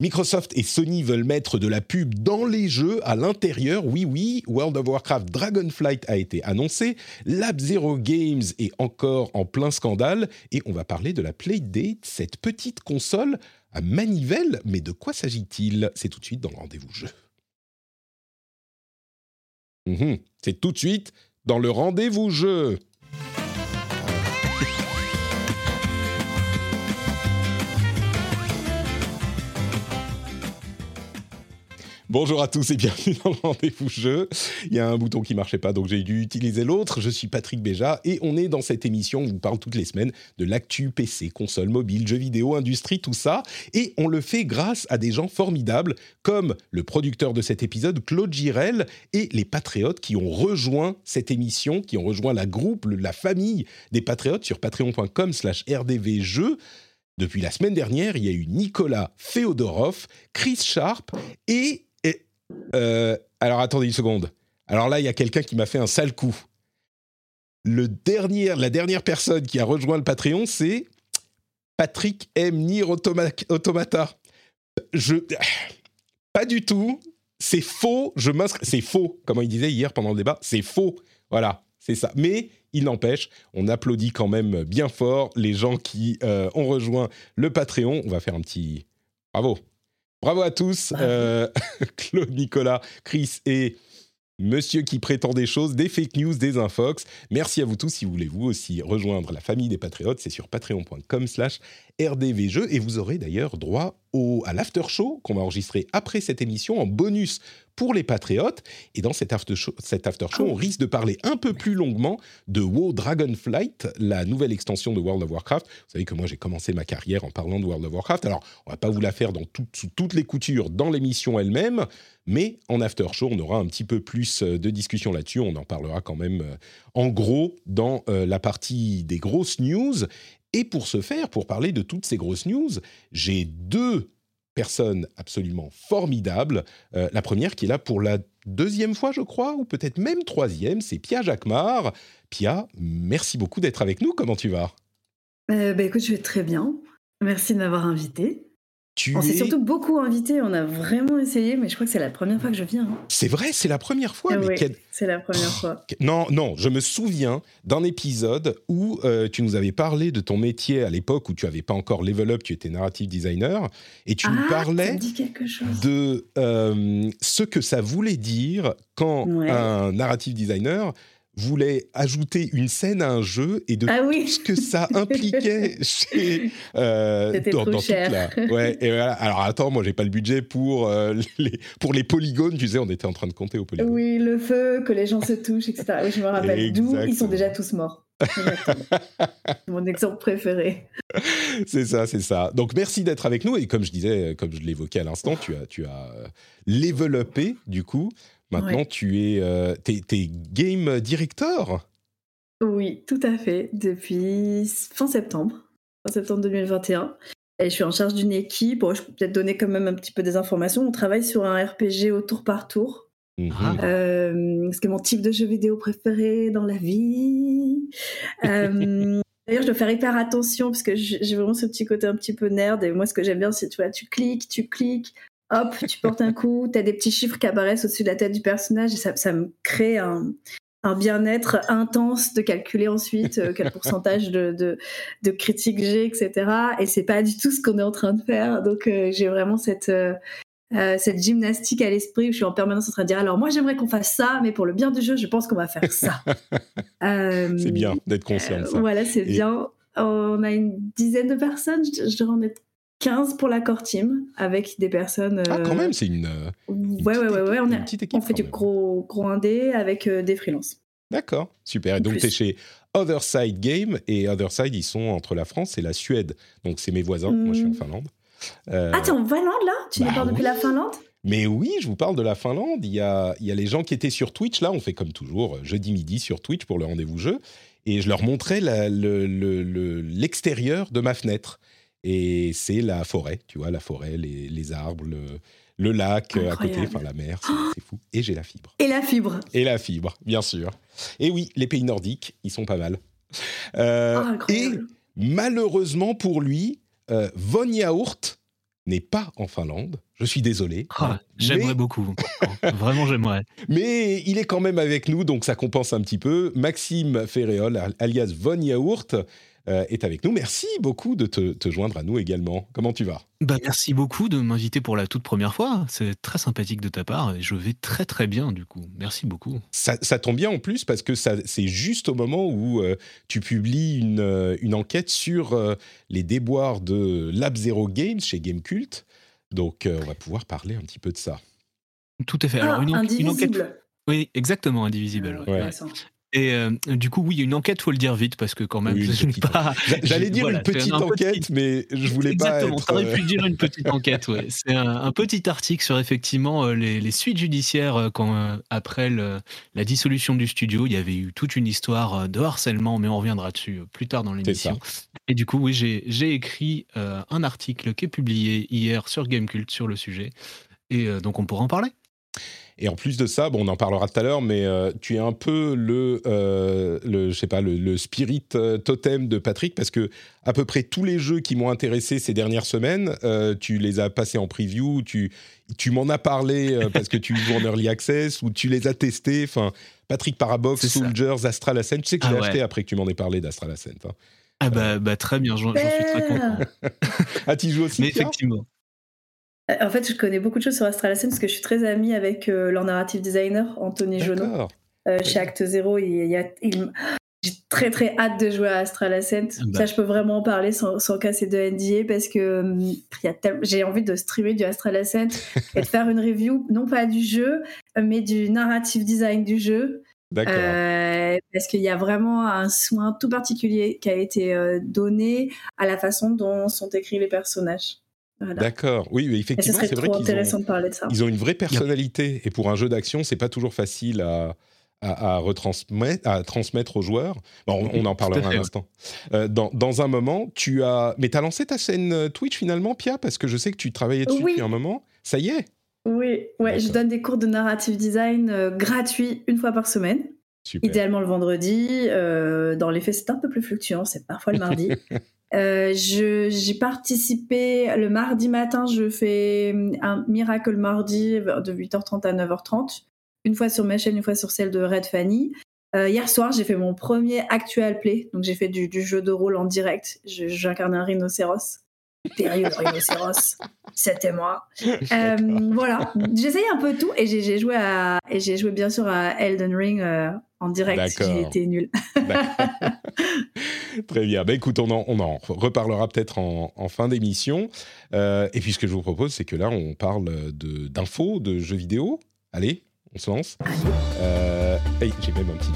Microsoft et Sony veulent mettre de la pub dans les jeux à l'intérieur. Oui, oui, World of Warcraft Dragonflight a été annoncé. Lab Zero Games est encore en plein scandale. Et on va parler de la Playdate, cette petite console à manivelle. Mais de quoi s'agit-il? C'est tout de suite dans le rendez-vous jeu. Mhm, C'est tout de suite dans le rendez-vous jeu. Bonjour à tous et bienvenue dans le rendez-vous jeu. Il y a un bouton qui marchait pas, donc j'ai dû utiliser l'autre. Je suis Patrick Béja et on est dans cette émission où on parle toutes les semaines de l'actu PC, console mobile, jeux vidéo, industrie, tout ça. Et on le fait grâce à des gens formidables comme le producteur de cet épisode, Claude Girel, et les patriotes qui ont rejoint cette émission, qui ont rejoint la groupe, la famille des patriotes sur patreon.com slash rdvjeux. Depuis la semaine dernière, il y a eu Nicolas Féodorov, Chris Sharp et euh, alors attendez une seconde. Alors là, il y a quelqu'un qui m'a fait un sale coup. Le la dernière personne qui a rejoint le Patreon, c'est Patrick M. Nier Automata. Je. Pas du tout. C'est faux. Je m'inscris. C'est faux, comme il disait hier pendant le débat. C'est faux. Voilà, c'est ça. Mais il n'empêche, on applaudit quand même bien fort les gens qui euh, ont rejoint le Patreon. On va faire un petit. Bravo. Bravo à tous, euh, Claude, Nicolas, Chris et Monsieur qui prétend des choses, des fake news, des infox. Merci à vous tous. Si vous voulez vous aussi rejoindre la famille des patriotes, c'est sur patreon.com slash rdvjeux. Et vous aurez d'ailleurs droit au, à l'after show qu'on va enregistrer après cette émission en bonus pour les patriotes. Et dans cet after show, cet after show on risque de parler un peu plus longuement de WoW Dragonflight, la nouvelle extension de World of Warcraft. Vous savez que moi j'ai commencé ma carrière en parlant de World of Warcraft. Alors on va pas vous la faire dans sous toutes les coutures dans l'émission elle-même, mais en after show on aura un petit peu plus euh, de discussion là-dessus. On en parlera quand même euh, en gros dans euh, la partie des grosses news. Et pour ce faire, pour parler de toutes ces grosses news, j'ai deux personnes absolument formidables. Euh, la première qui est là pour la deuxième fois, je crois, ou peut-être même troisième, c'est Pia Jacquemart. Pia, merci beaucoup d'être avec nous. Comment tu vas? Euh, bah, Écoute, je vais très bien. Merci de m'avoir invité on s'est surtout beaucoup invité, on a vraiment essayé, mais je crois que c'est la première fois que je viens. Hein. C'est vrai, c'est la première fois. Oui, c'est la première fois. Non, non, je me souviens d'un épisode où euh, tu nous avais parlé de ton métier à l'époque où tu n'avais pas encore level up, tu étais narrative designer, et tu nous Ah, parlais quelque chose. de euh, ce que ça voulait dire quand Ouais. un narrative designer voulait ajouter une scène à un jeu et de Ah oui. tout ce que ça impliquait chez euh, C'était trop toute cher. la- ouais et voilà alors attends moi j'ai pas le budget pour euh, les pour les polygones tu sais on était en train de compter aux polygones Oui, le feu, que les gens se touchent, etc. Oui, je me rappelle. D'où ils sont déjà tous morts. Mon exemple préféré. c'est ça c'est ça donc merci d'être avec nous et comme je disais comme je l'évoquais à l'instant tu as tu as euh, level upé du coup maintenant Ouais. tu es euh, game director? Oui, tout à fait. Depuis fin septembre. Fin septembre 2021. Et je suis en charge d'une équipe. Bon, je peux peut-être donner quand même un petit peu des informations. On travaille sur un RPG au tour par tour. Mhm. Ah. Euh, c'est mon type de jeu vidéo préféré dans la vie. Euh, D'ailleurs, je dois faire hyper attention parce que j'ai j'ai vraiment ce petit côté un petit peu nerd. Et moi, ce que j'aime bien, c'est tu vois, tu cliques, tu cliques, hop, tu portes un coup, tu as des petits chiffres qui apparaissent au-dessus de la tête du personnage et ça, ça me crée un, un bien-être intense de calculer ensuite euh, quel pourcentage de, de, de critiques j'ai, etc. Et c'est pas du tout ce qu'on est en train de faire. Donc, euh, j'ai vraiment cette. euh, cette gymnastique à l'esprit où je suis en permanence en train de dire alors moi j'aimerais qu'on fasse ça mais pour le bien du jeu je pense qu'on va faire ça c'est bien d'être conscient de ça voilà c'est Et- bien on a une dizaine de personnes je, je devrais en être 15 pour la core team avec des personnes ah quand euh, même c'est une, euh, une ouais ouais ouais, ouais on, a- équipe on fait du même. gros gros indé avec euh, des freelances D'accord, super. Et donc, tu es chez Other Side Game. Et Other Side, ils sont entre la France et la Suède. Donc, c'est mes voisins. Moi, je suis en Mm. Finlande. Ah, t'es en Finlande là? Tu bah nous parles depuis oui. la Finlande? Mais oui, je vous parle de la Finlande. Il y a, il y a les gens qui étaient sur Twitch. Là, on fait comme toujours, jeudi midi sur Twitch pour le rendez-vous jeu. Et je leur montrais le- le- l'extérieur de ma fenêtre. Et c'est la forêt, tu vois, la forêt, les, les arbres, le, le lac euh, à côté, enfin la mer, c'est fou. Et j'ai la fibre. Et la fibre. Et la fibre, bien sûr. Et oui, les pays nordiques, ils sont pas mal. Euh, Ah, et malheureusement pour lui, euh, Von Yaourt n'est pas en Finlande. Je suis désolé. Ah, j'aimerais Mais- beaucoup. Vraiment, j'aimerais. Mais il est quand même avec nous, donc ça compense un petit peu. Maxime Ferréol, alias Von Yaourt, euh, est avec nous. Merci beaucoup de te, te joindre à nous également. Comment tu vas? Bah, merci beaucoup de m'inviter pour la toute première fois. C'est très sympathique de ta part et je vais très très bien du coup. Merci beaucoup. ça, ça tombe bien en plus parce que ça- c'est juste au moment où euh, tu publies une, euh, une enquête sur euh, les déboires de Lab Zero Games chez Gamecult. Donc euh, on va pouvoir parler un petit peu de ça. Tout à fait. Ah, Alors, une, en- une enquête. indivisible. Oui, exactement, indivisible. ouais. Ouais. Et euh, du coup, oui, il y a une enquête, faut le dire vite parce que quand même, Oui, je pas. J'a- J'allais dire Voilà, une petite un petit- enquête, mais je voulais Exactement, pas être. t'aurais euh, pu dire une petite enquête, ouais. C'est un, un petit article sur effectivement euh, les, les suites judiciaires quand, après le- la dissolution du studio, il y avait eu toute une histoire de harcèlement, mais on reviendra dessus plus tard dans l'émission. Et du coup, oui, j'ai j'ai écrit euh, un article qui est publié hier sur Gamecult sur le sujet. Et euh, donc, on pourra en parler. Et en plus de ça, bon, on en parlera tout à l'heure, mais euh, tu es un peu le, euh, le, je sais pas, le, le spirit euh, totem de Patrick parce que à peu près tous les jeux qui m'ont intéressé ces dernières semaines, euh, tu les as passés en preview, tu, tu m'en as parlé euh, parce que tu joues en early access ou tu les as testés. Enfin, Patrick Parabox. Soldiers, Astral Ascent. Tu sais que je Ah l'ai ouais. acheté après que tu m'en aies parlé d'Astral Ascent. hein. Ah bah, bah, très bien, j'en suis très content. Ah, tu joues aussi Mais effectivement. En fait, je connais beaucoup de choses sur Astral Ascent parce que je suis très amie avec euh, leur narrative designer, Anthony Jonot. Euh, chez Acte Zero, il, j'ai très très hâte de jouer à Astral Ascent. Bah. Ça, je peux vraiment en parler sans, sans casser de NDA parce que hum, j'ai envie de streamer du Astral Ascent et de faire une review, non pas du jeu, mais du narrative design du jeu. D'accord. Euh, parce qu'il y a vraiment un soin tout particulier qui a été euh, donné à la façon dont sont écrits les personnages. Voilà. D'accord. Oui, mais effectivement, c'est vrai qu'ils ont, intéressant de parler de ça. ils ont une vraie personnalité. Et pour un jeu d'action, c'est pas toujours facile à, à, à retransmettre, à transmettre aux joueurs. Bon, on, on en parlera un instant. Euh, dans, dans un moment, tu as. Mais tu as lancé ta scène euh, Twitch finalement, Pia? Parce que je sais que tu travaillais dessus Oui. depuis un moment. Ça y est Oui, ouais, je donne des cours de narrative design euh, gratuits une fois par semaine. Super. Idéalement le vendredi. euh, dans les faits, c'est un peu plus fluctuant, c'est parfois le mardi. Euh, J'ai participé le mardi matin, je fais un Miracle Mardi de 8h30 à 9h30. Une fois sur ma chaîne, une fois sur celle de Red Fanny. Euh, hier soir, j'ai fait mon premier actual play. Donc, j'ai fait du, du jeu de rôle en direct. J'incarne un rhinocéros. Périlleux rhinocéros. C'était moi. Euh, voilà. J'essaye un peu tout et j'ai joué à et j'ai joué bien sûr à Elden Ring euh, en direct. J'ai été. D'accord. Très bien. Bah, écoute, on en, on en reparlera peut-être en, en fin d'émission. Euh, et puis, ce que je vous propose, c'est que là, on parle d'infos, de, jeux vidéo. Allez, on se lance. Euh, hey, J'ai même un petit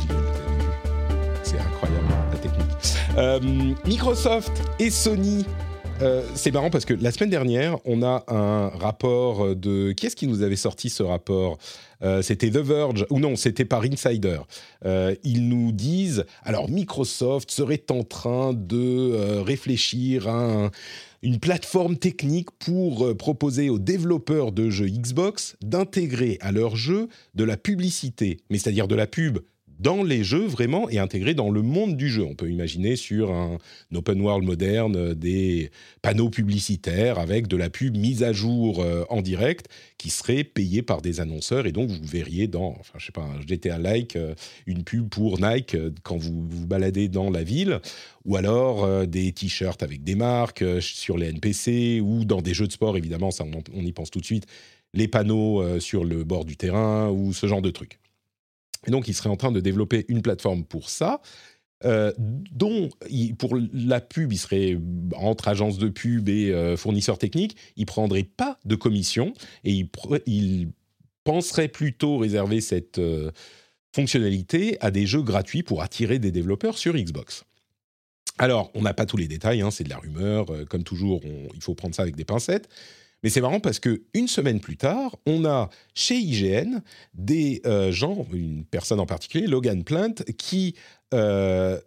C'est incroyable, la technique. Microsoft et Sony. Euh, c'est marrant parce que la semaine dernière, on a un rapport de. Qui est-ce qui nous avait sorti ce rapport? Euh, C'était The Verge, ou non, c'était par Insider. Euh, ils nous disent alors Microsoft serait en train de euh, réfléchir à un- une plateforme technique pour euh, proposer aux développeurs de jeux Xbox d'intégrer à leurs jeux de la publicité, mais c'est-à-dire de la pub dans les jeux vraiment et intégrée dans le monde du jeu. On peut imaginer sur un, open world moderne euh, des panneaux publicitaires avec de la pub mise à jour euh, en direct qui serait payée par des annonceurs et donc vous verriez dans, enfin je sais pas, un GTA like euh, une pub pour Nike quand vous vous baladez dans la ville ou alors des t-shirts avec des marques sur les NPC ou dans des jeux de sport évidemment ça on, y pense tout de suite les panneaux sur le bord du terrain ou ce genre de trucs. Et donc, il serait en train de développer une plateforme pour ça, euh, dont, pour la pub, il serait entre agences de pub et euh, fournisseurs techniques, il prendrait pas de commission et il, penserait plutôt réserver cette euh, fonctionnalité à des jeux gratuits pour attirer des développeurs sur Xbox. Alors, on n'a pas tous les détails, hein, c'est de la rumeur, comme toujours, il faut prendre ça avec des pincettes. Mais c'est marrant parce que une semaine plus tard, on a chez IGN des euh, gens, une personne en particulier, Logan Plant, qui euh,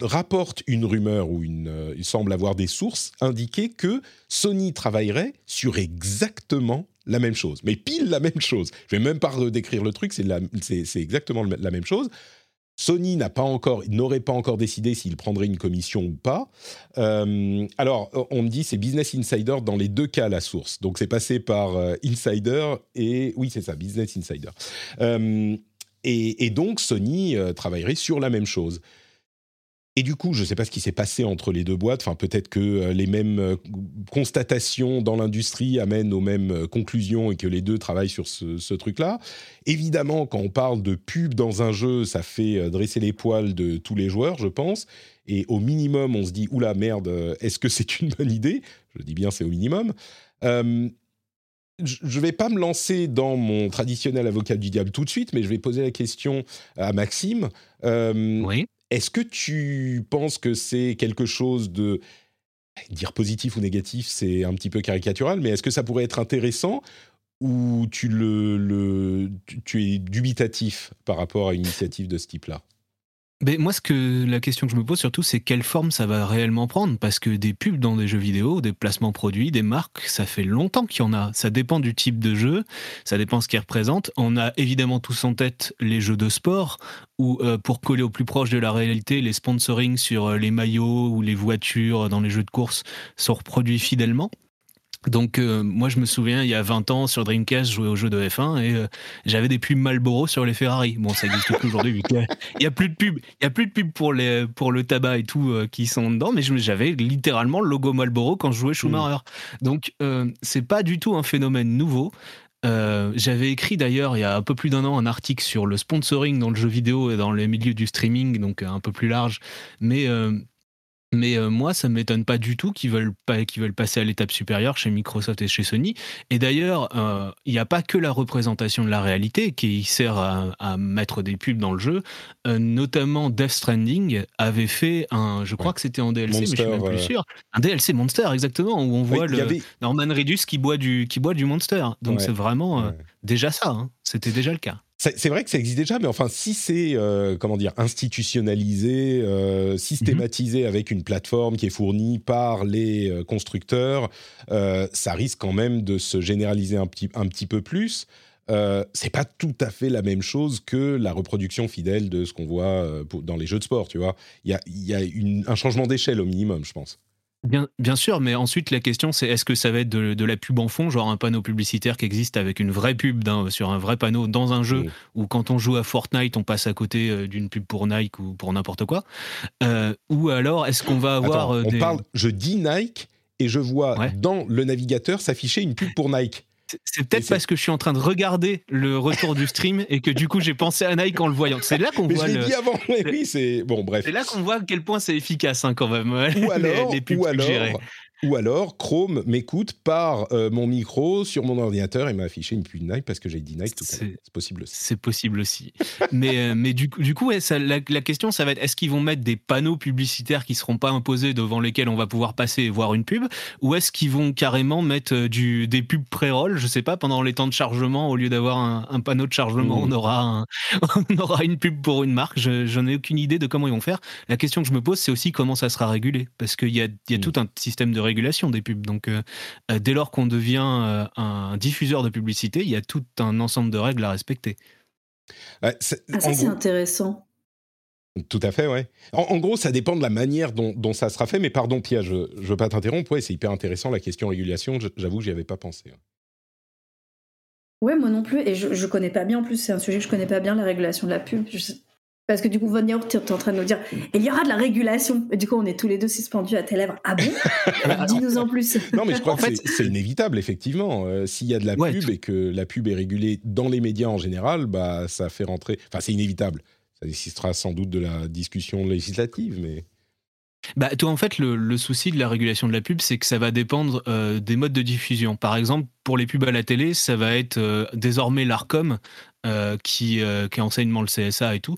rapporte une rumeur ou euh, il semble avoir des sources indiquées que Sony travaillerait sur exactement la même chose, mais pile la même chose. Je vais même pas décrire le truc, c'est exactement la même chose. Sony n'a pas encore, n'aurait pas encore décidé s'il prendrait une commission ou pas. Euh, alors, on me dit c'est Business Insider dans les deux cas la source. Donc c'est passé par euh, Insider et oui c'est ça, Business Insider. Euh, et, donc Sony travaillerait sur la même chose. Et du coup, je ne sais pas ce qui s'est passé entre les deux boîtes. Enfin, peut-être que euh, les mêmes euh, constatations dans l'industrie amènent aux mêmes euh, conclusions et que les deux travaillent sur ce, truc-là. Évidemment, quand on parle de pub dans un jeu, ça fait dresser les poils de tous les joueurs, je pense. Et au minimum, on se dit oula merde, est-ce que c'est une bonne idée? Je dis bien, c'est au minimum. je ne vais pas me lancer dans mon traditionnel avocat du diable tout de suite, mais je vais poser la question à Maxime. oui. Est-ce que tu penses que c'est quelque chose de dire positif ou négatif, c'est un petit peu caricatural, mais est-ce que ça pourrait être intéressant ou tu es dubitatif par rapport à une initiative de ce type-là? Moi, ce que la question que je me pose surtout, c'est quelle forme ça va réellement prendre, parce que des pubs dans des jeux vidéo, des placements produits, des marques, ça fait longtemps qu'il y en a. Ça dépend du type de jeu, ça dépend ce qu'ils représentent. On a évidemment tous en tête les jeux de sport, où euh, pour coller au plus proche de la réalité, les sponsoring sur euh, les maillots ou les voitures dans les jeux de course sont reproduits fidèlement. Donc euh, moi je me souviens il y a 20 ans sur Dreamcast je jouais au jeu de F1 et euh, j'avais des pubs Marlboro sur les Ferrari. Bon ça existe plus aujourd'hui vu qu'il n'y a, plus de pubs, il y a plus de pubs pour les pour le tabac et tout euh, qui sont dedans mais j'avais littéralement le logo Marlboro quand je jouais Schumacher. Mmh. Donc c'est pas du tout un phénomène nouveau. j'avais écrit d'ailleurs il y a un peu plus d'un an un article sur le sponsoring dans le jeu vidéo et dans les milieux du streaming, donc un peu plus large. Mais mais euh, moi, ça ne m'étonne pas du tout qu'ils veulent, pas, qu'ils veulent passer à l'étape supérieure chez Microsoft et chez Sony. Et d'ailleurs, euh, il n'y a pas que la représentation de la réalité qui sert à, mettre des pubs dans le jeu. Euh, notamment, Death Stranding avait fait un, je crois que c'était en DLC, mais je suis même plus sûr, un DLC Monster exactement, où on voit le Norman Reedus qui boit du, qui boit du Monster. Donc c'est vraiment déjà ça. Hein. C'était déjà le cas. C'est vrai que ça existe déjà, mais enfin, si c'est euh, comment dire institutionnalisé, euh, systématisé avec une plateforme qui est fournie par les euh, constructeurs, ça risque quand même de se généraliser un petit, un petit peu plus. c'est pas tout à fait la même chose que la reproduction fidèle de ce qu'on voit dans les jeux de sport, tu vois. Il y a, y a un changement d'échelle au minimum, je pense. Bien, bien sûr, mais ensuite la question c'est est-ce que ça va être de, la pub en fond, genre un panneau publicitaire qui existe avec une vraie pub sur un vrai panneau dans un jeu, ou quand on joue à Fortnite on passe à côté euh, d'une pub pour Nike ou pour n'importe quoi, euh, ou alors est-ce qu'on va avoir... Euh, on parle, je dis Nike et je vois dans le navigateur s'afficher une pub pour Nike. C'est peut-être parce que je suis en train de regarder le retour du stream et que du coup j'ai pensé à Nike en le voyant. C'est là qu'on voit. Je l'ai dit avant, mais oui, c'est bon, bref. C'est là qu'on voit à quel point c'est efficace hein, quand même. Ou alors, les pubs ou alors, ou alors, Chrome m'écoute par euh, mon micro sur mon ordinateur et m'a affiché une pub Nike parce que j'ai dit Nike tout à l'heure. C'est possible aussi. C'est possible aussi. mais, euh, mais du, du coup, la, question, ça va être est-ce qu'ils vont mettre des panneaux publicitaires qui ne seront pas imposés devant lesquels on va pouvoir passer et voir une pub Ou est-ce qu'ils vont carrément mettre euh, du, des pubs pré-roll Je sais pas, pendant les temps de chargement, au lieu d'avoir un, panneau de chargement, mmh. on, aura on aura une pub pour une marque. Je n'en ai aucune idée de comment ils vont faire. La question que je me pose, c'est aussi comment ça sera régulé. Parce qu'il y a, y a mmh. tout un système de régulation des pubs. Donc, euh, euh, dès lors qu'on devient euh, un diffuseur de publicité, il y a tout un ensemble de règles à respecter. ah, ça, c'est intéressant. Tout à fait, ouais. En, gros, ça dépend de la manière dont, ça sera fait. Mais pardon, Pia, je ne veux pas t'interrompre. Ouais, c'est hyper intéressant la question régulation. J'avoue, j'y avais pas pensé. Ouais, moi non plus. Et je, je connais pas bien. En plus, c'est un sujet que je connais pas bien, la régulation de la pub. Je, parce que du coup, Von tu es en train de nous dire, il y aura de la régulation. Et du coup, on est tous les deux suspendus à tes lèvres. Ah bon? Dis-nous en plus. non, mais je crois que c'est inévitable, effectivement. Euh, s'il y a de la pub et que la pub est régulée dans les médias en général, bah, ça fait rentrer. Enfin, c'est inévitable. Ça nécessitera sans doute de la discussion législative, mais. Bah, toi, en fait, le, souci de la régulation de la pub, c'est que ça va dépendre euh, des modes de diffusion. Par exemple, pour les pubs à la télé, ça va être euh, désormais l'ARCOM qui, qui enseignement le CSA et tout,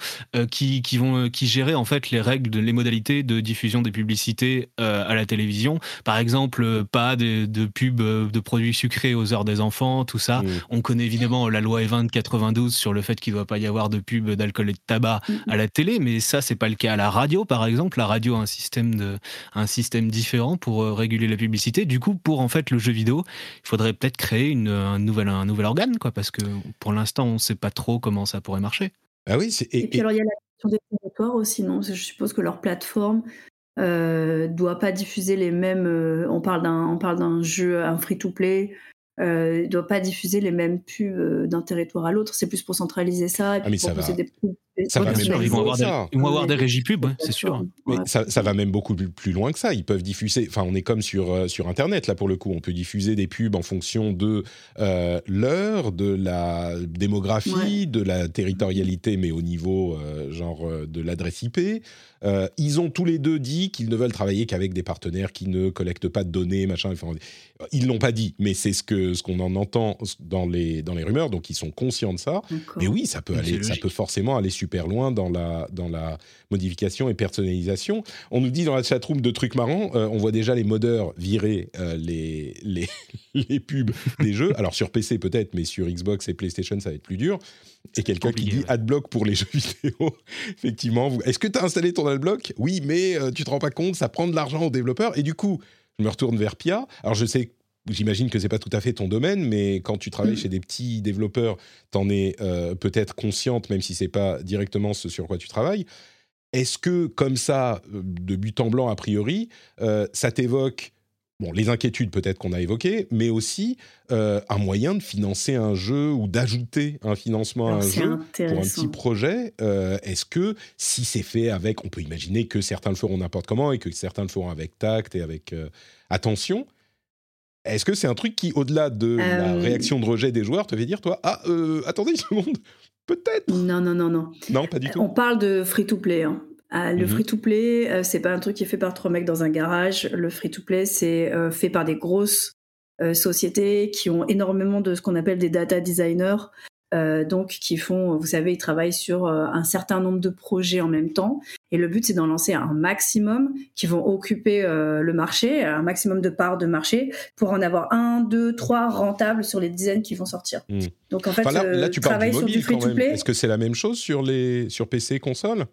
qui, qui vont qui géraient en fait les règles, les modalités de diffusion des publicités à la télévision. Par exemple, pas de, de pubs de produits sucrés aux heures des enfants, tout ça. Mmh. On connaît évidemment la loi E20 92 sur le fait qu'il ne doit pas y avoir de pub d'alcool et de tabac mmh. à la télé, mais ça c'est pas le cas à la radio par exemple. La radio a un système de un système différent pour réguler la publicité. Du coup, pour en fait le jeu vidéo, il faudrait peut-être créer une, un nouvel un nouvel organe quoi, parce que pour l'instant on ne sait pas trop comment ça pourrait marcher. Ah oui, et, et, puis alors il y a la question des territoires aussi, non? Je suppose que leur plateforme euh, doit pas diffuser les mêmes. Euh, on parle d'un, on parle d'un jeu, un free-to-play. Euh, doit pas diffuser les mêmes pubs d'un territoire à l'autre. C'est plus pour centraliser ça et ah, pour proposer des pubs ça va même ils, vont avoir des, ils vont avoir des régies pubs, c'est sûr. Mais ça, ça, va même beaucoup plus loin que ça. Ils peuvent diffuser. Enfin, on est comme sur euh, sur Internet là pour le coup. On peut diffuser des pubs en fonction de euh, l'heure, de la démographie, de la territorialité, mais au niveau euh, genre de l'adresse IP. ils ont tous les deux dit qu'ils ne veulent travailler qu'avec des partenaires qui ne collectent pas de données, machin. Enfin, ils l'ont pas dit, mais c'est ce que ce qu'on en entend dans les dans les rumeurs. Donc ils sont conscients de ça. Mais oui, ça peut aller, ça peut forcément aller super loin dans la, dans la modification et personnalisation. On nous dit dans la chatroom de trucs marrants, euh, on voit déjà les modeurs virer euh, les, les, les, pubs des jeux. Alors sur PC peut-être, mais sur Xbox et PlayStation, ça va être plus dur. Et quelqu'un qui dit adblock pour les jeux vidéo. Effectivement, est-ce que tu as installé ton adblock? Oui, mais euh, tu te rends pas compte, ça prend de l'argent aux développeurs. Et du coup, je me retourne vers Pia. Alors je sais J'imagine que c'est pas tout à fait ton domaine, mais quand tu travailles mm. chez des petits développeurs, tu en es euh, peut-être consciente, même si c'est pas directement ce sur quoi tu travailles. Est-ce que, comme ça, euh, de but en blanc a priori, euh, ça t'évoque bon, les inquiétudes peut-être qu'on a évoquées, mais aussi un moyen de financer un jeu ou d'ajouter un financement à un jeu pour un petit projet. Est-ce que si c'est fait avec, on peut imaginer que certains le feront n'importe comment et que certains le feront avec tact et avec attention, est-ce que c'est un truc qui, au-delà de la euh, réaction de rejet des joueurs, te fait dire, toi, ah, euh, attendez une seconde, peut-être Non, non, non, non. Non, pas du tout. On parle de free-to-play. Hein. Ah, le mhm. free-to-play, euh, c'est pas un truc qui est fait par trois mecs dans un garage. Le free-to-play, c'est fait par des grosses sociétés qui ont énormément de ce qu'on appelle des data designers, euh, donc qui font, vous savez, ils travaillent sur euh, un certain nombre de projets en même temps. Et le but, c'est d'en lancer un maximum qui vont occuper euh, le marché, un maximum de parts de marché, pour en avoir un, deux, trois rentables sur les dizaines qui vont sortir. Hmm. Donc en fait, là, tu parles du mobile quand même. Est-ce que c'est la même chose sur les sur PC console?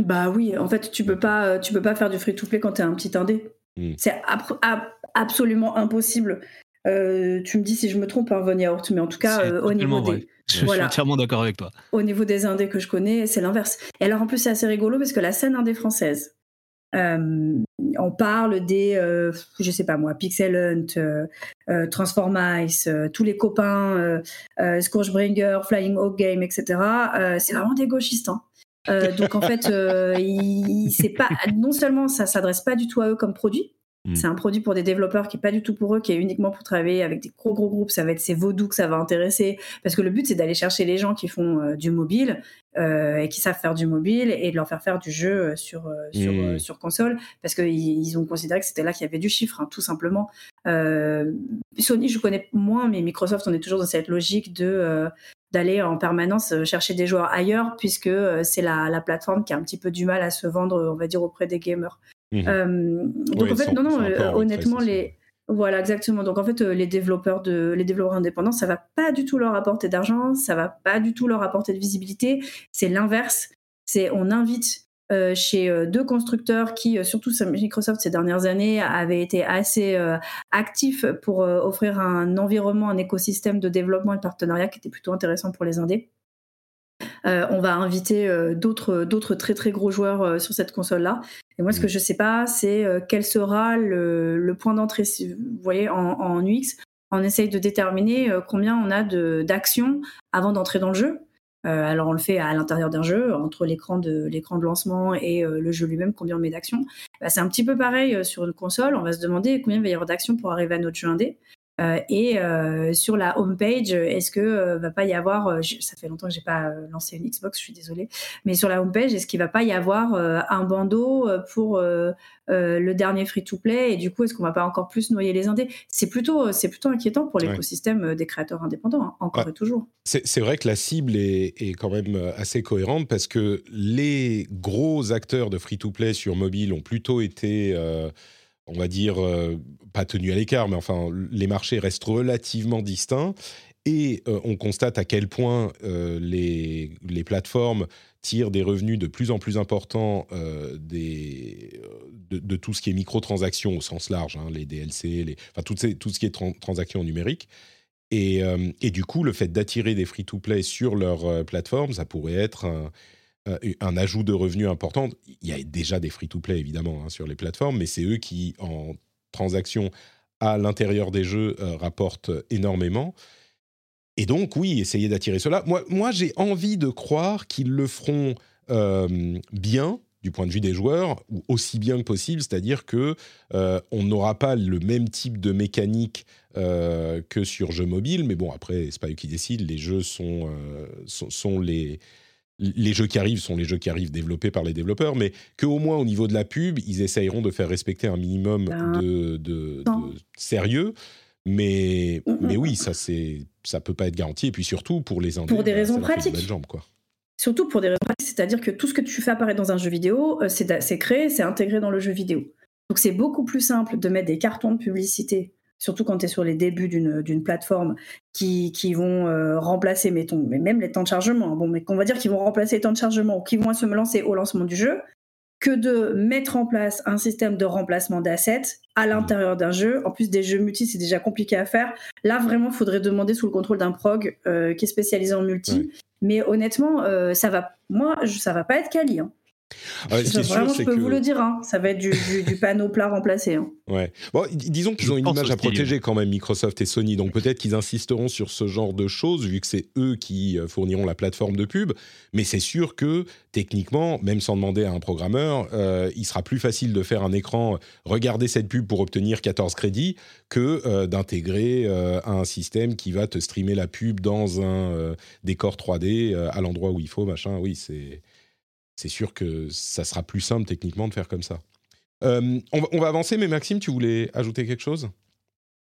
Bah oui, en fait, tu peux pas, tu peux pas faire du free-to-play quand tu es un petit indé. Hmm. C'est absolument impossible euh, tu me dis si je me trompe, hein, Von Yaourt, mais en tout cas, euh, au niveau des. Je suis entièrement d'accord avec toi. Au niveau des indés que je connais, c'est l'inverse. Et alors, en plus, c'est assez rigolo parce que la scène indé française, euh, on parle des, je sais pas moi, Pixel Hunt, Transformice, tous les copains, Scourgebringer, Flying Hawk Game, etc. c'est vraiment des gauchistes. Hein. donc en fait, c'est pas non seulement ça s'adresse pas du tout à eux comme produit, Mm. C'est un produit pour des développeurs qui est pas du tout pour eux, qui est uniquement pour travailler avec des gros gros groupes. Ça va être ces vaudous que ça va intéresser, parce que le but c'est d'aller chercher les gens qui font euh, du mobile euh, et qui savent faire du mobile et de leur faire faire du jeu euh, sur sur, mm. sur console, parce qu'ils ils ont considéré que c'était là qu'il y avait du chiffre, hein, tout simplement. Sony, je connais moins, mais Microsoft, on est toujours dans cette logique de d'aller en permanence chercher des joueurs ailleurs, puisque c'est la, la, plateforme qui a un petit peu du mal à se vendre, on va dire, auprès des gamers. Mmh. Euh, donc en fait, non, non, euh, honnêtement, les. Voilà, exactement. Donc en fait, euh, les développeurs de, les développeurs indépendants, ça va pas du tout leur apporter d'argent, ça va pas du tout leur apporter de visibilité. C'est l'inverse. C'est on invite chez deux constructeurs qui, surtout Microsoft ces dernières années, avaient été assez actifs pour offrir un environnement, un écosystème de développement et de partenariat qui était plutôt intéressant pour les indés. Euh, on va inviter euh, d'autres d'autres très très gros joueurs euh, sur cette console là. Et moi, ce que mm. je sais pas, c'est quel sera le, point d'entrée. Vous voyez, en, UX, on essaye de déterminer combien on a d'actions avant d'entrer dans le jeu. alors on le fait à l'intérieur d'un jeu, entre l'écran de l'écran de lancement et le jeu lui-même, combien on met d'actions. Bah, c'est un petit peu pareil sur une console. On va se demander combien il va y avoir d'actions pour arriver à notre jeu indé. Euh, et euh, sur la homepage, est-ce que euh, va pas y avoir, ça fait longtemps que j'ai pas lancé une Xbox, je suis désolée, mais sur la homepage, est-ce qu'il va pas y avoir un bandeau pour le dernier free-to-play et du coup, est-ce qu'on va pas encore plus noyer les indés? C'est plutôt, c'est plutôt inquiétant pour l'écosystème des créateurs indépendants, hein, encore et toujours. C'est vrai que la cible est, est, quand même assez cohérente parce que les gros acteurs de free-to-play sur mobile ont plutôt été on va dire, euh, pas tenu à l'écart, mais enfin, les marchés restent relativement distincts. Et euh, on constate à quel point euh, les, les, plateformes tirent des revenus de plus en plus importants des, de, tout ce qui est microtransactions au sens large, hein, les DLC, les, enfin, tout, ce qui est transactions numériques. Et, et, du coup, le fait d'attirer des free-to-play sur leur plateforme, ça pourrait être un, un ajout de revenus important. Il y a déjà des free-to-play, évidemment, hein, sur les plateformes, mais c'est eux qui, en transaction à l'intérieur des jeux, euh, rapportent énormément. Et donc, oui, essayer d'attirer cela. Moi, moi j'ai envie de croire qu'ils le feront euh, bien, du point de vue des joueurs, ou aussi bien que possible, c'est-à-dire que on n'aura pas le même type de mécanique que sur jeux mobiles, mais bon, après, c'est pas eux qui décident, les jeux sont, sont les les jeux qui arrivent sont les jeux qui arrivent développés par les développeurs, mais qu'au moins au niveau de la pub, ils essayeront de faire respecter un minimum ben, de, sérieux. Mais, mm, mm, mais oui, mm. ça c'est ça peut pas être garanti. Et puis surtout pour les Pour des bah, raisons pratiques. quoi. Surtout pour des raisons pratiques, c'est-à-dire que tout ce que tu fais apparaître dans un jeu vidéo, euh, c'est créé, c'est intégré dans le jeu vidéo. Donc c'est beaucoup plus simple de mettre des cartons de publicité surtout quand tu es sur les débuts d'une plateforme, qui, qui vont euh, remplacer, mettons, mais même les temps de chargement, bon, mais qu'on va dire qu'ils vont remplacer les temps de chargement ou qu'ils vont se lancer au lancement du jeu, que de mettre en place un système de remplacement d'assets à l'intérieur d'un jeu. En plus, des jeux multi, c'est déjà compliqué à faire. Là, vraiment, il faudrait demander sous le contrôle d'un prog euh, qui est spécialisé en multi. Mais honnêtement, euh, ça va, moi, ça va pas être quali. Hein. Ah, je peux vous le dire, hein. ça va être du, panneau plat remplacé. Hein. Ouais. Bon, disons qu'ils ont une image à protéger quand même, Microsoft et Sony, donc peut-être qu'ils insisteront sur ce genre de choses, vu que c'est eux qui euh, fourniront la plateforme de pub. Mais c'est sûr que, techniquement, même sans demander à un programmeur, euh, il sera plus facile de faire un écran, regarder cette pub pour obtenir 14 crédits, que euh, d'intégrer un système qui va te streamer la pub dans un décor 3D à l'endroit où il faut, machin. Oui, c'est c'est sûr que ça sera plus simple techniquement de faire comme ça. Euh, on, va, avancer, mais Maxime, tu voulais ajouter quelque chose?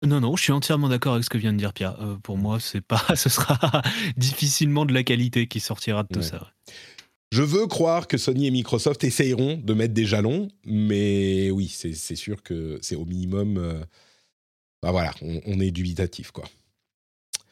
Non, non, je suis entièrement d'accord avec ce que vient de dire Pierre. Euh, pour moi, c'est pas, ce sera difficilement de la qualité qui sortira de tout ça. Je veux croire que Sony et Microsoft essayeront de mettre des jalons, mais oui, c'est sûr que c'est au minimum. Euh, bah voilà, on, on, est dubitatif, quoi.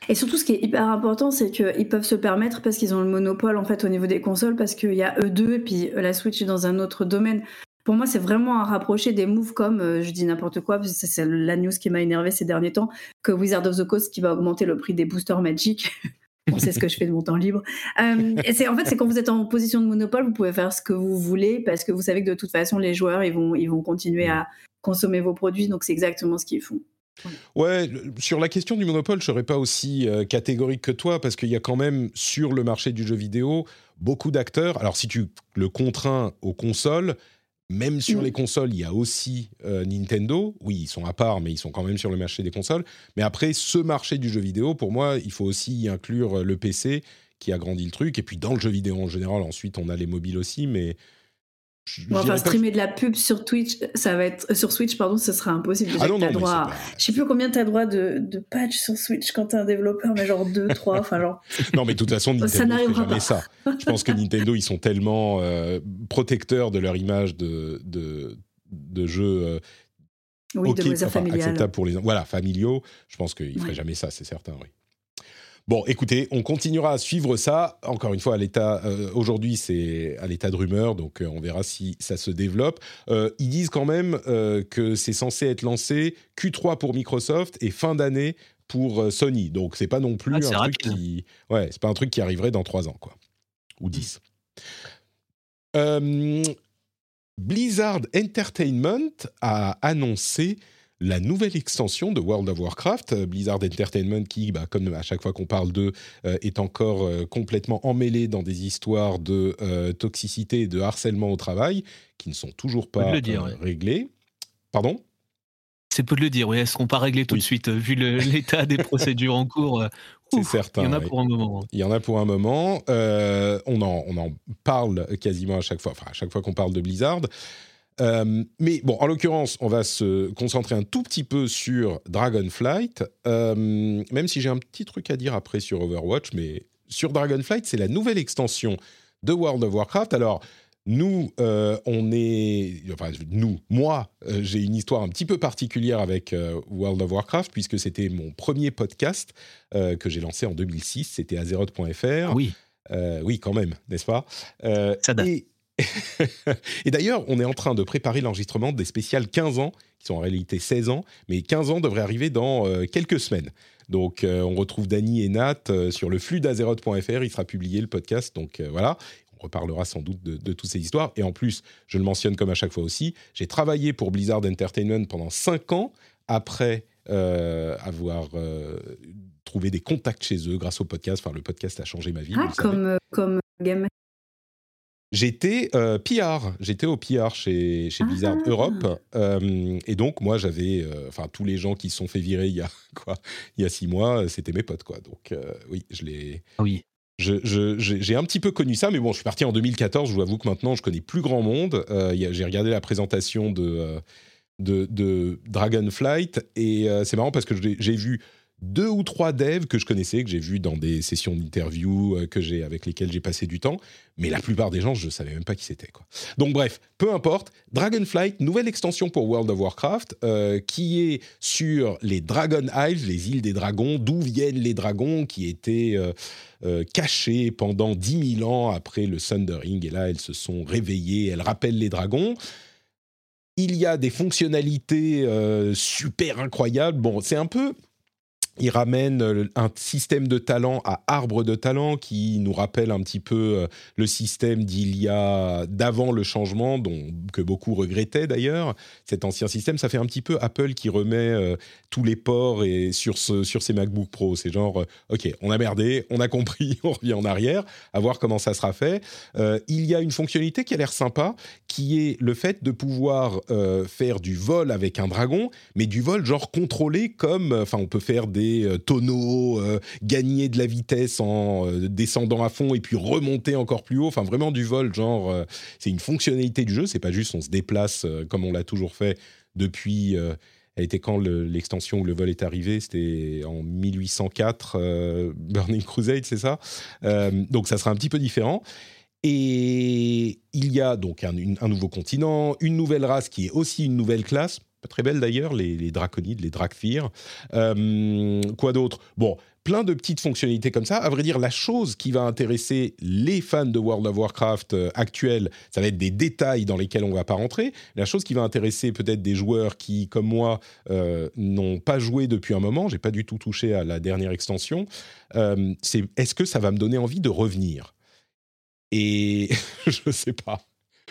Et surtout, ce qui est hyper important, c'est qu'ils peuvent se permettre parce qu'ils ont le monopole en fait au niveau des consoles, parce qu'il y a eux deux et puis la Switch est dans un autre domaine. Pour moi, c'est vraiment à rapprocher des moves comme, euh, je dis n'importe quoi, parce que c'est la news qui m'a énervé ces derniers temps, que Wizard of the Coast qui va augmenter le prix des boosters Magic. On sait ce que je fais de mon temps libre. Euh, en fait, c'est quand vous êtes en position de monopole, vous pouvez faire ce que vous voulez parce que vous savez que de toute façon, les joueurs, ils vont, ils vont continuer à consommer vos produits. Donc, c'est exactement ce qu'ils font. Ouais, sur la question du monopole, je serais pas aussi euh, catégorique que toi parce qu'il y a quand même sur le marché du jeu vidéo beaucoup d'acteurs. Alors si tu le contrains aux consoles, même sur les consoles, il y a aussi euh, Nintendo. Oui, ils sont à part, mais ils sont quand même sur le marché des consoles. Mais après, ce marché du jeu vidéo, pour moi, il faut aussi y inclure euh, le PC qui a grandi le truc. Et puis dans le jeu vidéo en général, ensuite, on a les mobiles aussi. Mais Bon, enfin, streamer de la pub sur Twitch, ça va être sur Switch, pardon, ce sera impossible. Ah non, non, droit, je sais plus combien tu as droit de, de patch sur Switch quand tu es un développeur, mais genre 2, 3, enfin genre. Non, mais de toute façon, Nintendo ça n'arrivera jamais ça. Je pense que Nintendo, ils sont tellement euh, protecteurs de leur image de, de, de jeu. Euh, oui, de enfin, acceptable pour les voilà familiaux. Je pense qu'ils ne feraient jamais ça, c'est certain, oui. Bon, écoutez, on continuera à suivre ça. Encore une fois, à l'état euh, aujourd'hui, c'est à l'état de rumeur, donc euh, on verra si ça se développe. Euh, ils disent quand même que c'est censé être lancé Q3 pour Microsoft et fin d'année pour Sony. Donc c'est pas non plus ah, un truc qui, ouais, c'est pas un truc qui arriverait dans trois ans, quoi, ou dix. Blizzard Entertainment a annoncé la nouvelle extension de World of Warcraft, euh, Blizzard Entertainment, qui, bah, comme à chaque fois qu'on parle d'eux, euh, est encore euh, complètement emmêlé dans des histoires de toxicité et de harcèlement au travail, qui ne sont toujours pas réglées. Pardon? C'est peu de le dire, oui, elles seront pas réglées tout de suite, vu l'état des procédures en cours. C'est certain. Il y en a pour un moment. Il y en a pour un moment. on, en, on en parle quasiment à chaque fois, enfin à chaque fois qu'on parle de Blizzard. Euh, mais bon, en l'occurrence, on va se concentrer un tout petit peu sur Dragonflight, euh, même si j'ai un petit truc à dire après sur Overwatch, mais sur Dragonflight, c'est la nouvelle extension de World of Warcraft. Alors, nous, euh, on est, enfin nous, moi, j'ai une histoire un petit peu particulière avec World of Warcraft puisque c'était mon premier podcast que j'ai lancé en 2006. C'était Azeroth.fr. Oui. oui, quand même, n'est-ce pas? Ça date. et d'ailleurs, on est en train de préparer l'enregistrement des spéciales 15 ans, qui sont en réalité 16 ans, mais 15 ans devraient arriver dans euh, quelques semaines. Donc, euh, on retrouve Dany et Nat euh, sur le flux d'azeroth.fr. Il sera publié le podcast. Donc, voilà. On reparlera sans doute de, de, toutes ces histoires. Et en plus, je le mentionne comme à chaque fois aussi, j'ai travaillé pour Blizzard Entertainment pendant 5 ans après avoir trouvé des contacts chez eux grâce au podcast. Enfin, le podcast a changé ma vie. Ah, comme, comme Game J'étais euh, PR, j'étais au PR chez, chez Blizzard ah. Europe, euh, et donc moi j'avais, euh, enfin tous les gens qui se sont fait virer il y a quoi, il y a six mois, c'était mes potes quoi. Donc oui, je l'ai. Ah oui. J'ai je, un petit peu connu ça, mais bon, je suis parti en 2014. Je vous avoue que maintenant je connais plus grand monde. j'ai regardé la présentation de de, de Dragonflight et c'est marrant parce que j'ai vu deux ou trois devs que je connaissais, que j'ai vus dans des sessions d'interview euh, que j'ai avec lesquelles j'ai passé du temps, mais la plupart des gens, je ne savais même pas qui c'était. Donc bref, peu importe. Dragonflight, nouvelle extension pour World of Warcraft, euh, qui est sur les Dragon Isles, les îles des dragons, d'où viennent les dragons qui étaient euh, cachés pendant 10 000 ans après le Thundering, et là elles se sont réveillées, elles rappellent les dragons. Il y a des fonctionnalités super incroyables. Bon, c'est un peu il ramène euh, un système de talent à arbre de talent qui nous rappelle un petit peu euh, le système d'il y a d'avant le changement, dont que beaucoup regrettaient d'ailleurs. Cet ancien système, ça fait un petit peu Apple qui remet euh, tous les ports et sur ce, sur ses MacBook Pro. C'est genre, ok, on a merdé, on a compris, on revient en arrière, à voir comment ça sera fait. il y a une fonctionnalité qui a l'air sympa, qui est le fait de pouvoir faire du vol avec un dragon, mais du vol genre contrôlé comme, enfin, on peut faire des euh, tonneaux, euh, gagner de la vitesse en euh, descendant à fond et puis remonter encore plus haut. Enfin, vraiment du vol, genre, c'est une fonctionnalité du jeu. C'est pas juste on se déplace comme on l'a toujours fait depuis. elle était quand l'extension où le vol est arrivé? C'était en 1804, Burning Crusade, c'est ça? Donc ça sera un petit peu différent. Et il y a donc un, nouveau continent, une nouvelle race qui est aussi une nouvelle classe très belle d'ailleurs, les, draconides, les dracfir. Euh, quoi d'autre? Bon, plein de petites fonctionnalités comme ça. À vrai dire, la chose qui va intéresser les fans de World of Warcraft euh, actuels, ça va être des détails dans lesquels on ne va pas rentrer. La chose qui va intéresser peut-être des joueurs qui, comme moi, euh, n'ont pas joué depuis un moment, j'ai pas du tout touché à la dernière extension, c'est est-ce que ça va me donner envie de revenir? Et je ne sais pas.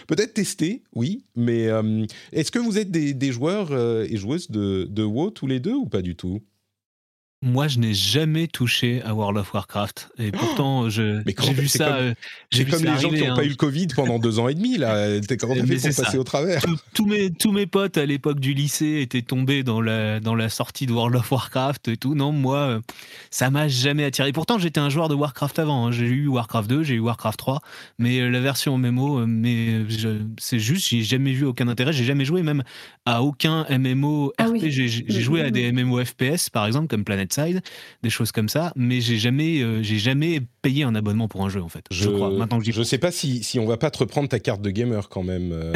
Peut-être tester, oui, mais euh, est-ce que vous êtes des, joueurs euh, et joueuses de, de WoW tous les deux ou pas du tout? Moi, je n'ai jamais touché à World of Warcraft. Et oh pourtant, je, j'ai vu ça. Euh, j'ai comme les gens qui n'ont pas hein. eu le Covid pendant deux ans et demi. Là, t'es comment fait pour passer au travers tous, mes, tous mes potes à l'époque du lycée étaient tombés dans la, dans la sortie de World of Warcraft et tout. Non, moi, euh, ça m'a jamais attiré. Pourtant, j'étais un joueur de Warcraft avant. Hein. J'ai eu Warcraft 2, j'ai eu Warcraft 3, mais euh, la version MMO, mais c'est juste, j'ai jamais vu aucun intérêt. J'ai jamais joué même à aucun MMO ah RPG. J'ai joué à des MMO FPS, par exemple, comme Planet des choses comme ça. Mais j'ai jamais, euh, j'ai jamais payé un abonnement pour un jeu en fait. Je, crois. Maintenant que je sais pas si, si on va pas te reprendre ta carte de gamer quand même. Euh,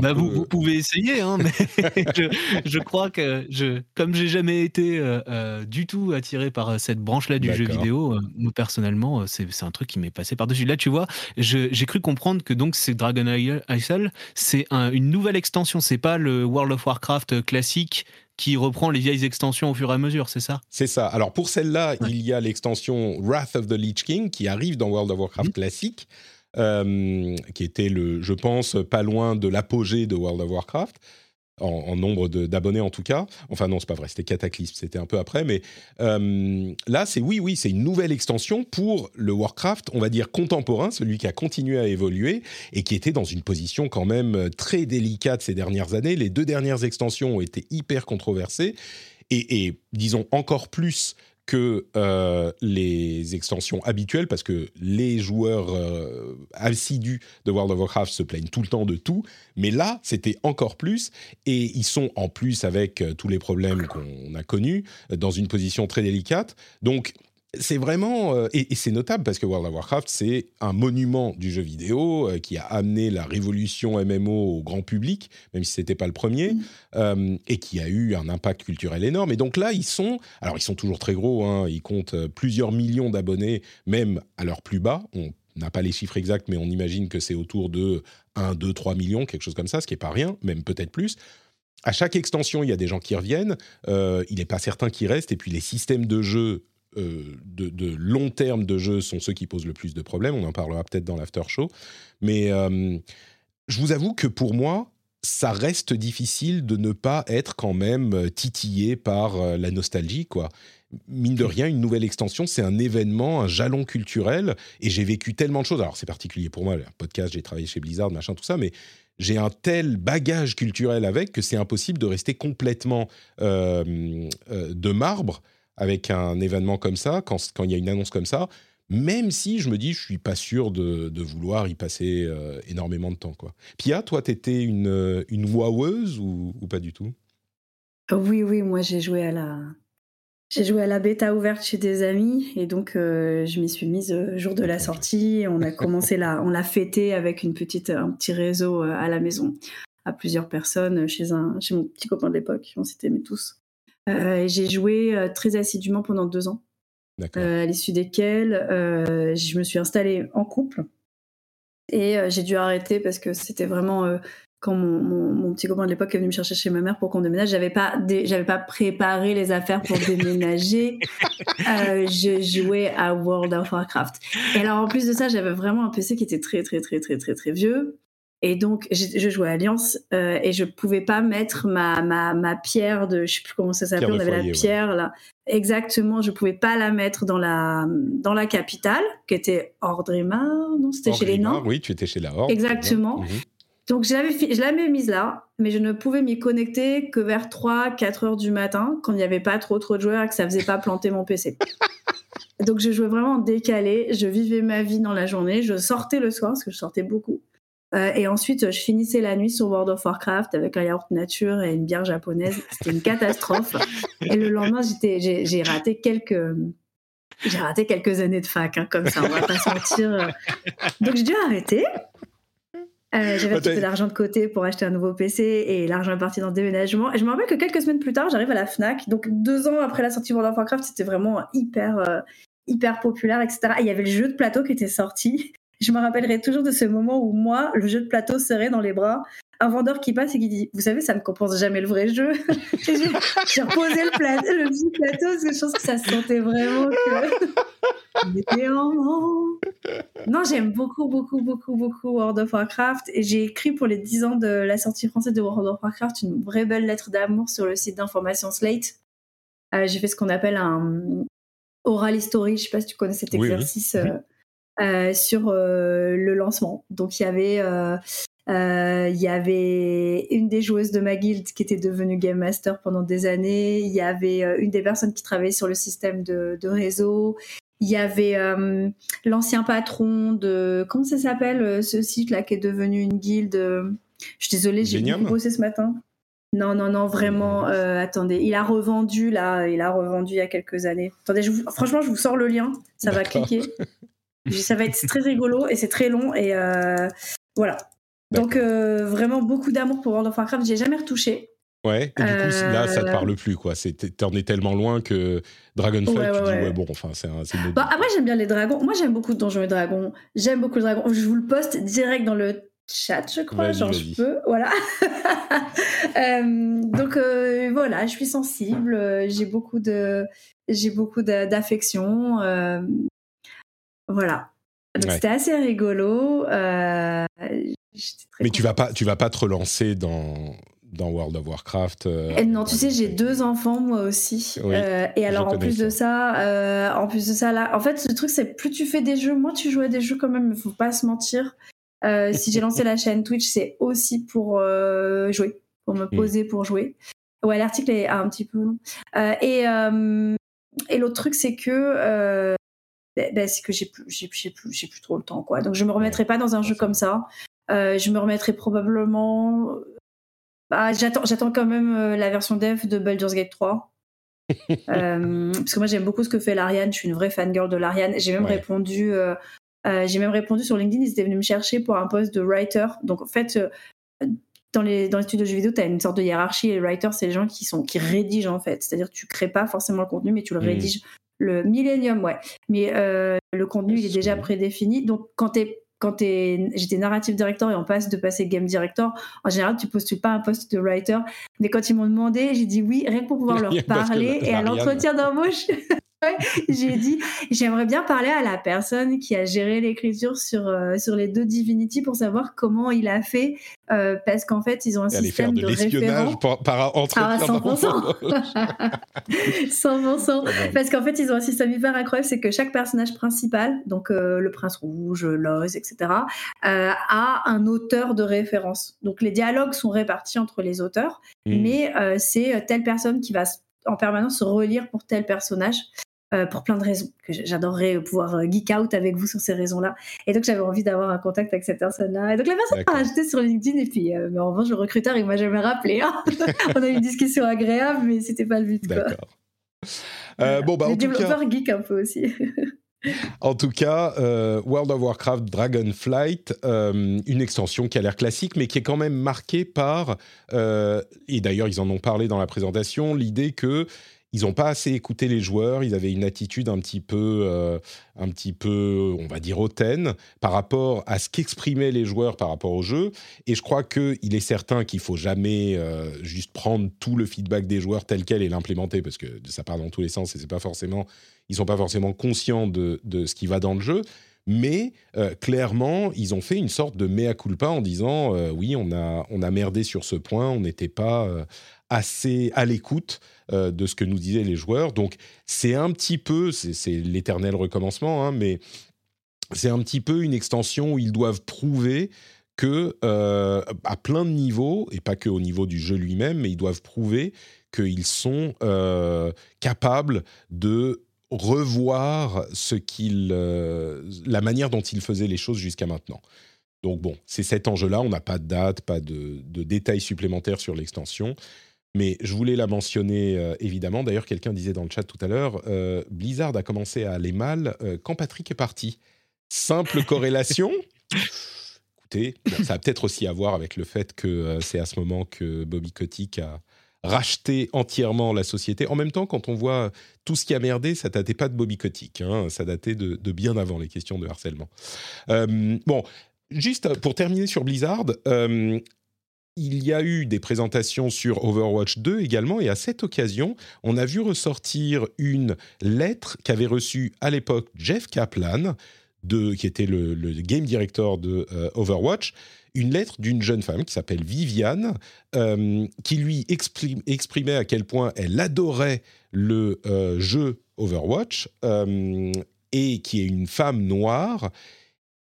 bah, vous, vous, pouvez essayer, hein, mais je, je, crois que je, comme j'ai jamais été euh, du tout attiré par cette branche-là du jeu vidéo, moi personnellement, c'est un truc qui m'est passé par-dessus. Là, tu vois, j'ai cru comprendre que donc c'est Dragon Isle, c'est une nouvelle extension. C'est pas le World of Warcraft classique qui reprend les vieilles extensions au fur et à mesure, c'est ça? C'est ça. Alors pour celle-là, il y a l'extension Wrath of the Lich King qui arrive dans World of Warcraft classique, euh, qui était le, je pense, pas loin de l'apogée de World of Warcraft. En, nombre d'abonnés en tout cas. Enfin non, c'est pas vrai, c'était Cataclysme, c'était un peu après, mais euh, là c'est oui, oui, c'est une nouvelle extension pour le Warcraft, on va dire contemporain, celui qui a continué à évoluer et qui était dans une position quand même très délicate ces dernières années. Les deux dernières extensions ont été hyper controversées et disons encore plus que euh, les extensions habituelles, parce que les joueurs euh, assidus de World of Warcraft se plaignent tout le temps de tout, mais là, c'était encore plus, et ils sont en plus avec euh, tous les problèmes qu'on a connus, dans une position très délicate. Donc, c'est vraiment euh, et, c'est notable parce que World of Warcraft c'est un monument du jeu vidéo euh, qui a amené la révolution MMO au grand public, même si c'était pas le premier, mm. euh, et qui a eu un impact culturel énorme. Et donc là, ils sont, alors ils sont toujours très gros, hein, ils comptent plusieurs millions d'abonnés, même à leur plus bas. On n'a pas les chiffres exacts, mais on imagine que c'est autour de 1, 2, 3 millions, quelque chose comme ça, ce qui est pas rien, même peut-être plus à chaque extension, il y a des gens qui reviennent. il n'est pas certain qu'ils restent. Et puis les systèmes de jeu euh, de, long terme de jeu sont ceux qui posent le plus de problèmes. On en parlera peut-être dans l'after show. Mais euh, je vous avoue que pour moi, ça reste difficile de ne pas être quand même euh, titillé par la nostalgie, quoi. Mine de rien, une nouvelle extension, c'est un événement, un jalon culturel, et j'ai vécu tellement de choses. Alors c'est particulier pour moi, le podcast, j'ai travaillé chez Blizzard, machin, tout ça, mais j'ai un tel bagage culturel avec que c'est impossible de rester complètement de marbre avec un événement comme ça, quand, quand il y a une annonce comme ça, même si je me dis, je suis pas sûr de, vouloir y passer euh, énormément de temps. Quoi. Pia, toi, tu étais une, euh, une woweuse ou, pas du tout? Oui, oui, moi j'ai joué à la... J'ai joué à la bêta ouverte chez des amis et donc euh, je m'y suis mise le jour de la sortie. On a commencé là, on l'a fêté avec une petite, un petit réseau à la maison, à plusieurs personnes chez un, chez mon petit copain de l'époque. On s'était mis tous. Euh, j'ai joué euh, très assidûment pendant deux ans. Euh, à l'issue desquels je me suis installée en couple. Et j'ai dû arrêter parce que c'était vraiment quand mon, petit copain de l'époque est venu me chercher chez ma mère pour qu'on déménage, j'avais pas j'avais pas préparé les affaires pour déménager. je jouais à World of Warcraft. Et alors en plus de ça, j'avais vraiment un PC qui était très très très très très très vieux. Et donc, je jouais à Alliance euh, et je pouvais pas mettre ma, ma, ma pierre de, je sais plus comment ça s'appelle, on avait la pierre là. Exactement, je pouvais pas la mettre dans la, dans la capitale, qui était Ordrimar, non, c'était chez les Nains. Oui, tu étais chez la Horde. Exactement. Mhm. Donc, je l'avais, je l'avais mise là, mais je ne pouvais m'y connecter que vers 3, 4 heures du matin, quand il n'y avait pas trop, trop de joueurs et que ça faisait pas planter mon PC. Donc, je jouais vraiment décalé, je vivais ma vie dans la journée, je sortais le soir, parce que je sortais beaucoup. Euh, et ensuite, je finissais la nuit sur World of Warcraft avec un yaourt nature et une bière japonaise. C'était une catastrophe. et le lendemain, j'ai raté quelques, j'ai raté quelques années de fac, hein, comme ça, on va pas se mentir. Donc j'ai dû arrêter. Euh, j'avais un peu d'argent de côté pour acheter un nouveau PC et l'argent est parti dans le déménagement. Et je me rappelle que quelques semaines plus tard, j'arrive à la Fnac. Donc deux ans après la sortie de World of Warcraft, c'était vraiment hyper, euh, hyper populaire, etc. Et il y avait le jeu de plateau qui était sorti. Je me rappellerai toujours de ce moment où moi, le jeu de plateau serait dans les bras un vendeur qui passe et qui dit Vous savez, ça ne compense jamais le vrai jeu. j'ai reposé le, plateau, le petit plateau parce que je pense que ça sentait vraiment que. Non, j'aime beaucoup, beaucoup, beaucoup, beaucoup World of Warcraft et j'ai écrit pour les 10 ans de la sortie française de World of Warcraft une vraie belle lettre d'amour sur le site d'information Slate. Euh, j'ai fait ce qu'on appelle un oral history. Je sais pas si tu connais cet exercice. Euh, sur euh, le lancement. Donc il y avait euh, il y avait une des joueuses de ma guilde qui était devenue game master pendant des années. Il y avait une des personnes qui travaillait sur le système de, réseau. Il y avait l'ancien patron de comment ça s'appelle ce site là qui est devenu une guilde. Je suis désolée, j'ai bossé ce matin. Non, non, non, vraiment. attendez, il a revendu là, il a revendu il y a quelques années. Attendez, franchement, je vous sors le lien, ça va cliquer. ça va être très rigolo et c'est très long et euh, voilà. Donc euh, vraiment beaucoup d'amour pour World of Warcraft. J'ai jamais retouché. Ouais, et du coup, là, ça te euh, parle plus, quoi. T'en es tellement loin que Dragonflight, ouais, tu dis, ouais, bon, enfin, c'est un. Bon, après, j'aime bien les dragons. Moi, j'aime beaucoup Donjons et Dragons. J'aime beaucoup le dragon. Je vous le poste direct dans le chat, je crois. Genre, je peux. Voilà. donc, voilà, je suis sensible. J'ai beaucoup de. J'ai beaucoup d'affection. Voilà. Donc c'était assez rigolo. Euh, Mais tu vas pas, tu vas pas te relancer dans dans World of Warcraft. Euh, non, tu sais, j'ai deux enfants moi aussi. Euh, et alors en plus de ça, en plus de ça là, en fait, le truc c'est plus tu fais des jeux, moins tu joues à des jeux quand même. Il faut pas se mentir. si j'ai lancé la chaîne Twitch, c'est aussi pour jouer, pour me hmm. poser pour jouer. Ouais, l'article est un petit peu long. et et l'autre truc c'est que ben, ben, c'est que j'ai plus, j'ai, plus, j'ai plus trop le temps quoi. Donc je me remettrai pas dans un jeu comme ça. je me remettrai probablement bah, j'attends, j'attends quand même euh, la version dev de Baldur's Gate 3. Euh, parce que moi j'aime beaucoup ce que fait l'Ariane, je suis une vraie fangirl de l'Ariane. J'ai même répondu, euh, j'ai même répondu sur LinkedIn, ils étaient venus me chercher pour un poste de writer. Donc en fait, dans les dans les studios de jeux vidéo, tu as une sorte de hiérarchie et les writers, c'est les gens qui sont qui rédigent en fait. C'est-à-dire tu crées pas forcément le contenu, mais tu le hmm. rédiges. Le Millennium, ouais. Mais le contenu, il est déjà prédéfini. Donc quand tu quand j'étais narrative director et on passe de passer game director, en général, tu postules pas un poste de writer. Mais quand ils m'ont demandé, j'ai dit oui, rien que pour pouvoir leur parler. Et à l'entretien d'embauche, j'ai dit j'aimerais bien parler à la personne qui a géré l'écriture sur euh, sur les deux Divinity pour savoir comment il a fait euh, parce qu'en fait ils ont un système de, de référence par, par entretien 100% 100% parce qu'en fait ils ont un système hyper incroyable c'est que chaque personnage principal donc euh, le prince rouge Loz etc a un auteur de référence. Donc les dialogues sont répartis entre les auteurs hmm. mais c'est telle personne qui va en permanence se relire pour tel personnage. Euh, pour plein de raisons, que j'adorerais pouvoir euh, geek out avec vous sur ces raisons-là. Et donc j'avais envie d'avoir un contact avec cette personne-là. Et donc la personne m'a rajouté sur LinkedIn et puis, euh, mais en revanche, le recruteur, il m'a jamais rappelé. Hein. On a eu une discussion agréable, mais c'était pas le but. D'accord. bon, bah, Les développeurs geek un peu aussi. En tout cas, World of Warcraft Dragonflight, une extension qui a l'air classique, mais qui est quand même marquée par, et d'ailleurs ils en ont parlé dans la présentation, l'idée que ils n'ont pas assez écouté les joueurs, ils avaient une attitude un petit peu, euh, un petit peu, on va dire hautaine par rapport à ce qu'exprimaient les joueurs par rapport au jeu. Et je crois qu'il est certain qu'il faut jamais euh, juste prendre tout le feedback des joueurs tel quel et l'implémenter parce que ça part dans tous les sens et c'est pas forcément, ils sont pas forcément conscients de, de ce qui va dans le jeu. Mais euh, clairement, ils ont fait une sorte de mea culpa en disant oui, on a, on a merdé sur ce point, on n'était pas assez à l'écoute euh, de ce que nous disaient les joueurs. Donc c'est un petit peu, c'est l'éternel recommencement, hein, mais c'est un petit peu une extension où ils doivent prouver que euh, à plein de niveaux et pas que au niveau du jeu lui-même, mais ils doivent prouver qu'ils sont euh, capables de revoir ce qu'il, la manière dont ils faisaient les choses jusqu'à maintenant. Donc bon, c'est cet enjeu-là. On n'a pas de date, pas de détails supplémentaires sur l'extension. Mais je voulais la mentionner euh, évidemment. D'ailleurs, quelqu'un disait dans le chat tout à l'heure, euh, Blizzard a commencé à aller mal euh, quand Patrick est parti. Simple corrélation. Écoutez, ça a peut-être aussi à voir avec le fait que c'est à ce moment que Bobby Kotick a racheté entièrement la société. En même temps, quand on voit tout ce qui a merdé, ça datait pas de Bobby Kotick, hein, ça datait de, de, bien avant les questions de harcèlement. bon, juste pour terminer sur Blizzard, il y a eu des présentations sur Overwatch 2 également, et à cette occasion, on a vu ressortir une lettre qu'avait reçue à l'époque Jeff Kaplan, qui était le, game director de euh, Overwatch, une lettre d'une jeune femme qui s'appelle Viviane, euh, qui lui exprimait à quel point elle adorait le euh, jeu Overwatch, et qui est une femme noire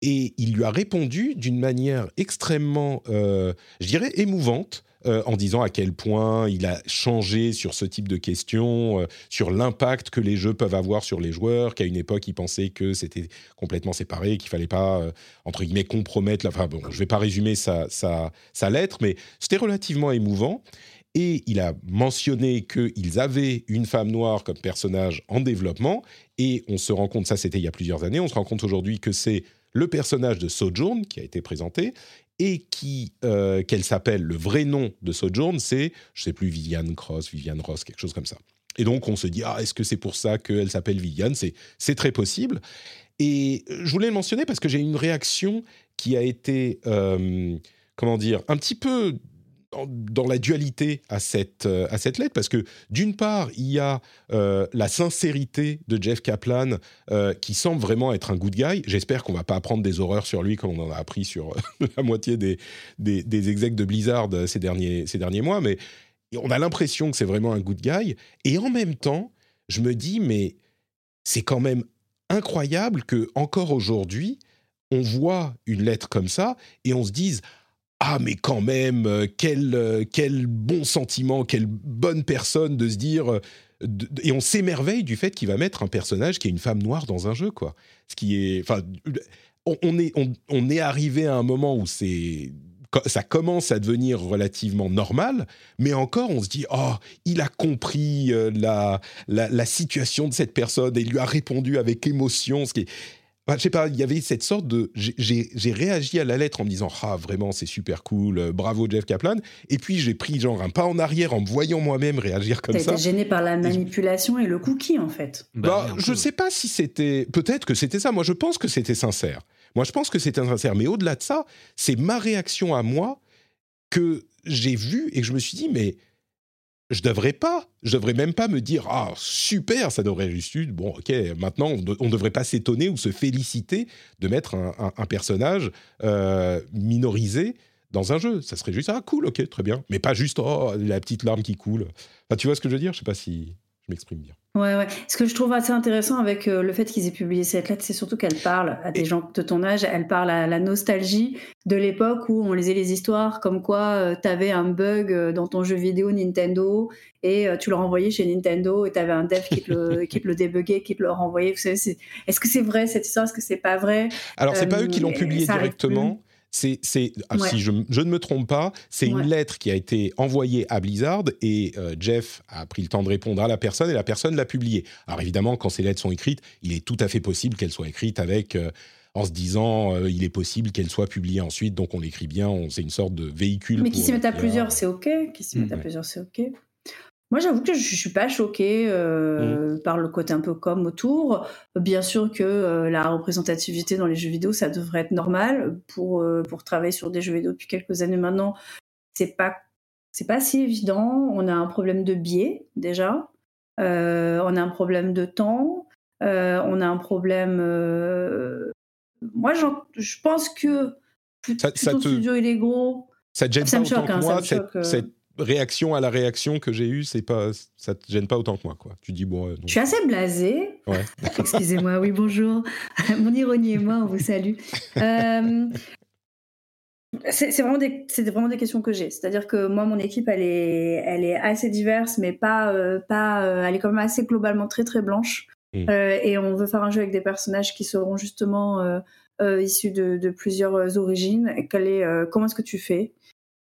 et il lui a répondu d'une manière extrêmement, euh, je dirais, émouvante. Euh, en disant à quel point il a changé sur ce type de questions, euh, sur l'impact que les jeux peuvent avoir sur les joueurs, qu'à une époque il pensait que c'était complètement séparé, qu'il fallait pas entre guillemets compromettre. La... Enfin bon, je vais pas résumer sa lettre, mais c'était relativement émouvant. Et il a mentionné qu'ils avaient une femme noire comme personnage en développement. Et on se rend compte, ça c'était il y a plusieurs années, on se rend compte aujourd'hui que c'est le personnage de Sojourn qui a été présenté et qui euh, qu'elle s'appelle le vrai nom de Sojourn, c'est je sais plus Viviane Cross, Viviane Ross, quelque chose comme ça. Et donc on se dit ah est-ce que c'est pour ça qu'elle s'appelle Viviane? C'est c'est très possible. Et je voulais le mentionner parce que j'ai une réaction qui a été euh, comment dire un petit peu dans la dualité à cette, euh, à cette lettre, parce que d'une part, il y a euh, la sincérité de Jeff Kaplan, euh, qui semble vraiment être un good guy. J'espère qu'on va pas apprendre des horreurs sur lui comme on en a appris sur la moitié des, des, execs de Blizzard ces derniers, ces derniers mois, mais on a l'impression que c'est vraiment un good guy. Et en même temps, je me dis, mais c'est quand même incroyable que encore aujourd'hui, on voit une lettre comme ça et on se dise ah mais quand même euh, quel euh, quel bon sentiment, quelle bonne personne de se dire euh, et on s'émerveille du fait qu'il va mettre un personnage qui est une femme noire dans un jeu quoi. Ce qui est enfin on, est on, est arrivé à un moment où c'est ça commence à devenir relativement normal, mais encore on se dit oh il a compris la, la, la situation de cette personne et il lui a répondu avec émotion, ce qui est je sais pas, il y avait cette sorte de. J'ai réagi à la lettre en me disant Ah, vraiment, c'est super cool, euh, bravo Jeff Kaplan. Et puis j'ai pris genre un pas en arrière en me voyant moi-même réagir comme ça. T'as été gêné par la manipulation et, le cookie, en fait. Bah, bah je sais pas si c'était. Peut-être que c'était ça. Moi, je pense que c'était sincère. Moi, je pense que c'était sincère. Mais au-delà de ça, c'est ma réaction à moi que j'ai vue et que je me suis dit Mais je devrais pas, je devrais même pas me dire ah super, ça devrait juste bon ok maintenant on, ne devrait pas s'étonner ou se féliciter de mettre un, personnage euh, minorisé dans un jeu. Ça serait juste ah cool ok très bien, mais pas juste oh la petite larme qui coule. Enfin, tu vois ce que je veux dire? Je sais pas si je m'exprime bien. Ouais, ouais. Ce que je trouve assez intéressant avec euh, le fait qu'ils aient publié cette lettre, c'est surtout qu'elle parle à des gens de ton âge, elle parle à la nostalgie de l'époque où on lisait les histoires comme quoi euh, tu avais un bug euh, dans ton jeu vidéo Nintendo et tu le renvoyais chez Nintendo et tu avais un dev qui te le, qui te le débuguait, qui te le renvoyait. Est-ce que c'est vrai cette histoire? Est-ce que c'est pas vrai? Alors, c'est pas eux qui l'ont publié directement. C'est, ah, si je, ne me trompe pas, c'est une lettre qui a été envoyée à Blizzard et euh, Jeff a pris le temps de répondre à la personne et la personne l'a publiée. Alors évidemment, quand ces lettres sont écrites, il est tout à fait possible qu'elles soient écrites avec euh, en se disant euh, il est possible qu'elles soient publiées ensuite, donc on l'écrit bien, c'est une sorte de véhicule. Mais qui s'y mettent à plusieurs, c'est ok. Qui s'y mettent à plusieurs, c'est ok. Moi, j'avoue que je ne suis pas choquée euh, mmh. par le côté un peu comme autour. Bien sûr que euh, la représentativité dans les jeux vidéo, ça devrait être normal pour euh, pour travailler sur des jeux vidéo depuis quelques années maintenant. C'est pas c'est pas si évident. On a un problème de biais déjà. on a un problème de temps. on a un problème. Moi, je pense que plus, ça, ça studio il est gros. Ça te gêne pas autant que hein, moi cette réaction à la réaction que j'ai eue, c'est pas, ça te gêne pas autant que moi, quoi. Tu dis bon. Je suis assez blasée. Ouais. Excusez-moi. Oui, bonjour. Mon ironie et moi, on vous salue. Euh, c'est vraiment vraiment des questions que j'ai. C'est-à-dire que moi, mon équipe, elle est, elle est assez diverse, mais pas, euh, pas, euh, elle est quand même assez globalement très très blanche. Mm. et on veut faire un jeu avec des personnages qui seront justement issus de, de, plusieurs origines. Est, comment est-ce que tu fais?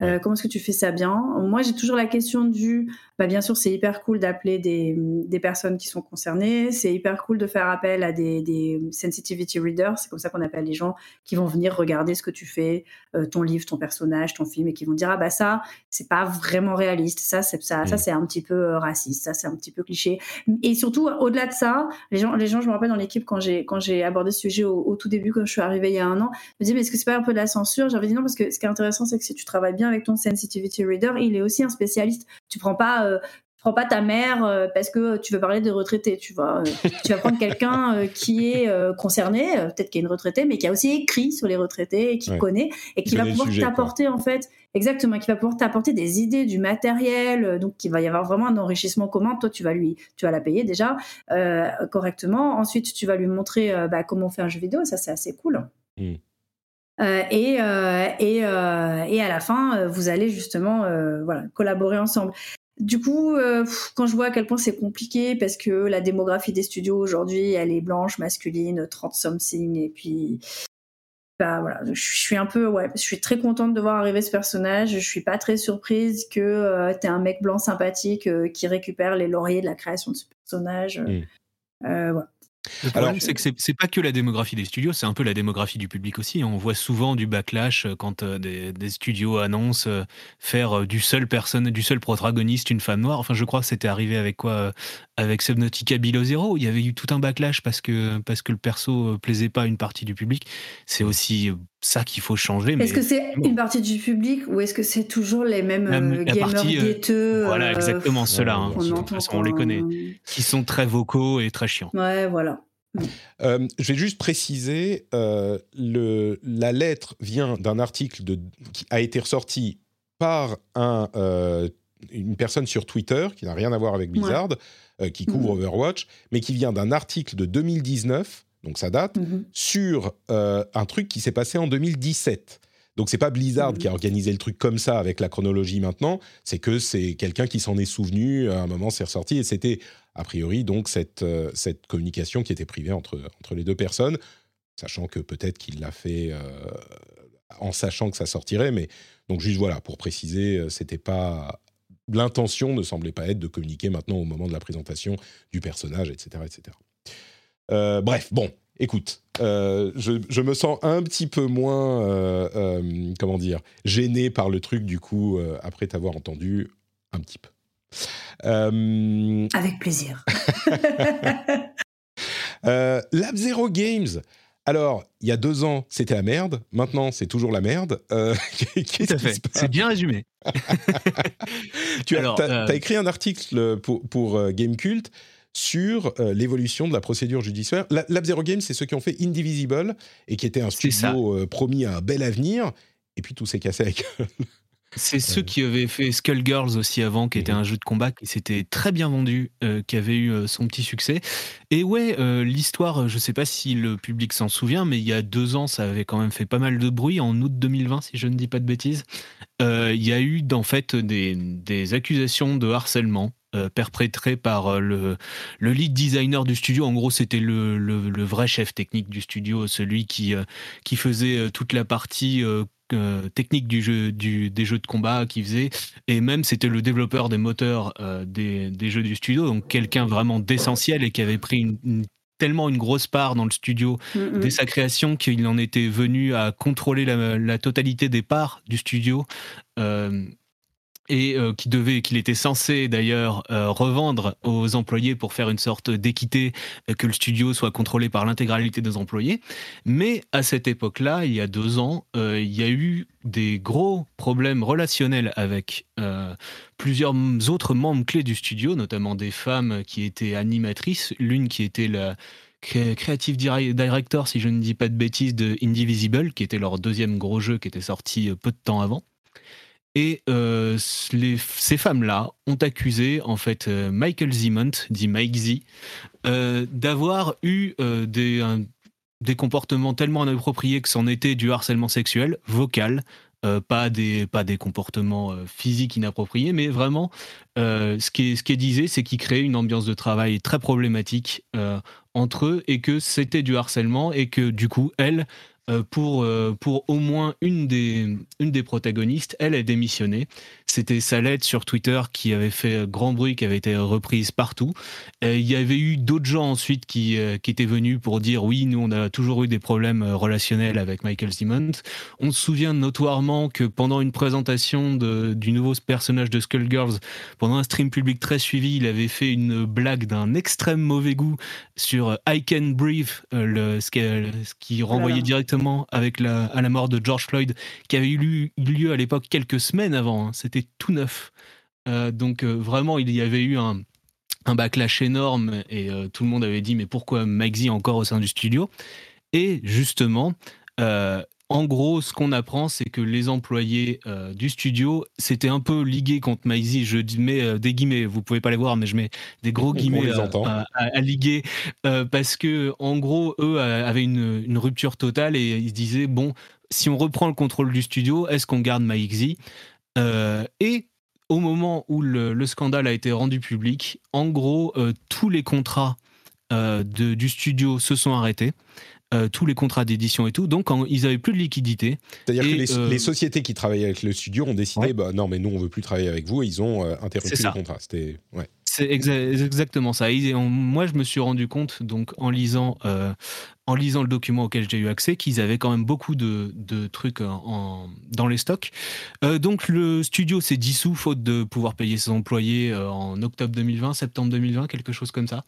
Euh, comment est-ce que tu fais ça bien? Moi, j'ai toujours la question du, bah, bien sûr, c'est hyper cool d'appeler des, des, personnes qui sont concernées. C'est hyper cool de faire appel à des, des sensitivity readers. C'est comme ça qu'on appelle les gens qui vont venir regarder ce que tu fais, euh, ton livre, ton personnage, ton film, et qui vont dire ah bah ça, c'est pas vraiment réaliste. Ça, c'est ça, ça mm. c'est un petit peu euh, raciste. Ça, c'est un petit peu cliché. Et surtout, au-delà de ça, les gens, les gens, je me rappelle dans l'équipe quand j'ai quand j'ai abordé ce sujet au, tout début, quand je suis arrivée il y a un an, je me disais mais est-ce que c'est pas un peu de la censure? J'avais dit non parce que ce qui est intéressant, c'est que si tu travailles bien avec ton sensitivity reader, il est aussi un spécialiste. Tu prends pas euh, prends pas ta mère euh, parce que tu veux parler des retraités, tu vois. Euh, tu vas prendre quelqu'un qui est concerné, peut-être qui est une retraitée, mais qui a aussi écrit sur les retraités et qui connaît et qui va pouvoir t'apporter en fait, exactement, qui va pouvoir t'apporter des idées, du matériel, donc il va y avoir vraiment un enrichissement commun. Toi, tu vas lui, tu vas la payer déjà correctement. Ensuite, tu vas lui montrer bah, comment on fait un jeu vidéo. Ça, c'est assez cool. Mm. Euh, et, euh, et, euh, et, à la fin, vous allez justement voilà, collaborer ensemble. Du coup, quand je vois à quel point c'est compliqué, parce que la démographie des studios aujourd'hui, elle est blanche, masculine, 30 something, et puis bah voilà, je suis un peu ouais, je suis très contente de voir arriver ce personnage. Je suis pas très surprise que euh, tu un mec blanc sympathique qui récupère les lauriers de la création de ce personnage. Mmh. voilà. Le problème, c'est que c'est pas que la démographie des studios, c'est un peu la démographie du public aussi. On voit souvent du backlash euh, quand euh, des, studios annoncent euh, faire du seul personne, du seul protagoniste une femme noire. Enfin, je crois que c'était arrivé avec quoi Avec Subnautica Below Zero. Il y avait eu tout un backlash parce que, parce que le perso plaisait pas à une partie du public. C'est aussi ça qu'il faut changer. Est-ce que c'est une partie du public ou est-ce que c'est toujours les mêmes euh, gamers euh, Voilà, exactement ceux-là. Hein, on, les connaît, qui sont très vocaux et très chiants. Ouais, voilà. je vais juste préciser, le, la lettre vient d'un article de, qui a été ressorti par un, une personne sur Twitter qui n'a rien à voir avec Blizzard, qui couvre mhm. Overwatch, mais qui vient d'un article de 2019 donc ça date, mhm. sur euh, un truc qui s'est passé en 2017. Donc c'est pas Blizzard qui a mhm. organisé le truc comme ça avec la chronologie maintenant, c'est que c'est quelqu'un qui s'en est souvenu, à un moment c'est ressorti, et c'était a priori donc cette, euh, cette communication qui était privée entre, entre les deux personnes, sachant que peut-être qu'il l'a fait euh, en sachant que ça sortirait, mais donc juste voilà, pour préciser, c'était pas... L'intention ne semblait pas être de communiquer maintenant au moment de la présentation du personnage, etc. etc. Euh, bref, bon, écoute, euh, je, me sens un petit peu moins, euh, comment dire, gêné par le truc, du coup, après t'avoir entendu un petit peu. Avec plaisir. Lab Zero Games. Alors, il y a deux ans, c'était la merde. Maintenant, c'est toujours la merde. Tout à fait. C'est bien résumé. tu as, écrit un article pour, pour Game Cult sur euh, l'évolution de la procédure judiciaire. Lab Zero Games, c'est ceux qui ont fait Indivisible et qui était un studio euh, promis à un bel avenir. Et puis tout s'est cassé avec. C'est ceux qui avaient fait Skullgirls aussi avant, qui était mhm. un jeu de combat qui s'était très bien vendu, euh, qui avait eu son petit succès. Et ouais, l'histoire, je sais pas si le public s'en souvient, mais il y a deux ans, ça avait quand même fait pas mal de bruit, en août 2020, si je ne dis pas de bêtises. Il y a eu en fait des, des accusations de harcèlement euh, perpétré par euh, le, le, lead designer du studio. En gros, c'était le, le, vrai chef technique du studio, celui qui, euh, qui faisait toute la partie technique du jeu, du, des jeux de combat qui faisait, et même c'était le développeur des moteurs des, des, jeux du studio, donc quelqu'un vraiment d'essentiel et qui avait pris une, tellement une grosse part dans le studio mm, dès sa création qu'il en était venu à contrôler la, la totalité des parts du studio et euh, qui devait, qu'il était censé d'ailleurs euh, revendre aux employés pour faire une sorte d'équité, euh, que le studio soit contrôlé par l'intégralité des employés. Mais à cette époque-là, il y a deux ans, il y a eu des gros problèmes relationnels avec plusieurs autres membres clés du studio, notamment des femmes qui étaient animatrices, l'une qui était la creative director, si je ne dis pas de bêtises, de Indivisible, qui était leur deuxième gros jeu qui était sorti peu de temps avant. Et euh, ces femmes-là ont accusé en fait euh, Michael Zimont, dit Mike Z, euh, d'avoir eu des, des comportements tellement inappropriés que c'en était du harcèlement sexuel, vocal, pas, des, pas des comportements physiques inappropriés, mais vraiment, ce qui ce qui disait, c'est qu'ils créaient une ambiance de travail très problématique entre eux et que c'était du harcèlement et que du coup, elle, euh, pour, euh, pour au moins une des, une des protagonistes. Elle a démissionné. C'était sa lettre sur Twitter qui avait fait grand bruit, qui avait été reprise partout. il y avait eu d'autres gens ensuite qui, euh, qui étaient venus pour dire oui, nous on a toujours eu des problèmes relationnels avec Michael Simmons. On se souvient notoirement que pendant une présentation de, du nouveau personnage de Skullgirls, pendant un stream public très suivi, il avait fait une blague d'un extrême mauvais goût sur I Can Breathe, le, ce, qui, ce qui renvoyait avec la, à la mort de George Floyd, qui avait eu lieu à l'époque quelques semaines avant. Hein. C'était tout neuf. Euh, donc euh, vraiment, il y avait eu un, backlash énorme et euh, tout le monde avait dit mais pourquoi Z encore au sein du studio? Et justement, en gros, ce qu'on apprend, c'est que les employés euh, du studio s'étaient un peu ligués contre Maizy. Je mets euh, des guillemets, vous pouvez pas les voir, mais je mets des gros guillemets euh, à, à, liguer parce que, en gros, eux avaient une, rupture totale et ils se disaient bon, si on reprend le contrôle du studio, est-ce qu'on garde Z Et au moment où le, scandale a été rendu public, en gros, tous les contrats du studio se sont arrêtés. Euh, tous les contrats d'édition et tout. Donc, ils avaient plus de liquidité. C'est-à-dire que euh, les, sociétés qui travaillaient avec le studio ont décidé, bah, non, mais nous, on veut plus travailler avec vous, et ils ont euh, interrompu le contrat. C'était, ouais. C'est exactement ça. moi, je me suis rendu compte, donc en lisant, en lisant le document auquel j'ai eu accès, qu'ils avaient quand même beaucoup de, trucs en, dans les stocks. donc le studio s'est dissous faute de pouvoir payer ses employés en octobre 2020, septembre 2020, quelque chose comme ça.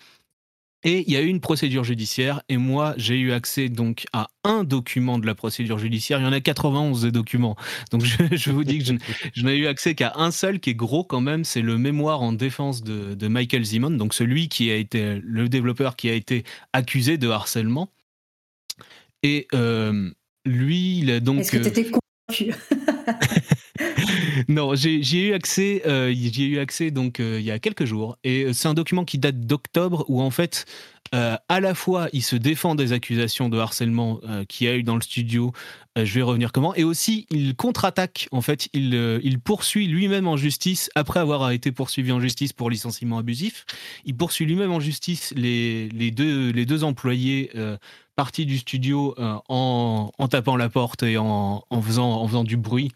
Et il y a eu une procédure judiciaire, et moi j'ai eu accès donc à un document de la procédure judiciaire. Il y en a 91 des documents, donc je, vous dis que je, n'ai eu accès qu'à un seul qui est gros quand même. C'est le mémoire en défense de, Michael Zimon, donc celui qui a été le développeur qui a été accusé de harcèlement. Et euh, lui, il a donc. Est-ce que tu étais convaincu? non, j'ai eu accès, euh, j'ai eu accès donc euh, il y a quelques jours, et euh, c'est un document qui date d'octobre où en fait, à la fois il se défend des accusations de harcèlement qu'il y a eu dans le studio. je vais revenir comment, et aussi il contre-attaque. En fait, il, poursuit lui-même en justice après avoir été poursuivi en justice pour licenciement abusif. Il poursuit lui-même en justice les, deux employés partis du studio en, tapant la porte et en faisant du bruit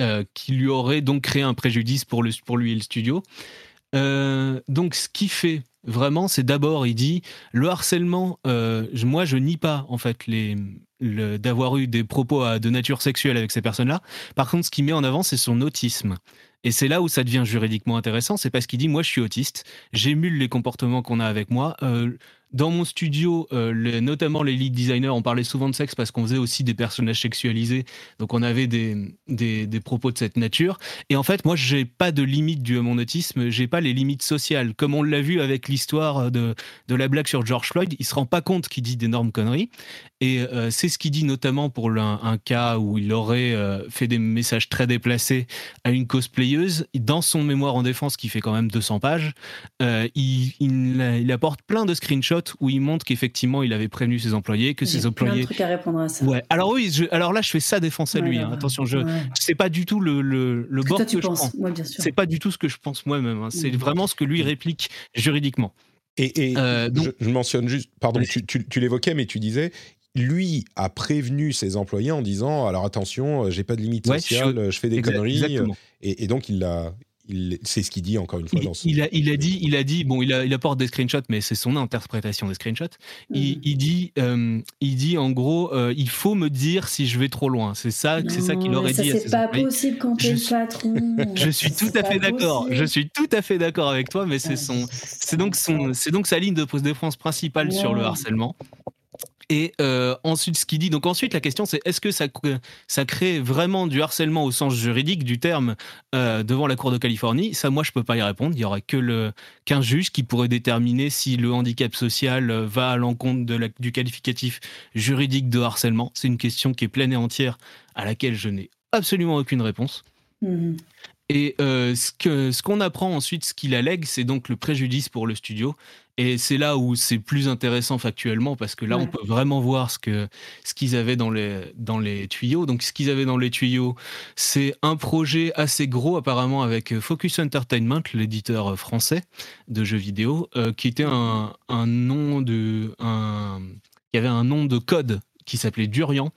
euh, qui lui aurait donc créé un préjudice pour, le, pour lui et le studio. Euh, donc ce qu'il fait vraiment, c'est d'abord, il dit, le harcèlement, euh, moi je nie pas en fait les, d'avoir eu des propos de nature sexuelle avec ces personnes-là. Par contre, ce qu'il met en avant, c'est son autisme. Et c'est là où ça devient juridiquement intéressant, c'est parce qu'il dit, moi je suis autiste, j'émule les comportements qu'on a avec moi dans mon studio, euh, notamment les lead designers, on parlait souvent de sexe parce qu'on faisait aussi des personnages sexualisés. Donc on avait des, des, propos de cette nature. Et en fait, moi, j'ai pas de limite à mon autisme. J'ai pas les limites sociales. Comme on l'a vu avec l'histoire de, de la blague sur George Floyd, il se rend pas compte qu'il dit d'énormes conneries. Et euh, c'est ce qu'il dit notamment pour un, cas où il aurait euh, fait des messages très déplacés à une cosplayeuse. Dans son mémoire en défense, qui fait quand même 200 pages, il apporte plein de screenshots où il montre qu'effectivement il avait prévenu ses employés, que ses employés. Plein de à répondre à ça. Ouais. Alors oui, alors là je fais ça défoncer lui. Hein. Attention, je c'est pas du tout le le, le bord que, je pense. C'est pas du tout ce que je pense moi-même. Hein. C'est mm. vraiment ce que lui réplique juridiquement. Et, euh, je, mentionne juste, pardon, tu, tu, l'évoquais, mais tu disais, lui a prévenu ses employés en disant alors attention, euh, j'ai pas de limite sociale, je, fais des conneries. Et, et, donc il l'a c'est ce qu'il dit encore une fois. Il, dans il, a, il, a, dit, il a dit, bon, il, a, il apporte des screenshots, mais c'est son interprétation des screenshots. Il, mm. dit, euh, il dit en gros, euh, il faut me dire si je vais trop loin. C'est ça, c'est ça qu'il aurait dit. C'est pas possible quand t'es le patron. Je suis tout à fait d'accord. Je suis tout à fait d'accord avec toi, mais c'est son, c'est donc son, c'est donc sa ligne de défense principale sur le harcèlement. Et euh, ensuite, ce qu'il dit, donc ensuite, la question c'est est-ce que ça, crée vraiment du harcèlement au sens juridique du terme euh, devant la Cour de Californie? Ça, moi, je peux pas y répondre. Il y aurait que qu'un juge qui pourrait déterminer si le handicap social euh, va à l'encontre du qualificatif juridique de harcèlement. C'est une question qui est pleine et entière à laquelle je n'ai absolument aucune réponse. Mmh et euh, ce qu'on ce qu'on apprend ensuite, ce qu'il allègue, c'est donc le préjudice pour le studio. Et c'est là où c'est plus intéressant factuellement parce que là, on peut vraiment voir ce que ce qu'ils avaient dans les dans les tuyaux. Donc, ce qu'ils avaient dans les tuyaux, c'est un projet assez gros apparemment avec Focus Entertainment, l'éditeur français de jeux vidéo, euh, qui était un, un nom de un qui avait un nom de code qui s'appelait Durian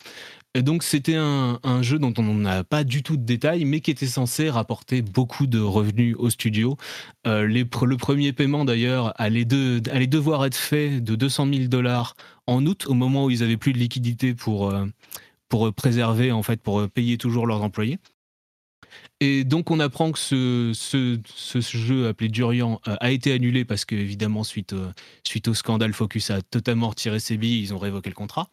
et donc c'était un, jeu dont on n'a pas du tout de détails, mais qui était censé rapporter beaucoup de revenus au studio. Euh, le premier paiement d'ailleurs allait, devoir être fait de 200 000 dollars en août, au moment où ils avaient plus de liquidité pour, euh, pour préserver, en fait, pour payer toujours leurs employés. Et donc on apprend que ce, jeu appelé Durian euh, a été annulé parce que évidemment suite, suite au scandale Focus a totalement retiré ses billes, ils ont révoqué le contrat.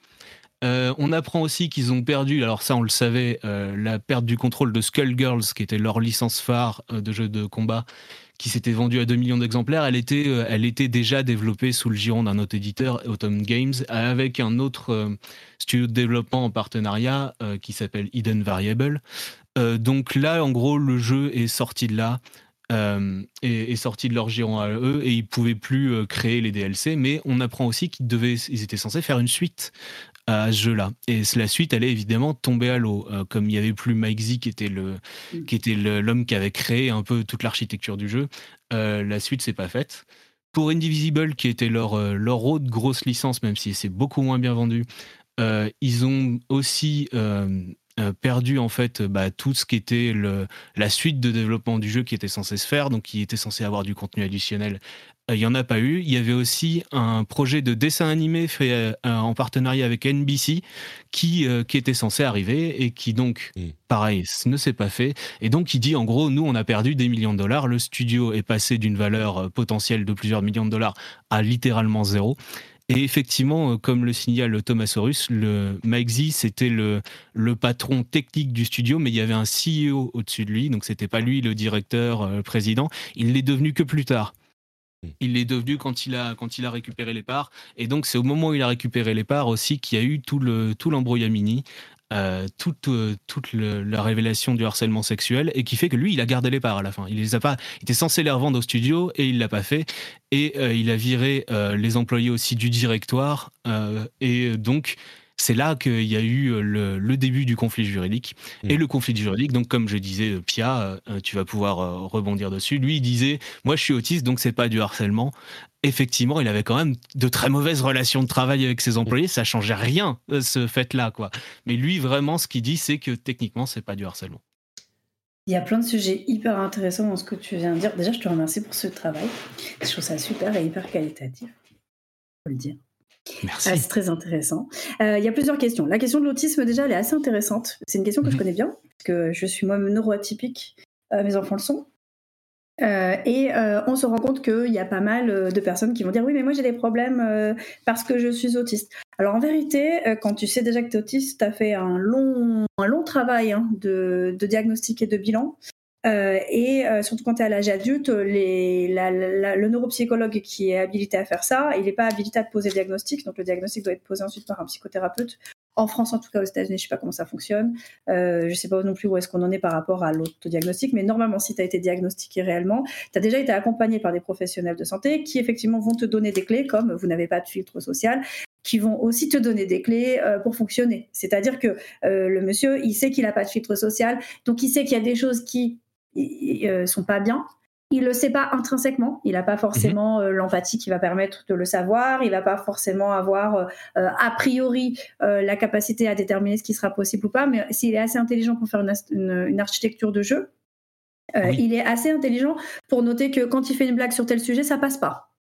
Euh, on apprend aussi qu'ils ont perdu, alors ça on le savait, euh, la perte du contrôle de Skullgirls, qui était leur licence phare euh, de jeu de combat, qui s'était vendue à 2 millions d'exemplaires. Elle était, elle était déjà développée sous le giron d'un autre éditeur, Autumn Games, avec un autre studio de développement en partenariat qui s'appelle Hidden Variable. donc là, en gros, le jeu est sorti de là. est sorti de leur giron à eux et ils pouvaient plus créer les DLC mais on apprend aussi qu'ils devaient ils étaient censés faire une suite à ce jeu-là. Et la suite allait évidemment tomber à l'eau, euh, comme il n'y avait plus Mike Z qui était le, mm. qui était l'homme qui avait créé un peu toute l'architecture du jeu. Euh, la suite s'est pas faite. Pour Indivisible, qui était leur, euh, leur autre grosse licence, même si c'est beaucoup moins bien vendu, ils ont aussi perdu en fait bah, tout ce qui était le, la suite de développement du jeu qui était censé se faire, donc qui était censé avoir du contenu additionnel il n'y en a pas eu. Il y avait aussi un projet de dessin animé fait en partenariat avec NBC qui, qui était censé arriver et qui donc, mm. pareil, ne s'est pas fait. Et donc, il dit en gros, nous, on a perdu des millions de dollars. Le studio est passé d'une valeur potentielle de plusieurs millions de dollars à littéralement zéro. Et effectivement, euh, comme le signale Thomasaurus, le Mike Z, c'était le, le patron technique du studio, mais il y avait un CEO au-dessus de lui, donc c'était pas lui le directeur, euh, le président. Il l'est devenu que plus tard. Hmm. Il l'est devenu quand il a quand il a récupéré les parts, et donc c'est au moment où il a récupéré les parts aussi qu'il y a eu tout le tout l'embrouillamini euh, toute, euh, toute la révélation du harcèlement sexuel et qui fait que lui, il a gardé les parts à la fin. Il les a pas, il était censé les revendre au studio et il l'a pas fait. Et euh, il a viré les employés aussi du directoire. et donc, c'est là qu'il y a eu le, début du conflit juridique. Mmh. Et le conflit juridique, donc comme je disais, Pia, tu vas pouvoir rebondir dessus. Lui, il disait, moi je suis autiste, donc c'est pas du harcèlement effectivement, il avait quand même de très mauvaises relations de travail avec ses employés. Ça changeait rien, euh, ce fait-là, quoi. Mais lui, vraiment, ce qu'il dit, c'est que techniquement, c'est pas du harcèlement. Il y a plein de sujets hyper intéressants dans ce que tu viens de dire. Déjà, je te remercie pour ce travail. Je trouve ça super et hyper qualitatif. Faut le dire. Merci. Ah, c'est très intéressant. Euh, il y a plusieurs questions. La question de l'autisme, déjà, elle est assez intéressante. C'est une question que je mhm. connais bien, parce que je suis moi-même neuroatypique. Euh, mes enfants le sont. Euh, et on se rend compte qu'il y a pas mal de personnes qui vont dire oui mais moi j'ai des problèmes parce que je suis autiste. Alors en vérité, quand tu sais déjà que tu es autiste, tu as fait un long, un long travail hein, de, de, diagnostic et de bilan. Et surtout quand tu es à l'âge adulte, les, le neuropsychologue qui est habilité à faire ça, il n'est pas habilité à te poser le diagnostic, donc le diagnostic doit être posé ensuite par un psychothérapeute en France, en tout cas aux États-Unis, je sais pas comment ça fonctionne. Euh, je sais pas non plus où est-ce qu'on en est par rapport à l'autodiagnostic, mais normalement, si tu as été diagnostiqué réellement, tu as déjà été accompagné par des professionnels de santé qui effectivement vont te donner des clés, comme vous n'avez pas de filtre social, qui vont aussi te donner des clés euh, pour fonctionner. C'est-à-dire que euh, le monsieur, il sait qu'il n'a pas de filtre social, donc il sait qu'il y a des choses qui euh, sont pas bien, il le sait pas intrinsèquement. Il n'a pas forcément mhm. euh, l'empathie qui va permettre de le savoir. Il va pas forcément avoir euh, a priori la capacité à déterminer ce qui sera possible ou pas. Mais s'il est assez intelligent pour faire une, architecture de jeu, il est assez intelligent pour noter que quand il fait une blague sur tel sujet, ça passe pas.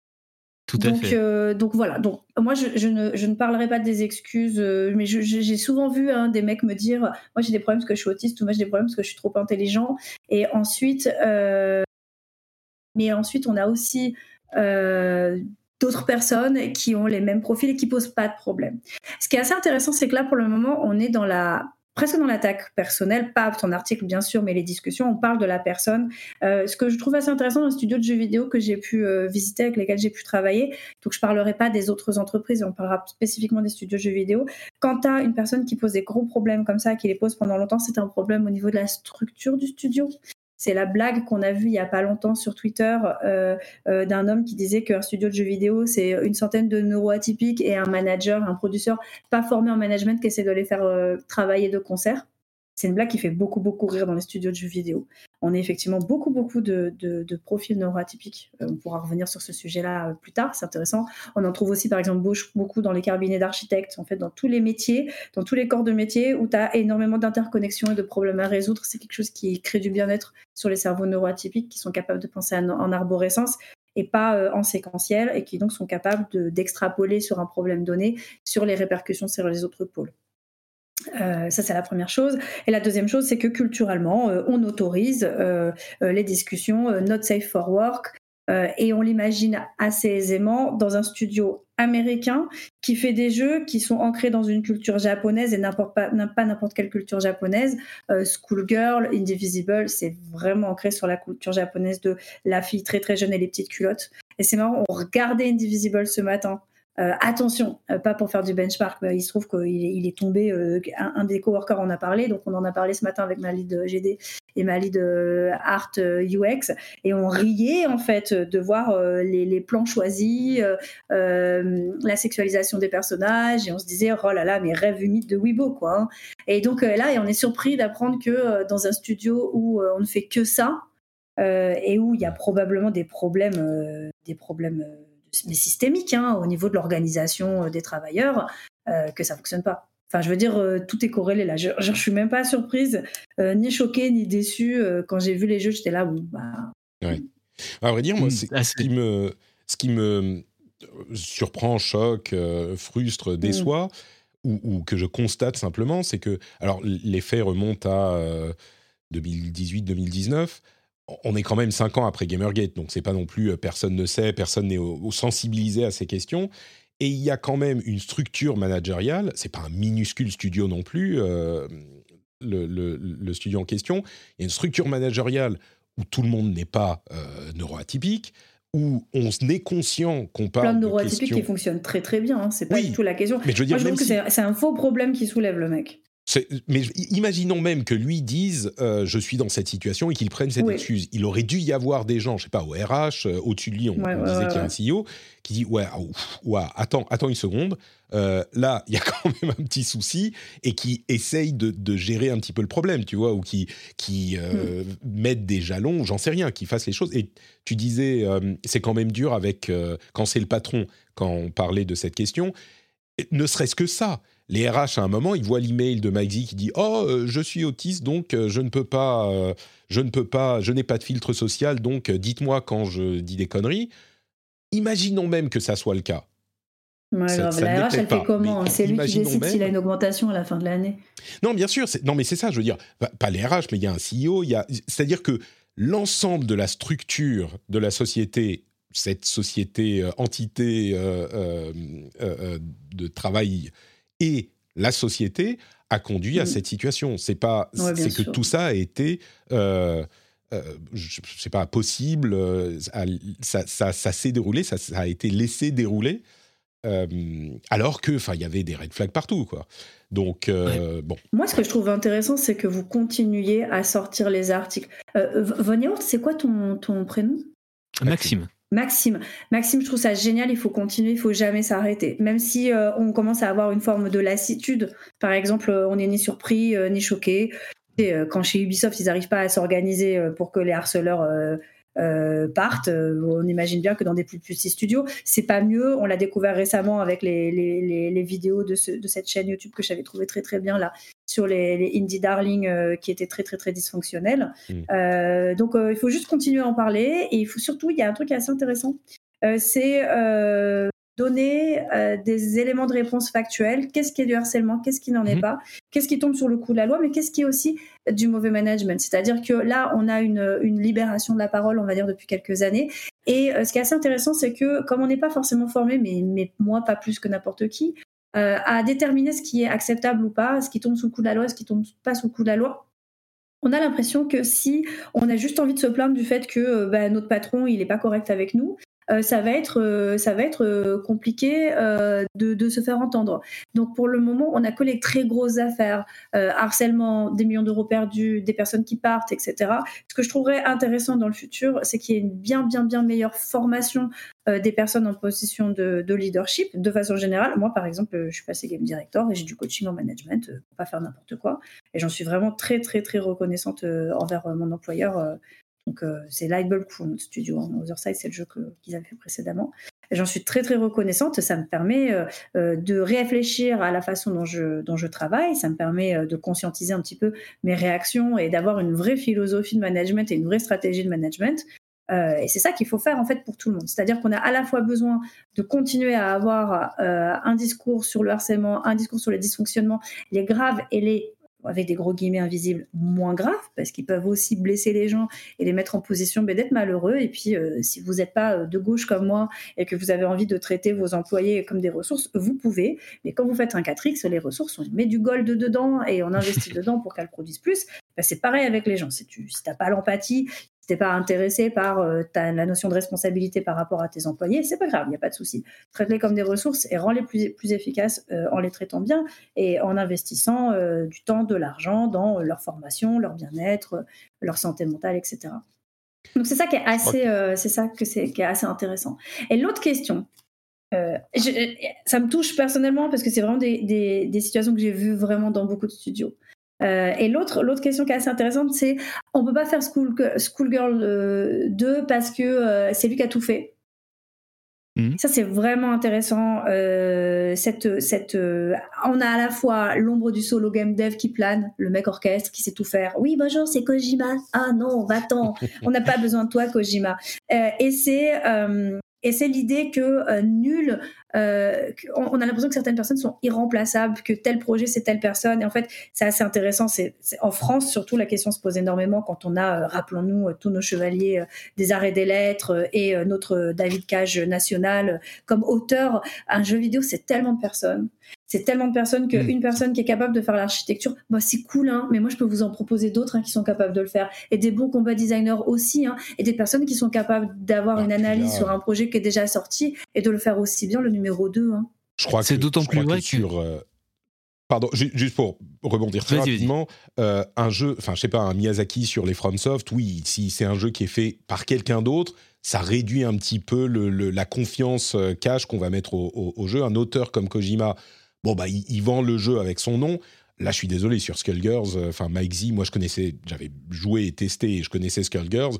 Tout à donc, fait. donc voilà. Donc moi, je, ne, parlerai pas des excuses, mais j'ai souvent vu hein, des mecs me dire, moi j'ai des problèmes parce que je suis autiste ou moi j'ai des problèmes parce que je suis trop intelligent. Et ensuite, mais ensuite, on a aussi euh, d'autres personnes qui ont les mêmes profils et qui posent pas de problème. Ce qui est assez intéressant, c'est que là, pour le moment, on est dans la presque dans l'attaque personnelle, pas ton article bien sûr, mais les discussions, on parle de la personne. Euh, ce que je trouve assez intéressant dans le studio de jeux vidéo que j'ai pu euh, visiter, avec lesquels j'ai pu travailler, donc je parlerai pas des autres entreprises, on parlera spécifiquement des studios de jeux vidéo. Quand tu as une personne qui pose des gros problèmes comme ça, qui les pose pendant longtemps, c'est un problème au niveau de la structure du studio. C'est la blague qu'on a vue il y a pas longtemps sur Twitter euh, euh, d'un homme qui disait qu'un studio de jeux vidéo, c'est une centaine de neuroatypiques et un manager, un producteur pas formé en management qui essaie de les faire euh, travailler de concert. C'est une blague qui fait beaucoup, beaucoup rire dans les studios de jeux vidéo. On est effectivement beaucoup, beaucoup de, profils neuroatypiques. Euh, on pourra revenir sur ce sujet-là euh, plus tard, c'est intéressant. On en trouve aussi, par exemple, beaucoup dans les cabinets d'architectes, en fait, dans tous les métiers, dans tous les corps de métier où tu as énormément d'interconnexions et de problèmes à résoudre. C'est quelque chose qui crée du bien-être sur les cerveaux neuroatypiques qui sont capables de penser en arborescence et pas euh, en séquentiel et qui donc sont capables d'extrapoler sur un problème donné sur les répercussions sur les autres pôles. Euh, ça, c'est la première chose. Et la deuxième chose, c'est que culturellement, euh, on autorise euh, les discussions not safe for work. et on l'imagine assez aisément dans un studio américain qui fait des jeux qui sont ancrés dans une culture japonaise et n'importe pas, n'importe quelle culture japonaise. Schoolgirl, Indivisible, c'est vraiment ancré sur la culture japonaise de la fille très très jeune et les petites culottes. Et c'est marrant, on regardait Indivisible ce matin euh, attention, euh, pas pour faire du benchmark, mais il se trouve qu'il est, tombé, euh, un, des coworkers en a parlé, donc on en a parlé ce matin avec ma lead GD et ma lead Art UX, et on riait en fait de voir les, plans choisis, la sexualisation des personnages, et on se disait, oh là là, mais rêve humide de Weibo, quoi. Hein. Et donc là, et on est surpris d'apprendre que dans un studio où on ne fait que ça, et où il y a probablement des problèmes, des problèmes mais systémique hein, au niveau de l'organisation euh, des travailleurs, euh, que ça fonctionne pas. Enfin, je veux dire, euh, tout est corrélé là. Je, je, suis même pas surprise, ni choquée, ni déçue. quand j'ai vu les jeux, j'étais là, bon, bah. À vrai dire, moi, mm. c'est ce qui me ce qui me surprend, choque, frustre, mm. déçoit, ou, que je constate simplement, c'est que, alors les faits remontent à 2018-2019, on est quand même cinq ans après Gamergate, donc c'est pas non plus personne ne sait, personne n'est sensibilisé à ces questions. Et il y a quand même une structure managériale, c'est pas un minuscule studio non plus, euh, le, studio en question, il y a une structure managériale où tout le monde n'est pas euh, neuroatypique, où on est conscient qu'on parle Plein de neuroatypiques qui fonctionnent très très bien, hein, c'est pas du tout la question. Mais je veux dire, Moi, je trouve que c'est un faux problème qui soulève le mec. Mais imaginons même que lui dise euh, je suis dans cette situation et qu'il prenne cette excuse. Il aurait dû y avoir des gens, je sais pas, au RH, euh, au-dessus de lui, on, disait qu'il y a un CEO qui dit ouais, ouais attends, attends une seconde. Euh, là, il y a quand même un petit souci et qui essaye de, gérer un petit peu le problème, tu vois, ou qui qui hmm. mette des jalons, j'en sais rien, qui fasse les choses. Et tu disais c'est quand même dur avec quand c'est le patron quand on parlait de cette question. Ne serait-ce que ça les RH à un moment, ils voient l'email de Mike qui dit "Oh, euh, je suis autiste donc euh, je ne peux pas euh, je ne peux pas je n'ai pas de filtre social donc dites-moi quand je dis des conneries." Imaginons même que ça soit le cas. Ouais, ça, la RH, elle fait comment C'est lui qui décide s'il a une augmentation à la fin de l'année. Non, bien sûr. Non, mais c'est ça, je veux dire. Pas les RH, mais il y a un CEO. Il y a... C'est-à-dire que l'ensemble de la structure de la société, cette société, entité de travail et la société a conduit à mm. cette situation. C'est pas, c'est que tout ça a été, euh, euh sais pas, possible. Euh, ça, ça, s'est déroulé, ça, a été laissé dérouler, euh, alors que, enfin, il y avait des red flags partout, quoi. Donc, bon. Moi, ce que je trouve intéressant, c'est que vous continuiez à sortir les articles. Euh, c'est quoi ton, ton prénom? Maxime. Maxime. Maxime, je trouve ça génial, il faut continuer, il faut jamais s'arrêter. Même si euh, on commence à avoir une forme de lassitude, par exemple, euh, on n'est ni surpris euh, ni choqué. quand chez Ubisoft, ils n'arrivent pas à s'organiser pour que les harceleurs euh, partent. Euh, on imagine bien que dans des plus petits studios, c'est pas mieux. On l'a découvert récemment avec les, les, les, vidéos de, ce, de, cette chaîne YouTube que j'avais trouvé très très bien là sur les, indie darling euh, qui étaient très très très dysfonctionnels. Mm. donc il faut juste continuer à en parler et il faut surtout il y a un truc assez intéressant. c'est donner euh, des éléments de réponse factuels. Qu'est-ce qui est du harcèlement? Qu'est-ce qui n'en est mhm. pas? Qu'est-ce qui tombe sur le coup de la loi? Mais qu'est-ce qui est aussi du mauvais management? C'est-à-dire que là, on a une, une, libération de la parole, on va dire, depuis quelques années. Et euh, ce qui est assez intéressant, c'est que comme on n'est pas forcément formé, mais, mais moi pas plus que n'importe qui, euh, à déterminer ce qui est acceptable ou pas, ce qui tombe sous le coup de la loi, ce qui tombe pas sous le coup de la loi, on a l'impression que si on a juste envie de se plaindre du fait que bah, notre patron il n'est pas correct avec nous, euh, ça va être, euh, euh, compliqué de, se faire entendre. Donc pour le moment, on a que les très grosses affaires, harcèlement, des millions d'euros perdus, des personnes qui partent, etc. Ce que je trouverais intéressant dans le futur, c'est qu'il y ait une bien, bien, bien meilleure formation des personnes en position de, de, leadership de façon générale. Moi, par exemple, je suis passée game director et j'ai du coaching en management pour pas faire n'importe quoi. Et j'en suis vraiment très, très, très reconnaissante envers mon employeur donc euh, c'est Lightbulb pour notre studio. Hein. Otherside, c'est le jeu qu'ils avaient fait précédemment. J'en suis très très reconnaissante. Ça me permet euh, euh, de réfléchir à la façon dont je, dont je travaille. Ça me permet de conscientiser un petit peu mes réactions et d'avoir une vraie philosophie de management et une vraie stratégie de management. et c'est ça qu'il faut faire en fait pour tout le monde. C'est-à-dire qu'on a à la fois besoin de continuer à avoir un discours sur le harcèlement, un discours sur les dysfonctionnements, les graves et les avec des gros guillemets invisibles, moins graves, parce qu'ils peuvent aussi blesser les gens et les mettre en position d'être malheureux. Et puis, euh, si vous n'êtes pas euh, de gauche comme moi et que vous avez envie de traiter vos employés comme des ressources, vous pouvez. Mais quand vous faites un 4X, les ressources, on met du gold dedans et on investit dedans pour qu'elles produisent plus. Ben, c'est pareil avec les gens. Si tu n'as pas l'empathie, si t'es pas intéressé par euh, la notion de responsabilité par rapport à tes employés, c'est pas grave, il n'y a pas de souci. Traite-les comme des ressources et rends-les plus, plus efficaces euh, en les traitant bien et en investissant euh, du temps, de l'argent dans leur formation, leur bien-être, leur santé mentale, etc. Donc c'est ça qui est assez, c'est ça que c'est qui est assez intéressant. Et l'autre question, ça me touche personnellement parce que c'est vraiment des, des, des situations que j'ai vues vraiment dans beaucoup de studios. Euh, et l'autre, l'autre question qui est assez intéressante, c'est on peut pas faire School, Schoolgirl 2 euh, parce que euh, c'est lui qui a tout fait. Mhm. Ça, c'est vraiment intéressant. cette, cette, on a à la fois l'ombre du solo game dev qui plane, le mec orchestre qui sait tout faire. Oui, bonjour, c'est Kojima. Ah non, va-t'en. on n'a pas besoin de toi, Kojima. et c'est Et c'est l'idée que nul, on, a l'impression que certaines personnes sont irremplaçables, que tel projet c'est telle personne. Et en fait, c'est assez intéressant. C'est en France surtout la question se pose énormément quand on a, rappelons-nous, tous nos chevaliers des arts et des lettres et notre David Cage national comme auteur. Un jeu vidéo, c'est tellement de personnes c'est tellement de personnes qu'une mm. personne qui est capable de faire l'architecture, bah c'est cool, hein, mais moi je peux vous en proposer d'autres hein, qui sont capables de le faire. Et des bons combat designers aussi, hein, et des personnes qui sont capables d'avoir une analyse sur un projet qui est déjà sorti et de le faire aussi bien le numéro 2. Hein. Je crois que c'est d'autant plus vrai que, sur. Euh, pardon, juste pour rebondir très rapidement, euh, un jeu, enfin je sais pas, un Miyazaki sur les FromSoft, oui, si c'est un jeu qui est fait par quelqu'un d'autre, ça réduit un petit peu le, la confiance euh, cash qu'on va mettre au, au, jeu. Un auteur comme Kojima, bon, bah, il, vend le jeu avec son nom. Là, je suis désolé, sur Skullgirls, euh, enfin, Mike Z, moi, je connaissais, j'avais joué et testé et je connaissais Skullgirls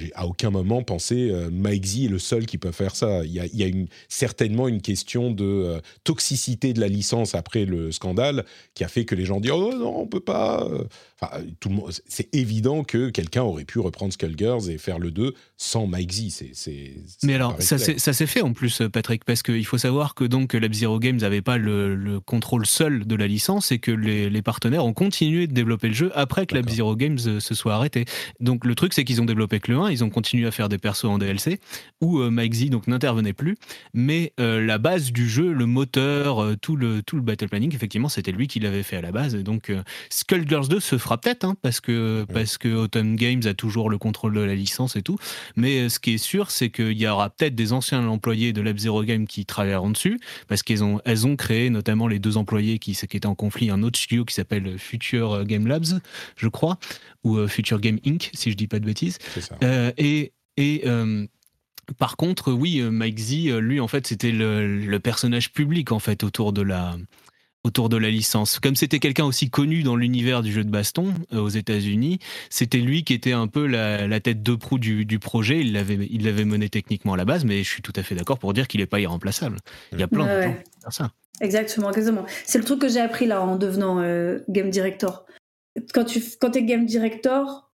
j'ai à aucun moment pensé euh, Mike Z est le seul qui peut faire ça. Il y a, certainement une question de euh, toxicité de la licence après le scandale qui a fait que les gens disent oh non on peut pas. Enfin, tout le monde, c'est évident que quelqu'un aurait pu reprendre Skullgirls et faire le 2 sans Mike Z. C'est, Mais alors ça s'est fait en plus Patrick parce qu'il faut savoir que donc Lab Zero Games n'avait pas le, contrôle seul de la licence et que les, les, partenaires ont continué de développer le jeu après que Lab Zero Games euh, se soit arrêté. Donc le truc c'est qu'ils ont développé que le 1 ils ont continué à faire des persos en DLC, où euh, Mike Z donc n'intervenait plus, mais euh, la base du jeu, le moteur, euh, tout, le, tout le battle planning, effectivement, c'était lui qui l'avait fait à la base. Et donc Skullgirls 2 se fera peut-être, hein, parce, que, parce que Autumn Games a toujours le contrôle de la licence et tout, mais ce qui est sûr, c'est qu'il y aura peut-être des anciens employés de Lab Zero Game qui travailleront dessus, parce qu'elles ont, elles ont créé notamment les deux employés qui, qui étaient en conflit, un autre studio qui s'appelle Future Game Labs, je crois, ou Future Game Inc., si je dis pas de bêtises. Ça. Euh, et, et euh, par contre, oui, euh, Mike Z, lui, en fait, c'était le, personnage public, en fait, autour de la, autour de la licence. Comme c'était quelqu'un aussi connu dans l'univers du jeu de baston aux États-Unis, c'était lui qui était un peu la, tête de proue du, projet. Il l'avait, il l'avait mené techniquement à la base, mais je suis tout à fait d'accord pour dire qu'il n'est pas irremplaçable. Il y a plein de gens qui faire ça. Exactement, exactement. C'est le truc que j'ai appris là en devenant game director. Quand tu quand es game director,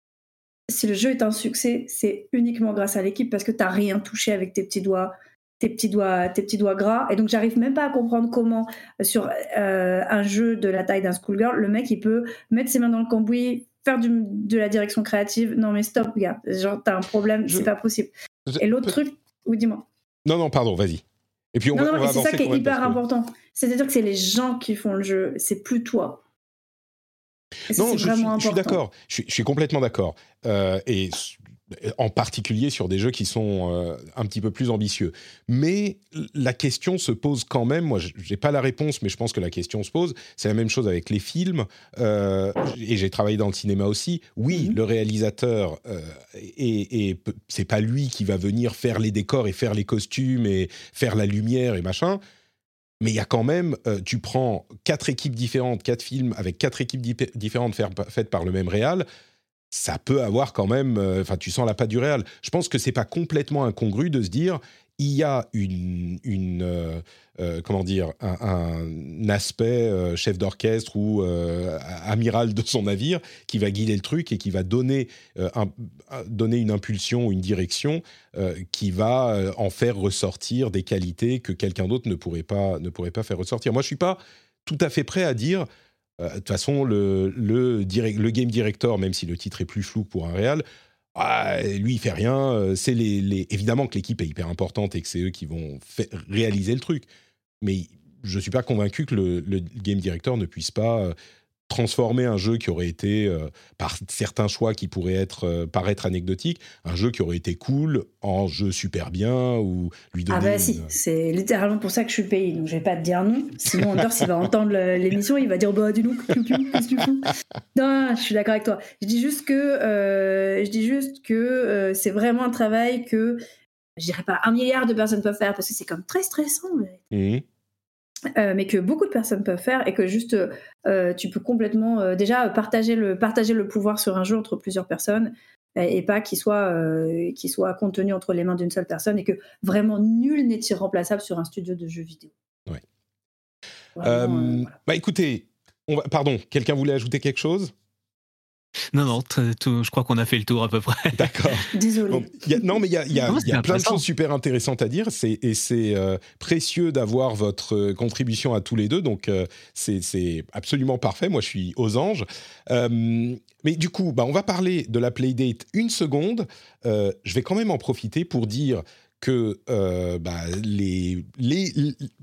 si le jeu est un succès, c'est uniquement grâce à l'équipe parce que tu n'as rien touché avec tes petits doigts, tes petits doigts, tes petits doigts gras. Et donc, j'arrive même pas à comprendre comment, euh, sur euh, un jeu de la taille d'un schoolgirl, le mec, il peut mettre ses mains dans le cambouis, faire de la direction créative. Non, mais stop, gars. Genre, t'as un problème, c'est pas possible. Et l'autre truc, oui, dis-moi. Non, non, pardon, vas-y. Et puis, on non, non, c'est ça qui est hyper important. C'est-à-dire que c'est les gens qui font le jeu, c'est plus toi. Non, je, suis d'accord. Je, suis complètement d'accord. Euh, et en particulier sur des jeux qui sont euh, un petit peu plus ambitieux. Mais la question se pose quand même, moi je n'ai pas la réponse, mais je pense que la question se pose, c'est la même chose avec les films, euh, et j'ai travaillé dans le cinéma aussi, oui, mhm. le réalisateur, et, et c'est pas lui qui va venir faire les décors et faire les costumes et faire la lumière et machin, mais il y a quand même, euh, tu prends quatre équipes différentes, quatre films avec quatre équipes différentes faites par le même réal, ça peut avoir quand même, euh, enfin, tu sens la patte du réal. Je pense que c'est pas complètement incongru de se dire, il y a une, euh, euh, comment dire, un, aspect chef d'orchestre ou amiral de son navire qui va guider le truc et qui va donner une impulsion, une direction qui va en faire ressortir des qualités que quelqu'un d'autre ne pourrait pas ne pourrait pas faire ressortir. Moi, je suis pas tout à fait prêt à dire. De toute façon, le, le, le game director, même si le titre est plus flou pour un réal, ah, lui il fait rien. Euh, c'est les, évidemment que l'équipe est hyper importante et que c'est eux qui vont réaliser le truc. Mais je suis pas convaincu que le, le, game director ne puisse pas euh, transformer un jeu qui aurait été, euh, par certains choix qui pourraient être, euh, paraître anecdotiques, un jeu qui aurait été cool en jeu super bien ou lui donner. Ah bah si, c'est littéralement pour ça que je suis payé, donc je vais pas te dire non. Sinon, Anders, s'il va entendre l'émission, il va dire bah dis-nous, qu'est-ce que tu fous? Non, je suis d'accord avec toi. Je dis juste que, euh, je dis juste que c'est vraiment un travail que je dirais pas un milliard de personnes peuvent faire parce que c'est comme très stressant. Mmh. Euh, mais que beaucoup de personnes peuvent faire et que juste euh, tu peux complètement euh, déjà partager le, partager le pouvoir sur un jeu entre plusieurs personnes et, pas qu'il soit, qu'il soit contenu entre les mains d'une seule personne et que vraiment nul n'est irremplaçable sur un studio de jeux vidéo. Ouais. bah écoutez, on va, pardon, quelqu'un voulait ajouter quelque chose? Non, non, je crois qu'on a fait le tour à peu près. D'accord. Désolé. non, mais il y a, y a, y a plein de choses super intéressantes à dire et c'est euh, précieux d'avoir votre euh, contribution à tous les deux. Donc, euh, c'est absolument parfait. Moi, je suis aux anges. mais du coup, bah, on va parler de la Playdate une seconde. je vais quand même en profiter pour dire que bah, les, les,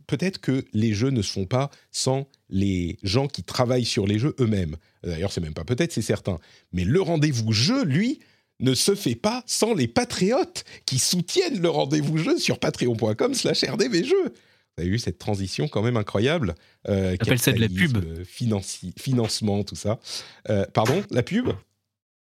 peut-être que les jeux ne se font pas sans les gens qui travaillent sur les jeux eux-mêmes. D'ailleurs, c'est même pas peut-être, c'est certain. Mais le rendez-vous jeu, lui, ne se fait pas sans les patriotes qui soutiennent le rendez-vous jeu sur patreon.com slash rdvjeux. Vous avez vu cette transition quand même incroyable euh, Appelle ça de la pub. financement, tout ça. Euh, pardon, la pub?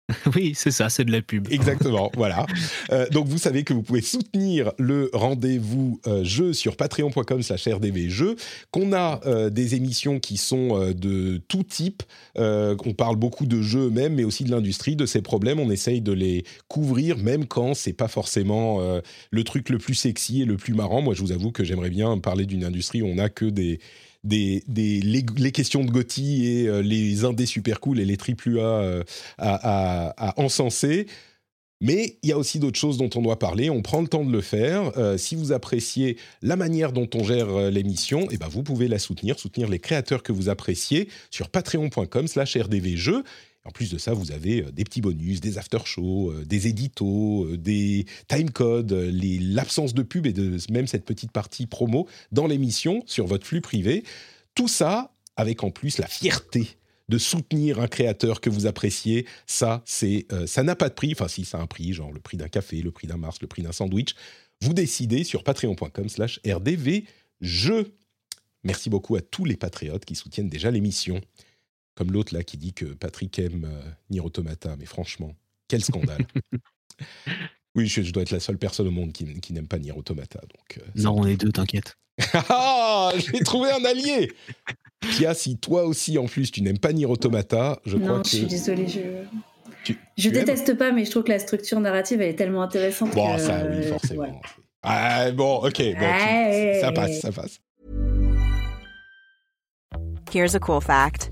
Oui, c'est ça, c'est de la pub. Exactement, voilà. Euh, donc vous savez que vous pouvez soutenir le rendez-vous euh, jeu sur patreon.com slash rdvjeux, qu'on a euh, des émissions qui sont de tout type, on parle beaucoup de jeux même, mais aussi de l'industrie, de ces problèmes, on essaye de les couvrir, même quand c'est pas forcément le truc le plus sexy et le plus marrant. Moi, je vous avoue que j'aimerais bien parler d'une industrie où on n'a que des des, les, questions de Gotti et euh, les indés super cool et les triple A euh, à, encenser. Mais il y a aussi d'autres choses dont on doit parler. On prend le temps de le faire. Euh, si vous appréciez la manière dont on gère l'émission, eh ben vous pouvez la soutenir, soutenir les créateurs que vous appréciez sur patreon.com/rdvjeux. En plus de ça, vous avez euh, des petits bonus, des after-shows, euh, des éditos, euh, des timecodes, l'absence de pub et même cette petite partie promo dans l'émission sur votre flux privé. Tout ça avec en plus la fierté de soutenir un créateur que vous appréciez, ça, c'est, ça n'a pas de prix. Enfin, si, ça a un prix, genre le prix d'un café, le prix d'un Mars, le prix d'un sandwich. Vous décidez sur patreon.com/slash rdvjeux. Merci beaucoup à tous les patriotes qui soutiennent déjà l'émission. Comme l'autre là qui dit que Patrick aime euh, Nier Automata, mais franchement, quel scandale. oui, je, dois être la seule personne au monde qui, n'aime pas Nier Automata. Donc, euh, non, on est deux, t'inquiète. ah, j'ai trouvé un allié Pia, si toi aussi en plus tu n'aimes pas Nier Automata, je crois que... je suis désolée, je... je déteste pas, mais je trouve que la structure narrative elle est tellement intéressante. Bon, ça, oui, forcément. Ah, bon, ok, bon, ça passe, ça passe. Here's a cool fact.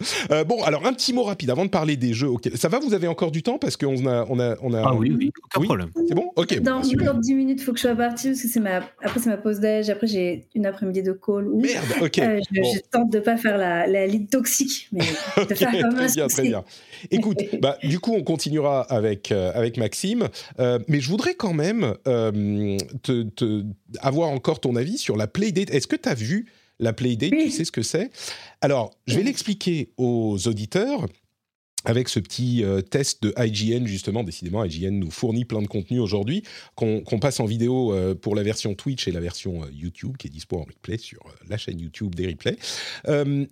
Euh, bon, alors un petit mot rapide avant de parler des jeux. Ça va, vous avez encore du temps parce qu'on a, on a, on a. Ah oui, oui, aucun problème. C'est bon, ok. Dans bon, 10 minutes, il faut que je sois partie parce que c'est ma, après c'est ma pause d'âge. Après j'ai une après-midi de call. Merde, ok. Euh, je, tente de pas faire la, la lead toxique, mais de faire comme très bien, très bien. Écoute, bah, du coup, on continuera avec euh, avec Maxime, mais je voudrais quand même te, te, avoir encore ton avis sur la Playdate. Est-ce que tu as vu la Playdate, tu sais ce que c'est Alors, je vais l'expliquer aux auditeurs avec ce petit euh, test de IGN, justement, décidément, IGN nous fournit plein de contenu aujourd'hui, qu'on passe en vidéo euh, pour la version Twitch et la version euh, YouTube, qui est dispo en replay sur la chaîne YouTube des replays.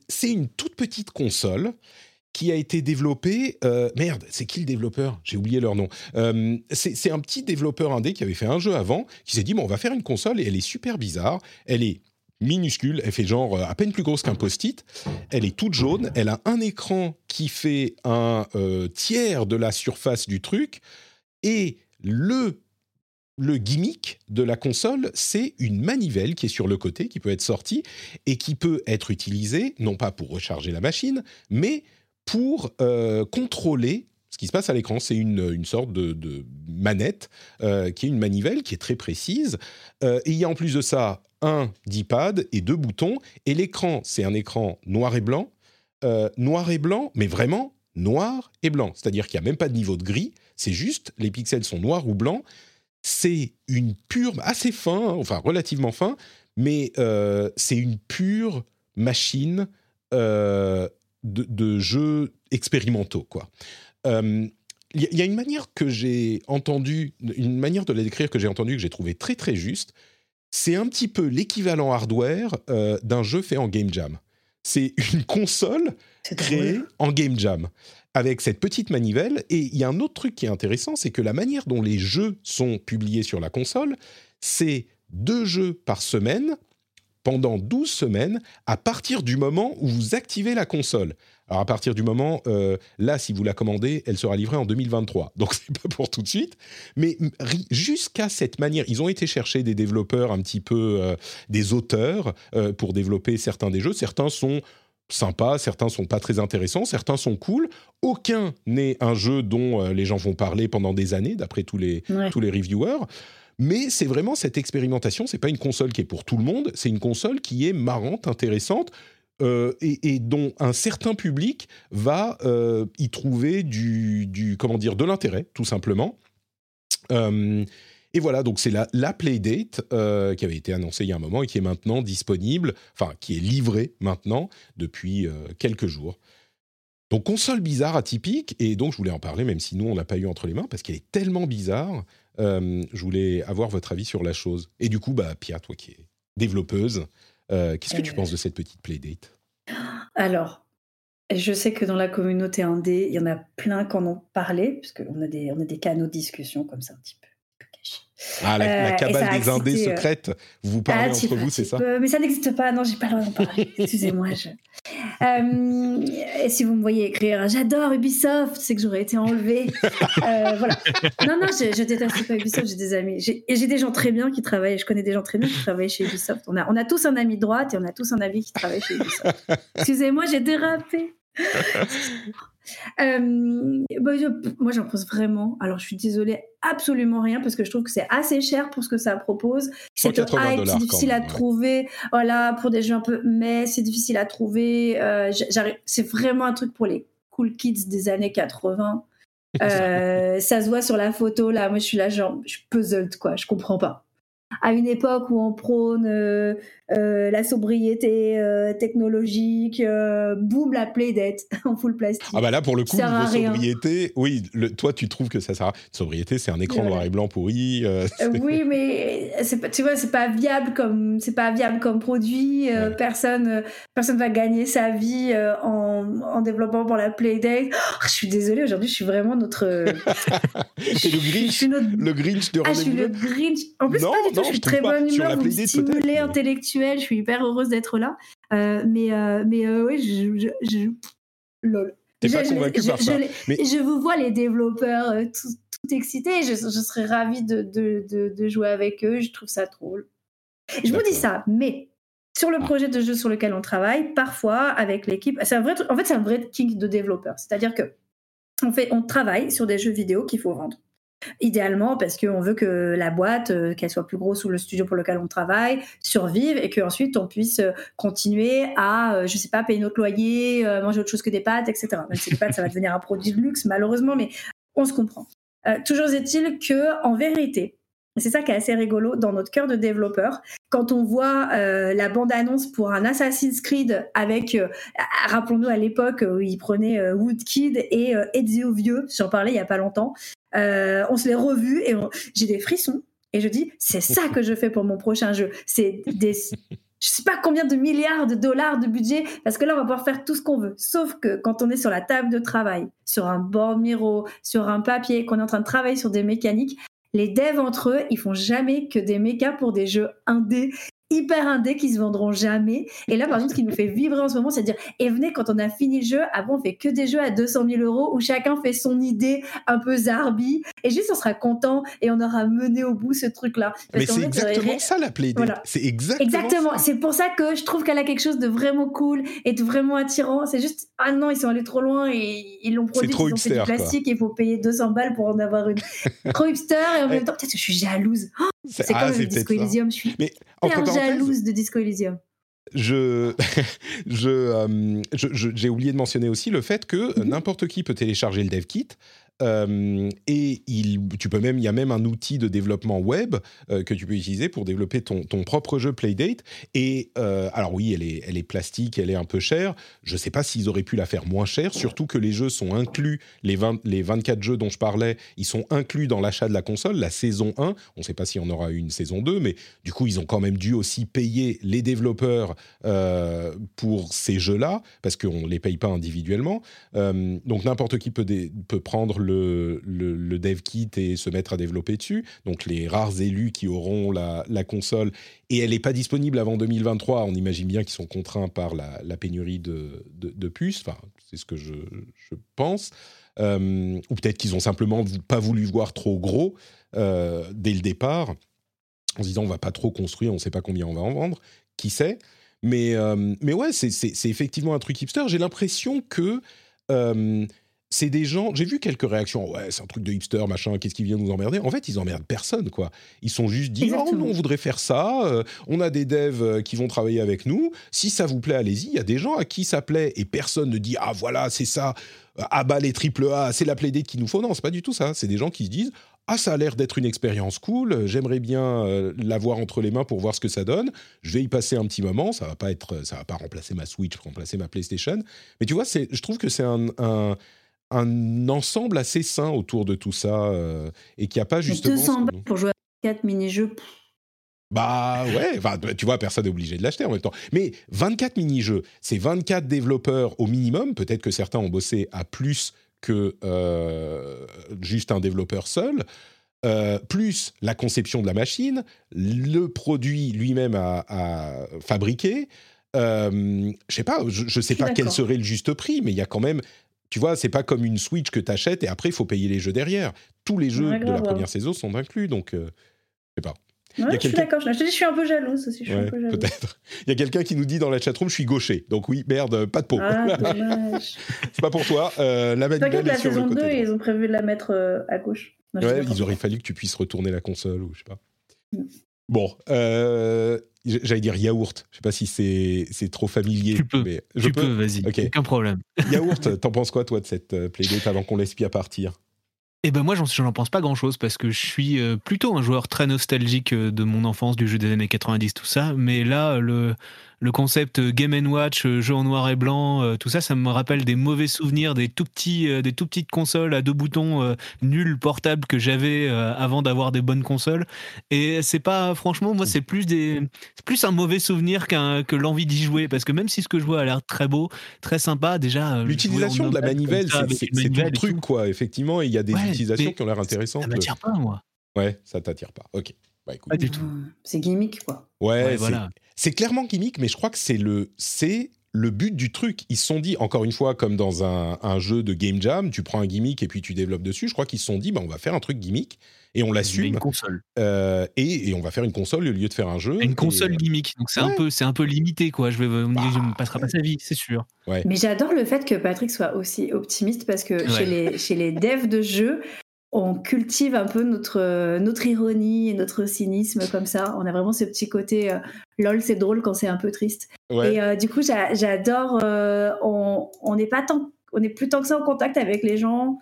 c'est une toute petite console qui a été développée... merde, c'est qui le développeur? J'ai oublié leur nom. c'est un petit développeur indé qui avait fait un jeu avant, qui s'est dit, bon, on va faire une console, et elle est super bizarre. Elle est minuscule, elle fait genre euh, à peine plus grosse qu'un post-it, elle est toute jaune, elle a un écran qui fait un euh, tiers de la surface du truc, et le, le gimmick de la console, c'est une manivelle qui est sur le côté, qui peut être sortie, et qui peut être utilisée, non pas pour recharger la machine, mais pour euh, contrôler ce qui se passe à l'écran, c'est une, une, sorte de, de manette qui est une manivelle qui est très précise. et il y a en plus de ça un D-pad et deux boutons. Et l'écran, c'est un écran noir et blanc. Euh, noir et blanc, mais vraiment noir et blanc. C'est-à-dire qu'il n'y a même pas de niveau de gris, c'est juste les pixels sont noirs ou blancs. C'est une pure, assez fin, hein, enfin relativement fin, mais euh, c'est une pure machine euh, de, jeux expérimentaux, quoi. Il y, a une manière que j'ai entendue, une manière de la décrire que j'ai entendue, que j'ai trouvé très très juste. C'est un petit peu l'équivalent hardware d'un jeu fait en game jam. C'est une console créée en game jam avec cette petite manivelle. Et il y a un autre truc qui est intéressant, c'est que la manière dont les jeux sont publiés sur la console, c'est deux jeux par semaine pendant 12 semaines à partir du moment où vous activez la console. Alors à partir du moment, euh, là, si vous la commandez, elle sera livrée en 2023. Donc c'est pas pour tout de suite. Mais jusqu'à cette manière, ils ont été chercher des développeurs un petit peu, euh, des auteurs euh, pour développer certains des jeux. Certains sont sympas, certains sont pas très intéressants, certains sont cool. Aucun n'est un jeu dont les gens vont parler pendant des années, d'après tous les, tous les reviewers. Mais c'est vraiment cette expérimentation, c'est pas une console qui est pour tout le monde, c'est une console qui est marrante, intéressante. Euh, et, dont un certain public va euh, y trouver du, comment dire de l'intérêt tout simplement. Euh, et voilà, donc c'est la, la Playdate qui avait été annoncée il y a un moment et qui est maintenant disponible, enfin qui est livrée maintenant depuis quelques jours. Donc console bizarre, atypique, et donc je voulais en parler même si nous on l'a pas eu entre les mains parce qu'elle est tellement bizarre je voulais avoir votre avis sur la chose. Et du coup, bah, Pia, toi qui es développeuse, euh, qu'est-ce que tu euh. penses de cette petite playdate? Alors, je sais que dans la communauté indé, il y en a plein qui en ont parlé, parce qu'on a des, on a des canaux de discussion comme ça un petit peu. Ah, la, cabane des indés secrètes, vous vous parlez ah, entre vous, c'est ça Mais ça n'existe pas, non, j'ai pas le droit d'en parler. Excusez-moi. Je... Euh, et si vous me voyez écrire J'adore Ubisoft, c'est que j'aurais été enlevée. euh, voilà. Non, non, je, je, déteste pas Ubisoft, j'ai des amis. Et j'ai des gens très bien qui travaillent, je connais des gens très bien qui travaillent chez Ubisoft. On a, on a tous un ami de droite et on a tous un ami qui travaille chez Ubisoft. Excusez-moi, j'ai dérapé. Euh, bah, moi, j'en pense vraiment. Alors, je suis désolée, absolument rien parce que je trouve que c'est assez cher pour ce que ça propose. C'est difficile à trouver. Voilà, pour des jeux un peu, mais c'est difficile à trouver. Euh, c'est vraiment un truc pour les cool kids des années 80. Euh, ça se voit sur la photo là. Moi, je suis là, genre, je suis puzzled quoi. Je comprends pas à une époque où on prône euh, euh, la sobriété euh, technologique, boum, la playdate en full plastique. Ah bah là, pour le coup, niveau sobriété, oui, toi, tu trouves que ça sert à... Sobriété, c'est un écran noir et blanc pourri. oui, mais pas, tu vois, c'est pas viable comme, c'est pas viable comme produit. Personne, personne va gagner sa vie en, en, développant pour la playdate. Oh, je suis désolée, aujourd'hui, je suis vraiment notre... le Grinch, le Grinch de Ah, je suis le Grinch. En plus, pas du tout je suis très bonne humeur, vous stimulez je suis hyper heureuse d'être là. Euh, mais euh, mais euh, oui, je, je, lol. T'es pas convaincu par ça. Je vous vois les développeurs tout, tout, excités. Je, serais ravie de, de, de, jouer avec eux. Je trouve ça drôle. Je vous dis ça, mais sur le projet de jeu sur lequel on travaille, parfois avec l'équipe, c'est un vrai, en fait, c'est un vrai kick de développeur. C'est-à-dire que on fait, on travaille sur des jeux vidéo qu'il faut vendre. Idéalement, parce qu'on veut que la boîte, euh, qu'elle soit plus grosse ou le studio pour lequel on travaille, survive et qu'ensuite on puisse euh, continuer à, euh, je sais pas, payer notre loyer, manger autre chose que des pâtes, etc. Même si les pâtes, ça va devenir un produit de luxe, malheureusement, mais on se comprend. toujours est-il que, en vérité, c'est ça qui est assez rigolo dans notre cœur de développeur. Quand on voit la bande-annonce pour un Assassin's Creed avec, rappelons-nous à l'époque où il prenait Woodkid et Ezio Vieux, j'en parlais il y a pas longtemps, euh, on se l'est revu et j'ai des frissons. Et je dis, c'est ça que je fais pour mon prochain jeu. C'est des, je sais pas combien de milliards de dollars de budget, parce que là, on va pouvoir faire tout ce qu'on veut. Sauf que quand on est sur la table de travail, sur un board miro, sur un papier, qu'on est en train de travailler sur des mécaniques, les devs entre eux, ils font jamais que des mécas pour des jeux indés hyper indés qui se vendront jamais. Et là, par exemple, ce qui nous fait vibrer en ce moment, c'est de dire, et venez, quand on a fini le jeu, avant, on fait que des jeux à 200 000 euros où chacun fait son idée un peu zarbi. Et juste, on sera content et on aura mené au bout ce truc-là. Mais c'est exactement ça, la playdate. Voilà. C'est exactement Exactement. C'est pour ça que je trouve qu'elle a quelque chose de vraiment cool et de vraiment attirant. C'est juste, ah non, ils sont allés trop loin et ils l'ont produit, trop ils ont fait du plastique et il faut payer 200 balles pour en avoir une. trop hipster et en même temps, peut-être que je suis jalouse. Oh, c'est ah, comme le Disco Elysium, je suis mais, jalouse de Disco Elysium. je, je, j'ai oublié de mentionner aussi le fait que mhm. n'importe qui peut télécharger le dev kit. Euh, et il, tu peux même, il y a même un outil de développement web euh, que tu peux utiliser pour développer ton, propre jeu Playdate. Et euh, alors oui, elle est, plastique, elle est un peu chère. Je ne sais pas s'ils auraient pu la faire moins chère, surtout que les jeux sont inclus, les, 20, les 24 jeux dont je parlais, ils sont inclus dans l'achat de la console, la saison 1. On ne sait pas si on aura une saison 2, mais du coup, ils ont quand même dû aussi payer les développeurs pour ces jeux-là, parce qu'on ne les paye pas individuellement. donc n'importe qui peut prendre le le, dev kit et se mettre à développer dessus. Donc les rares élus qui auront la, console. Et elle n'est pas disponible avant 2023. On imagine bien qu'ils sont contraints par la, pénurie de, puces. Enfin, c'est ce que je, pense. Euh, ou peut-être qu'ils ont simplement pas voulu voir trop gros euh, dès le départ, en se disant on va pas trop construire, on sait pas combien on va en vendre. Qui sait? Mais, euh, mais ouais, c'est effectivement un truc hipster. J'ai l'impression que c'est des gens. J'ai vu quelques réactions. Ouais, c'est un truc de hipster, machin. Qu'est-ce qui vient nous emmerder? En fait, ils emmerdent personne, quoi. Ils sont juste dit, oh, on voudrait faire ça. Euh, on a des devs euh, qui vont travailler avec nous. Si ça vous plaît, allez-y. Il y a des gens à qui ça plaît et personne ne dit, ah voilà, c'est ça. Ah bah les triple A, c'est la playdate qu'il nous faut. Non, c'est pas du tout ça. C'est des gens qui se disent, ah ça a l'air d'être une expérience cool. J'aimerais bien euh, l'avoir entre les mains pour voir ce que ça donne. Je vais y passer un petit moment. Ça va pas être, ça va pas remplacer ma Switch, remplacer ma PlayStation. Mais tu vois, c'est, je trouve que c'est un un ensemble assez sain autour de tout ça euh, et qui a pas justement. 200 balles pour jouer à 4 mini-jeux. Bah ouais, tu vois, personne n'est obligé de l'acheter en même temps. Mais 24 mini-jeux, c'est 24 développeurs au minimum. Peut-être que certains ont bossé à plus que euh, juste un développeur seul. Euh, plus la conception de la machine, le produit lui-même à, fabriquer. Euh, je sais pas, je, ne sais pas quel serait le juste prix, mais il y a quand même tu vois, c'est pas comme une Switch que tu achètes et après il faut payer les jeux derrière. Tous les jeux de la première saison sont inclus, donc euh, je sais pas. je suis d'accord. Je, je suis un peu jalouse aussi. Peut-être. Il y a quelqu'un qui nous dit dans la chatroom, je suis gaucher. Donc oui, merde, pas de peau. Ah, c'est pas pour toi. Euh, la la saison 2, ils ont prévu de la mettre euh, à gauche. ouais, il aurait fallu que tu puisses retourner la console ou je sais pas. Bon, euh, j'allais dire yaourt. Je sais pas si c'est trop familier. Tu peux. Mais je tu peux, vas-y. Aucun problème. Yaourt, t'en penses quoi toi de cette euh, playdate avant qu'on l'espie à partir? Eh ben moi, j'en pense pas grand-chose parce que je suis euh, plutôt un joueur très nostalgique de mon enfance, du jeu des années 90, tout ça. Mais là, le, le concept euh, Game Watch, euh, jeu en noir et blanc, euh, tout ça, ça me rappelle des mauvais souvenirs, des tout petits, des tout petites consoles à deux boutons nulles portables que j'avais avant d'avoir des bonnes consoles. Et c'est pas, franchement, moi, c'est plus des, plus un mauvais souvenir qu'un que l'envie d'y jouer, parce que même si ce que je vois a l'air très beau, très sympa, déjà. L'utilisation de la manivelle, c'est tout le truc, quoi. Effectivement, il y a des utilisations qui ont l'air intéressantes. Ça m'attire pas, moi. Ouais, ça t'attire pas. Ok. Bah, pas du tout. C'est gimmick, quoi. Ouais, voilà. c'est clairement gimmick, mais je crois que c'est le, c'est le but du truc. Ils se sont dit, encore une fois, comme dans un, jeu de game jam, tu prends un gimmick et puis tu développes dessus. Je crois qu'ils se sont dit, bah, on va faire un truc gimmick et on l'assume. Une console. Euh, et, on va faire une console au lieu de faire un jeu. Une console gimmick. Donc c'est un peu, c'est un peu limité, quoi. Je vais, on bah, me passera pas sa vie, c'est sûr. Mais j'adore le fait que Patrick soit aussi optimiste parce que chez les chez les devs de jeux, on cultive un peu notre, notre ironie et notre cynisme comme ça. On a vraiment ce petit côté euh, lol, c'est drôle quand c'est un peu triste. Et euh, du coup, j'adore. Euh, on n'est pas tant, on est plus tant que ça en contact avec les gens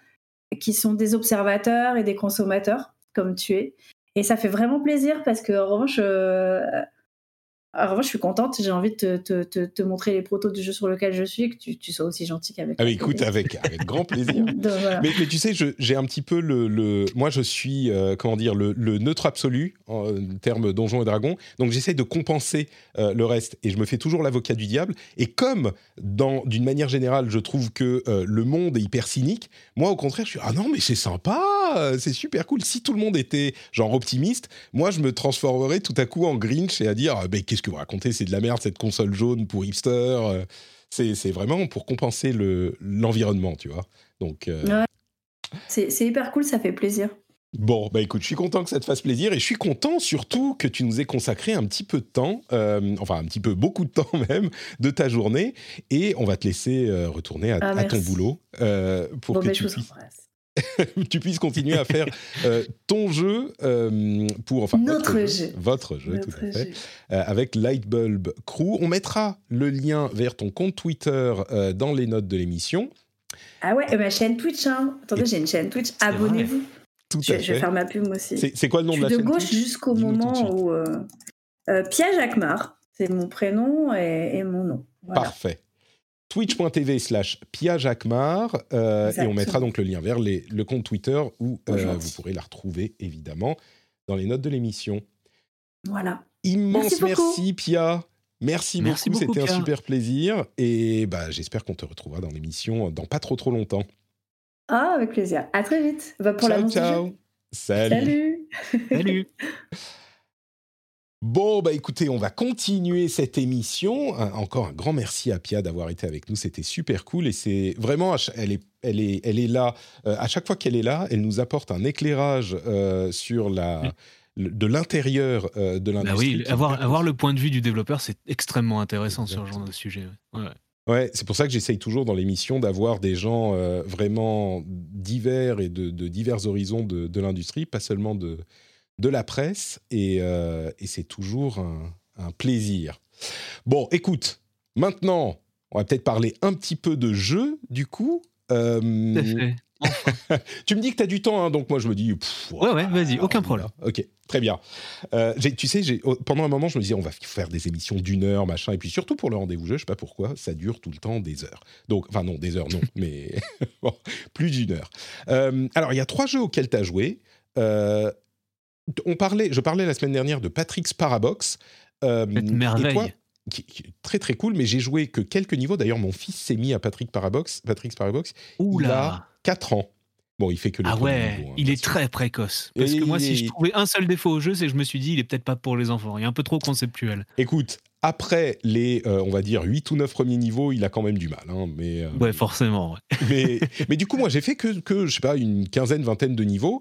qui sont des observateurs et des consommateurs comme tu es. Et ça fait vraiment plaisir parce que en revanche, alors moi, je suis contente. J'ai envie de te, te, te, montrer les protos du jeu sur lequel je suis, que tu, tu sois aussi gentil qu'avec. Ah, écoute, avec, avec grand plaisir. mais, mais, tu sais, j'ai un petit peu le, le moi, je suis euh, comment dire le, le, neutre absolu en termes donjons et dragons. Donc j'essaie de compenser euh, le reste et je me fais toujours l'avocat du diable. Et comme d'une manière générale, je trouve que euh, le monde est hyper cynique. Moi, au contraire, je suis ah non mais c'est sympa, c'est super cool. Si tout le monde était genre optimiste, moi, je me transformerais tout à coup en Grinch et à dire ben qu'est-ce que vous racontez C'est de la merde cette console jaune pour hipster. Euh, c'est vraiment pour compenser l'environnement, tu vois. Donc. Euh, c'est hyper cool, ça fait plaisir. Bon, bah écoute, je suis content que ça te fasse plaisir et je suis content surtout que tu nous aies consacré un petit peu de temps, euh, enfin un petit peu beaucoup de temps même, de ta journée et on va te laisser retourner à, ah, ton boulot pour que tu puisses tu puisses continuer à faire euh, ton jeu euh, pour enfin notre votre jeu, votre jeu Notre tout à fait jeu. euh, avec Lightbulb Crew. On mettra le lien vers ton compte Twitter dans les notes de l'émission. Ah ouais, et ma chaîne Twitch. Hein. Attendez, j'ai une chaîne Twitch. Abonnez-vous. Tout Je, à je vais faire ma pub aussi. C'est quoi le nom Je de la de chaîne gauche Twitch? jusqu'au de moment où Pia Jacquemart, c'est mon prénom et, et mon nom. Voilà. Parfait. Twitch.tv slash Pia Jacquemart euh, et on mettra donc le lien vers les- le compte Twitter où euh, vous pourrez la retrouver évidemment dans les notes de l'émission. Voilà. Immense Merci merci, Pia. Merci, Merci beaucoup, beaucoup, c'était un super plaisir et bah, j'espère qu'on te retrouvera dans l'émission dans pas trop trop longtemps. Ah, avec plaisir. À très vite. Va pour ciao ciao. Salut. Salut. Salut. Bon, bah écoutez, on va continuer cette émission. Encore un grand merci à Pia d'avoir été avec nous. C'était super cool et c'est vraiment, elle est, elle est, elle est là. euh, à chaque fois qu'elle est là, elle nous apporte un éclarage euh, sur la, de l'intérieur euh, de Bah l'industrie. oui, avoir, avoir le point de vue du développeur, c'est extrêmement intéressant sur ce genre de sujet. ouais. Ouais. Ouais, c'est pour ça que j'essaye toujours dans l'émission d'avoir des gens euh, vraiment divers et de, de divers horizons de, de l'industrie, pas seulement de, de la presse, et, euh, et c'est toujours un, un plaisir. Bon, écoute, maintenant, on va peut-être parler un petit peu de jeu, du coup. Euh, tu me dis que tu as du temps, hein, donc moi je me dis... pff, Ouais, ouais, vas-y, aucun problème. Ok, très bien. Euh, tu sais, pendant un moment, je me disais, on va faire des émissions d'une heure, machin, et puis surtout pour le rendez-vous jeu, je sais pas pourquoi, ça dure tout le temps des heures. Donc, enfin non, des heures non, mais bon, plus d'une heure. Euh, alors, il y a trois jeux auxquels tu as joué. Euh, on parlait, je parlais la semaine dernière de Patrick's Parabox. Euh, Cette et merveille. toi, qui, qui est très très cool, mais j'ai joué que quelques niveaux. D'ailleurs, mon fils s'est mis à Patrick Parabox, Patrick's Parabox. Il a Oula 4 ans. Bon, il fait que les Ah ouais, hein, il est sûr. très précoce. Parce Et que moi, si je trouvais un seul défaut au jeu, c'est que je me suis dit, il est peut-être pas pour les enfants. Il est un peu trop conceptuel. Écoute, après les, euh, on va dire, 8 ou 9 premiers niveaux, il a quand même du mal. hein, mais, euh, Ouais, forcément. ouais. mais, mais du coup, moi, j'ai fait que, que, je sais pas, une quinzaine, vingtaine de niveaux.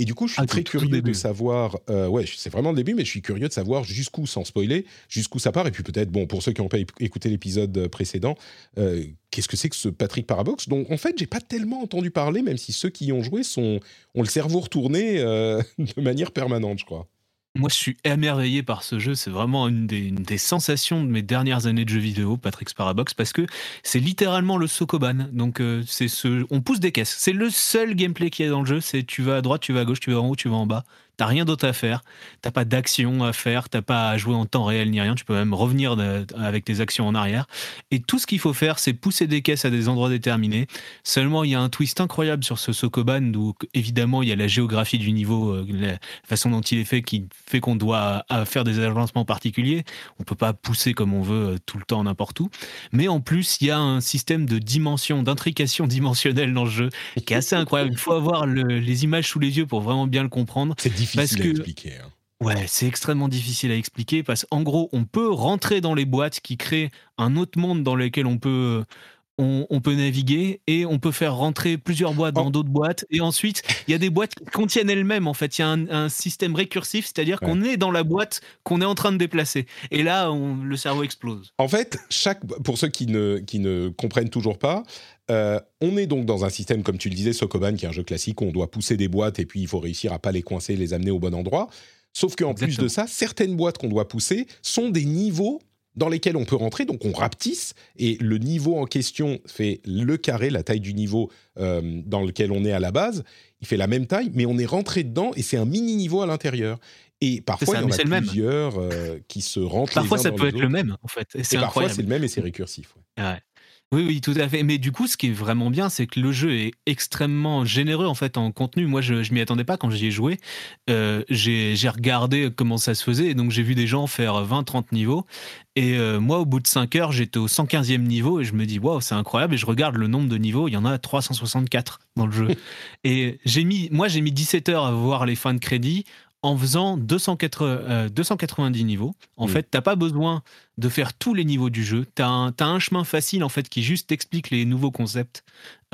Et du coup, je suis Ah, très curieux de savoir. euh, ouais, c'est vraiment le début, mais je suis curieux de savoir jusqu'où, sans spoiler, jusqu'où ça part. Et puis peut-être, bon, pour ceux qui n'ont pas éc- écouté l'épisode précédent, euh, qu'est-ce que c'est que ce Patrick Parabox dont, en fait, j'ai pas tellement entendu parler, même si ceux qui y ont joué sont, ont le cerveau retourné euh, de manière permanente, je crois. Moi, je suis émerveillé par ce jeu. C'est vraiment une des, sensations de mes dernières années de jeux vidéo, Patrick's Parabox, parce que c'est littéralement le Sokoban. Donc, euh, c'est ce, on pousse des caisses. C'est le seul gameplay qu'il y a dans le jeu. C'est tu vas à droite, tu vas à gauche, tu vas en haut, tu vas en bas. T'as rien d'autre à faire. T'as pas d'action à faire. T'as pas à jouer en temps réel ni rien. Tu peux même revenir avec tes actions en arrière. Et tout ce qu'il faut faire, c'est pousser des caisses à des endroits déterminés. Seulement, il y a un twist incroyable sur ce Sokoban où, évidemment, il y a la géographie du niveau, euh, la façon dont il est fait qui fait qu'on doit faire des agencements particuliers. On peut pas pousser comme on veut euh, tout le temps n'importe où. Mais en plus, il y a un système de dimension, d'intrication dimensionnelle dans le jeu qui est assez incroyable. Il faut avoir le- les images sous les yeux pour vraiment bien le comprendre. C'est difficile Parce à expliquer. hein. Ouais, c'est extrêmement difficile à expliquer parce qu'en gros, on peut rentrer dans les boîtes qui créent un autre monde dans lequel on peut, on, on peut naviguer et on peut faire rentrer plusieurs boîtes dans Oh. d'autres boîtes. Et ensuite, il y a des boîtes qui contiennent elles-mêmes. En fait, il y a un, un système récursif, c'est-à-dire qu'on est dans la boîte qu'on est en train de déplacer. Et là, on- le cerveau explose. En fait, chaque, pour ceux qui ne, qui ne comprennent toujours pas, euh, on est donc dans un système, comme tu le disais, Sokoban, qui est un jeu classique où on doit pousser des boîtes et puis il faut réussir à pas les coincer, les amener au bon endroit. Sauf qu'en plus de ça, certaines boîtes qu'on doit pousser sont des niveaux dans lesquels on peut rentrer, donc on rapetisse, et le niveau en question fait le carré, la taille du niveau euh, dans lequel on est à la base, il fait la même taille, mais on est rentré dedans et c'est un mini-niveau à l'intérieur. Et parfois, ça, il y en a c'est le même. plusieurs euh, qui se rentrent Parfois, les uns ça dans peut les être le même, en fait. Et parfois, c'est le même et c'est récursif. ouais. Ouais. Oui, oui, tout à fait. Mais du coup, ce qui est vraiment bien, c'est que le jeu est extrêmement généreux en fait en contenu. Moi, je, je m'y attendais pas quand j'y ai joué. Euh, j'ai j'ai regardé comment ça se faisait, et donc j'ai vu des gens faire 20-30 niveaux. Et euh, moi, au bout de 5 heures, j'étais au 115e niveau et je me dis, waouh, c'est incroyable. Et je regarde le nombre de niveaux, il y en a 364 dans le jeu. et j'ai mis, moi, j'ai mis 17 heures à voir les fins de crédit en faisant 280, euh, 290 niveaux. En fait, t'as pas besoin de faire tous les niveaux du jeu. Tu as, un chemin facile en fait qui juste t'explique les nouveaux concepts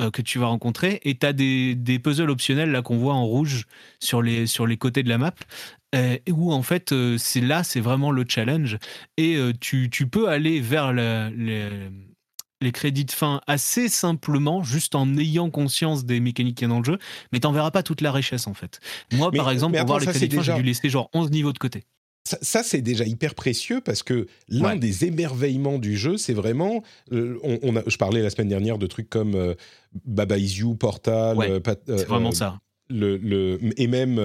euh, que tu vas rencontrer et tu as des, des puzzles optionnels là qu'on voit en rouge sur les, sur les côtés de la map. euh, où en fait euh, c'est là c'est vraiment le challenge et tu, tu peux aller vers la- les, les crédits de fin assez simplement, juste en ayant conscience des mécaniques qu'il y a dans le jeu, mais t'en verras pas toute la richesse en fait. Moi, par exemple, pour voir les crédits de fin, j'ai dû laisser genre 11 niveaux de côté. Ça, c'est déjà hyper précieux parce que l'un des émerveillements du jeu, c'est vraiment. Euh, on, a, je parlais la semaine dernière de trucs comme euh, Baba Is You, Portal. Euh, c'est vraiment ça. Le, le, et même.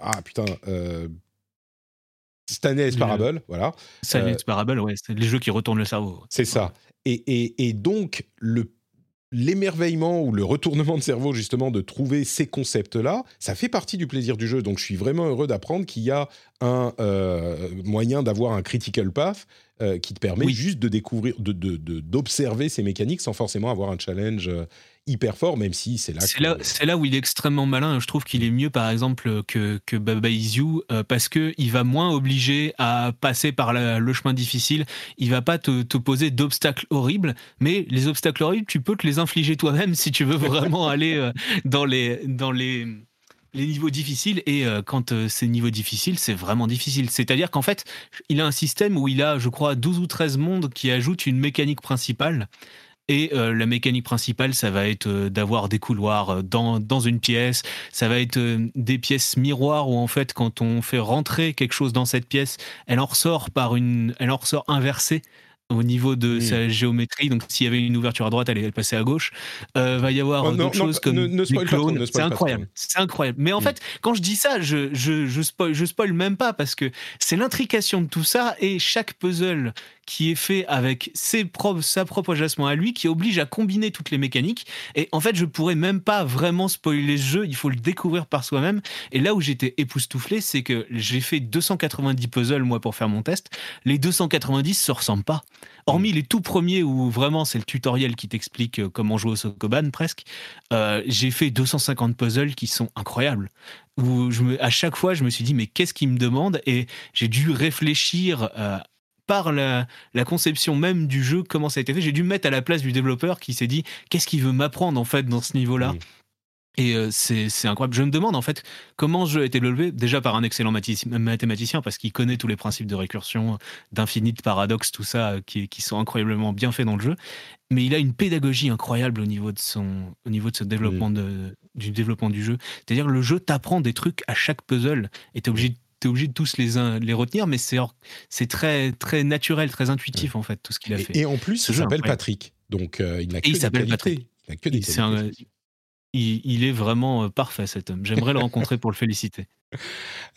ah putain. Stanley's Parable, voilà. Stanley's Parable, ouais, c'est les jeux qui retournent le cerveau. C'est ça. Et, et, et, donc, le l'émerveillement ou le retournement de cerveau justement de trouver ces concepts-là, ça fait partie du plaisir du jeu. Donc je suis vraiment heureux d'apprendre qu'il y a un euh, moyen d'avoir un critical path euh, qui te permet juste de découvrir, d'observer de, ces mécaniques sans forcément avoir un challenge euh, hyper fort, même si c'est là. C'est là, là, où il est extrêmement malin. Je trouve qu'il est mieux, par exemple, que, que Baba Is You, parce que il va moins obliger à passer par le chemin difficile. Il va pas te, te poser d'obstacles horribles, mais les obstacles horribles, tu peux te les infliger toi-même si tu veux vraiment aller dans les dans les les niveaux difficiles et euh, quand euh, c'est niveau difficile, c'est vraiment difficile. C'est-à-dire qu'en fait, il a un système où il a, je crois, 12 ou 13 mondes qui ajoutent une mécanique principale. Et euh, la mécanique principale, ça va être d'avoir des couloirs dans, dans une pièce, ça va être des pièces miroirs où en fait, quand on fait rentrer quelque chose dans cette pièce, elle en ressort par une, elle en ressort inversée au niveau de sa géométrie. Donc, s'il y avait une ouverture à droite, elle est passée à gauche. Euh, va y avoir oh, d'autres choses comme ne, des clones. C'est incroyable. C'est incroyable. Mais en mm. fait, quand je dis ça, je, je, je, spoil, je spoil même pas parce que c'est l'intrication de tout ça et chaque puzzle qui est fait avec ses propres, sa propre à lui, qui oblige à combiner toutes les mécaniques. Et en fait, je pourrais même pas vraiment spoiler ce jeu, il faut le découvrir par soi-même. Et là où j'étais époustouflé, c'est que j'ai fait 290 puzzles, moi, pour faire mon test. Les 290 se ressemblent pas. Hormis les tout premiers où vraiment c'est le tutoriel qui t'explique euh, comment jouer au Sokoban presque, euh, j'ai fait 250 puzzles qui sont incroyables. Où je me, à chaque fois, je me suis dit, mais qu'est-ce qu'il me demande Et j'ai dû réfléchir euh, par la, conception même du jeu, comment ça a été fait. J'ai dû me mettre à la place du développeur qui s'est dit qu'est-ce qu'il veut m'apprendre en fait dans ce niveau-là. Et euh, c'est incroyable. Je me demande en fait comment ce jeu a été développé, déjà par un excellent mathématicien, parce qu'il connaît tous les principes de récursion, d'infini, de paradoxe, tout ça, euh, qui, qui, sont incroyablement bien faits dans le jeu. Mais il a une pédagogie incroyable au niveau de son, au niveau de ce développement de, du développement du jeu. C'est-à-dire le jeu t'apprend des trucs à chaque puzzle et t'es obligé de es obligé de tous les, les retenir, mais c'est très, très naturel, très intuitif en fait, tout ce qu'il a fait. Et en plus, il s'appelle Patrick, donc euh, il n'a que, des qualités. Il, que des il, est vraiment euh, parfait cet homme. J'aimerais le rencontrer pour le féliciter.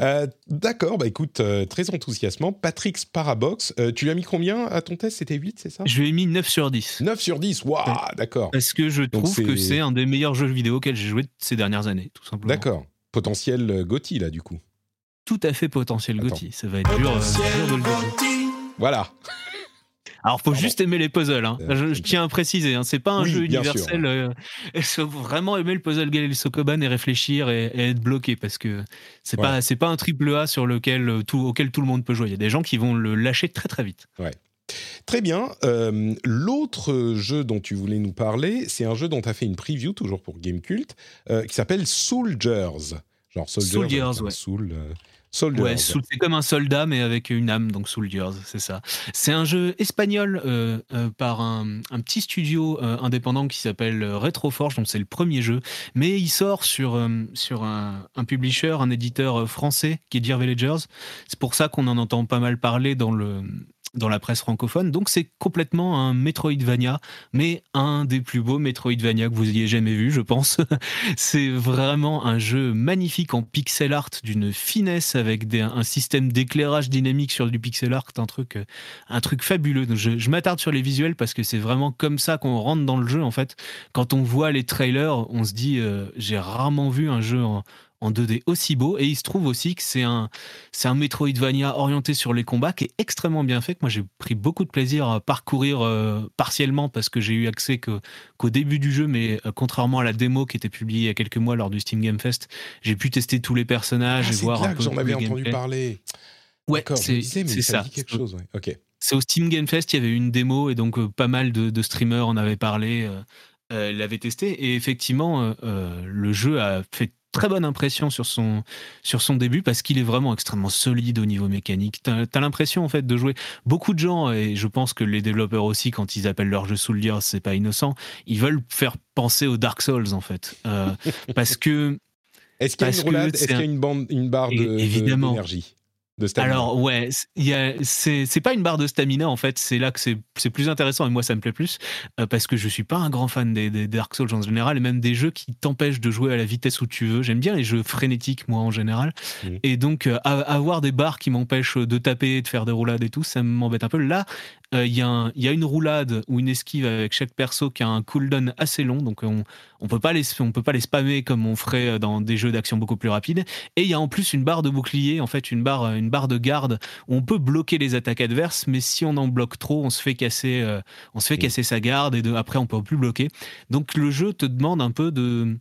Euh, d'accord, bah écoute, très enthousiasmant. Patrick Sparabox, tu lui as mis combien à ton test? C'était 8, c'est ça? Je lui ai mis 9 sur 10. 9 sur 10, waouh, d'accord. Parce que je trouve que c'est un des meilleurs jeux vidéo auxquels j'ai joué ces dernières années, tout simplement. D'accord. Potentiel Gotti, là, du coup tout à fait potentiel Gotti. Ça va être dur, euh, dur de le Voilà. Alors, faut juste aimer les puzzles. Hein. Je, tiens à préciser, hein. c'est pas un jeu universel. Il faut vraiment aimer le puzzle Galil Sokoban et réfléchir et, être bloqué parce que c'est pas c'est pas un triple A sur lequel euh, tout, auquel tout le monde peut jouer. Il y a des gens qui vont le lâcher très très vite. Ouais. Très bien. Euh, l'autre jeu dont tu voulais nous parler, c'est un jeu dont tu as fait une preview, toujours pour Gamecult, qui s'appelle Soldiers. Genre Soldiers, Soldiers ouais. Soul, Ouais, c'est comme un soldat, mais avec une âme, donc Soldiers, c'est ça. C'est un jeu espagnol euh, euh, par un, petit studio euh, indépendant qui s'appelle Retroforge, donc c'est le premier jeu, mais il sort sur, sur un, un, publisher, un éditeur français qui est Dear Villagers. C'est pour ça qu'on en entend pas mal parler dans le, dans la presse francophone. Donc c'est complètement un Metroidvania, mais un des plus beaux Metroidvania que vous ayez jamais vu, je pense. c'est vraiment un jeu magnifique en pixel art, d'une finesse avec des, un système d'éclairage dynamique sur du pixel art, un truc, un truc fabuleux. je, je m'attarde sur les visuels parce que c'est vraiment comme ça qu'on rentre dans le jeu en fait. Quand on voit les trailers, on se dit euh, j'ai rarement vu un jeu en, en 2D aussi beau. Et il se trouve aussi que c'est un, c'est un Metroidvania orienté sur les combats qui est extrêmement bien fait. Que moi, j'ai pris beaucoup de plaisir à parcourir euh, partiellement parce que j'ai eu accès que, qu'au début du jeu, mais euh, contrairement à la démo qui était publiée il y a quelques mois lors du Steam Game Fest, j'ai pu tester tous les personnages ah, et voir un peu. J'en avais entendu parler. Ouais, c'est, c'est ça. quelque chose. Ok. C'est au Steam Game Fest, il y avait une démo et donc euh, pas mal de, streamers en avaient parlé, l'avaient testé et effectivement le jeu a fait très bonne impression sur son, sur son début parce qu'il est vraiment extrêmement solide au niveau mécanique. Tu as, l'impression en fait de jouer. Beaucoup de gens, et je pense que les développeurs aussi, quand ils appellent leur jeu Gears, c'est pas innocent, ils veulent faire penser aux Dark Souls en fait. Euh, parce que. Est-ce qu'il y a une roulade? Est-ce qu'il y a une, bande, une barre d'énergie? Alors ouais, c'est pas une barre de stamina en fait, c'est là que c'est plus intéressant et moi ça me plaît plus euh, parce que je suis pas un grand fan des, Dark Souls en général et même des jeux qui t'empêchent de jouer à la vitesse où tu veux. J'aime bien les jeux frénétiques moi en général mmh. et donc euh, avoir des barres qui m'empêchent de taper, de faire des roulades et tout, ça m'embête un peu. Là, euh, il y, y, a une roulade ou une esquive avec chaque perso qui a un cooldown assez long, donc on on peut pas les on peut pas les spammer comme on ferait dans des jeux d'action beaucoup plus rapides. Et il y a en plus une barre de bouclier, en fait une barre une barre de garde où on peut bloquer les attaques adverses, mais si on en bloque trop, on se fait casser euh, on se fait casser sa garde et de, après on peut plus bloquer. Donc le jeu te demande un peu de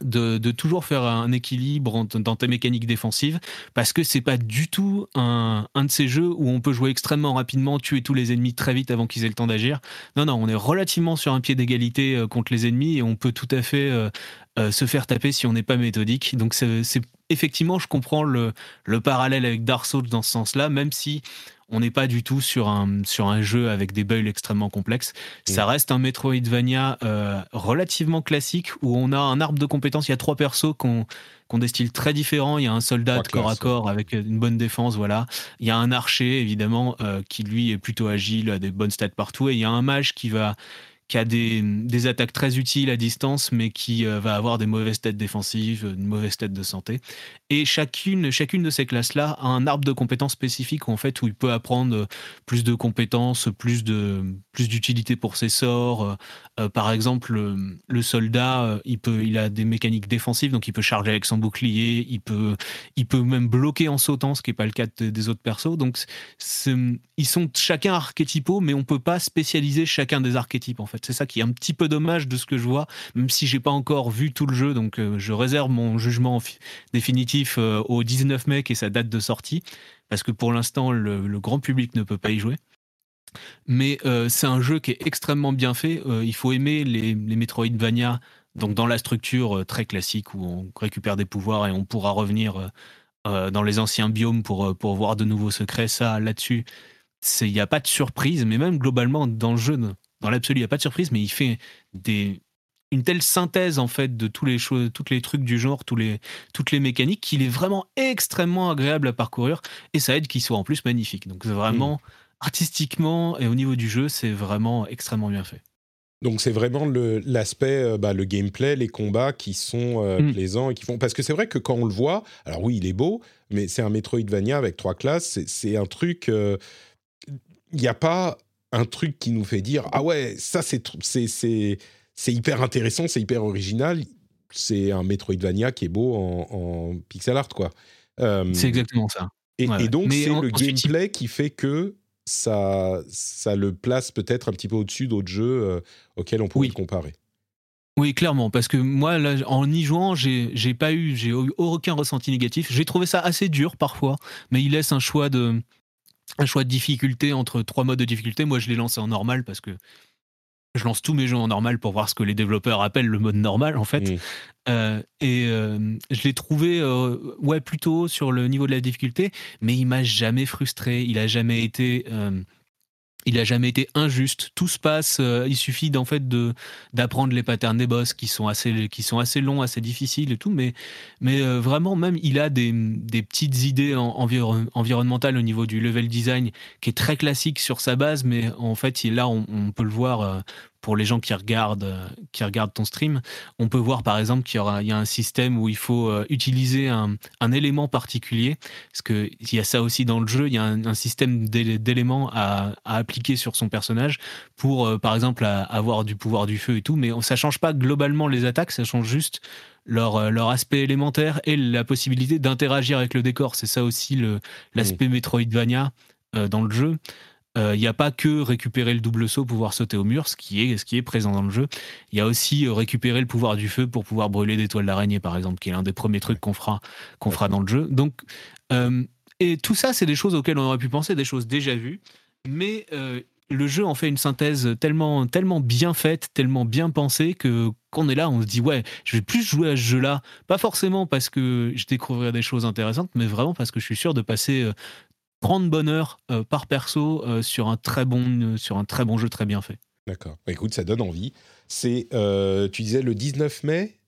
de, toujours faire un équilibre dans tes mécaniques défensives parce que c'est pas du tout un, de ces jeux où on peut jouer extrêmement rapidement, tuer tous les ennemis très vite avant qu'ils aient le temps d'agir. Non, non, on est relativement sur un pied d'égalité euh, contre les ennemis et on peut tout à fait euh, euh, se faire taper si on n'est pas méthodique. Donc c'est effectivement, je comprends le, le parallèle avec Dark Souls dans ce sens-là, même si on n'est pas du tout sur un, sur un jeu avec des bugs extrêmement complexes. Ça mm. reste un Metroidvania euh, relativement classique où on a un arbre de compétences. Il y a trois persos qu'on ont des styles très différents. Il y a un soldat de corps à corps avec une bonne défense, voilà. Il y a un archer, évidemment, euh, qui lui est plutôt agile, a des bonnes stats partout. Et il y a un mage qui va qui a des, attaques très utiles à distance, mais qui euh, va avoir des mauvaises têtes défensives, une mauvaise tête de santé. Et chacune, chacune de ces classes-là a un arbre de compétences spécifiques en fait où il peut apprendre plus de compétences, plus de plus d'utilité pour ses sorts. Euh, euh, par exemple, le, soldat, il peut, il a des mécaniques défensives, donc il peut charger avec son bouclier, il peut, il peut même bloquer en sautant, ce qui n'est pas le cas des autres persos. Donc, ils sont chacun archétypaux, mais on peut pas spécialiser chacun des archétypes en fait. C'est ça qui est un petit peu dommage de ce que je vois, même si j'ai pas encore vu tout le jeu, donc euh, je réserve mon jugement définitif euh, au 19 mai et sa date de sortie, parce que pour l'instant le, grand public ne peut pas y jouer. Mais euh, c'est un jeu qui est extrêmement bien fait. il faut aimer les, les Metroidvania, donc dans la structure très classique où on récupère des pouvoirs et on pourra revenir dans les anciens biomes pour, pour voir de nouveaux secrets. Ça, là-dessus, il n'y a pas de surprise, mais même globalement dans le jeu, dans l'absolu, il n'y a pas de surprise, mais il fait des, une telle synthèse en fait de tous les choses, tous les trucs du genre, tous les, toutes les mécaniques, qu'il est vraiment extrêmement agréable à parcourir et ça aide qu'il soit en plus magnifique. Donc vraiment, mm. artistiquement et au niveau du jeu, c'est vraiment extrêmement bien fait. Donc c'est vraiment l'aspect, le, euh, bah, le gameplay, les combats qui sont euh, mm. plaisants et qui font... Parce que c'est vrai que quand on le voit, alors oui, il est beau, mais c'est un Metroidvania avec trois classes, c'est un truc... Euh, il n'y a pas un truc qui nous fait dire ah ouais ça c'est c'est c'est hyper intéressant c'est hyper original. C'est un Metroidvania qui est beau en, pixel art quoi. Euh, c'est exactement ça. et, donc c'est le gameplay qui fait que ça ça le place peut-être un petit peu au-dessus d'autres jeux euh, auxquels on pourrait le comparer. Oui, clairement, parce que moi, là, en y jouant, j'ai pas eu, j'ai aucun ressenti négatif. J'ai trouvé ça assez dur parfois, mais il laisse un choix de, un choix de difficulté entre trois modes de difficulté. Moi, je l'ai lancé en normal parce que je lance tous mes jeux en normal pour voir ce que les développeurs appellent le mode normal, en fait. Euh, et euh, je l'ai trouvé, euh, ouais, plutôt sur le niveau de la difficulté, mais il m'a jamais frustré. Il a jamais été il a jamais été injuste. Tout se passe. Euh, il suffit d'en fait de d'apprendre les patterns des boss qui sont assez longs, assez difficiles et tout. Mais euh, vraiment même il a des, petites idées environnementales au niveau du level design qui est très classique sur sa base. Mais en fait là on, on peut le voir euh, pour les gens qui regardent, euh, qui regardent ton stream, on peut voir par exemple qu'il y, aura, il y a un système où il faut euh, utiliser un, élément particulier, parce qu'il y a ça aussi dans le jeu, il y a un, système d'éléments à, appliquer sur son personnage pour, euh, par exemple, avoir du pouvoir du feu et tout, mais ça change pas globalement les attaques, ça change juste leur, leur aspect élémentaire et la possibilité d'interagir avec le décor. C'est ça aussi l'aspect Metroidvania dans le jeu. Il euh, n'y a pas que récupérer le double saut, pouvoir sauter au mur, ce qui est, ce qui est présent dans le jeu. Il y a aussi euh, récupérer le pouvoir du feu pour pouvoir brûler des toiles d'araignée, par exemple, qui est l'un des premiers trucs qu'on fera, qu'on fera dans le jeu. Donc, euh, et tout ça, c'est des choses auxquelles on aurait pu penser, des choses déjà vues, mais le jeu en fait une synthèse tellement, tellement bien faite, tellement bien pensée que quand on est là, on se dit ouais, je vais plus jouer à ce jeu-là, pas forcément parce que je découvrirai des choses intéressantes, mais vraiment parce que je suis sûr de passer 30 bonheur par perso sur un très bon sur un très bon jeu très bien fait. D'accord. Bah, écoute, ça donne envie. C'est, tu disais le 19 mai?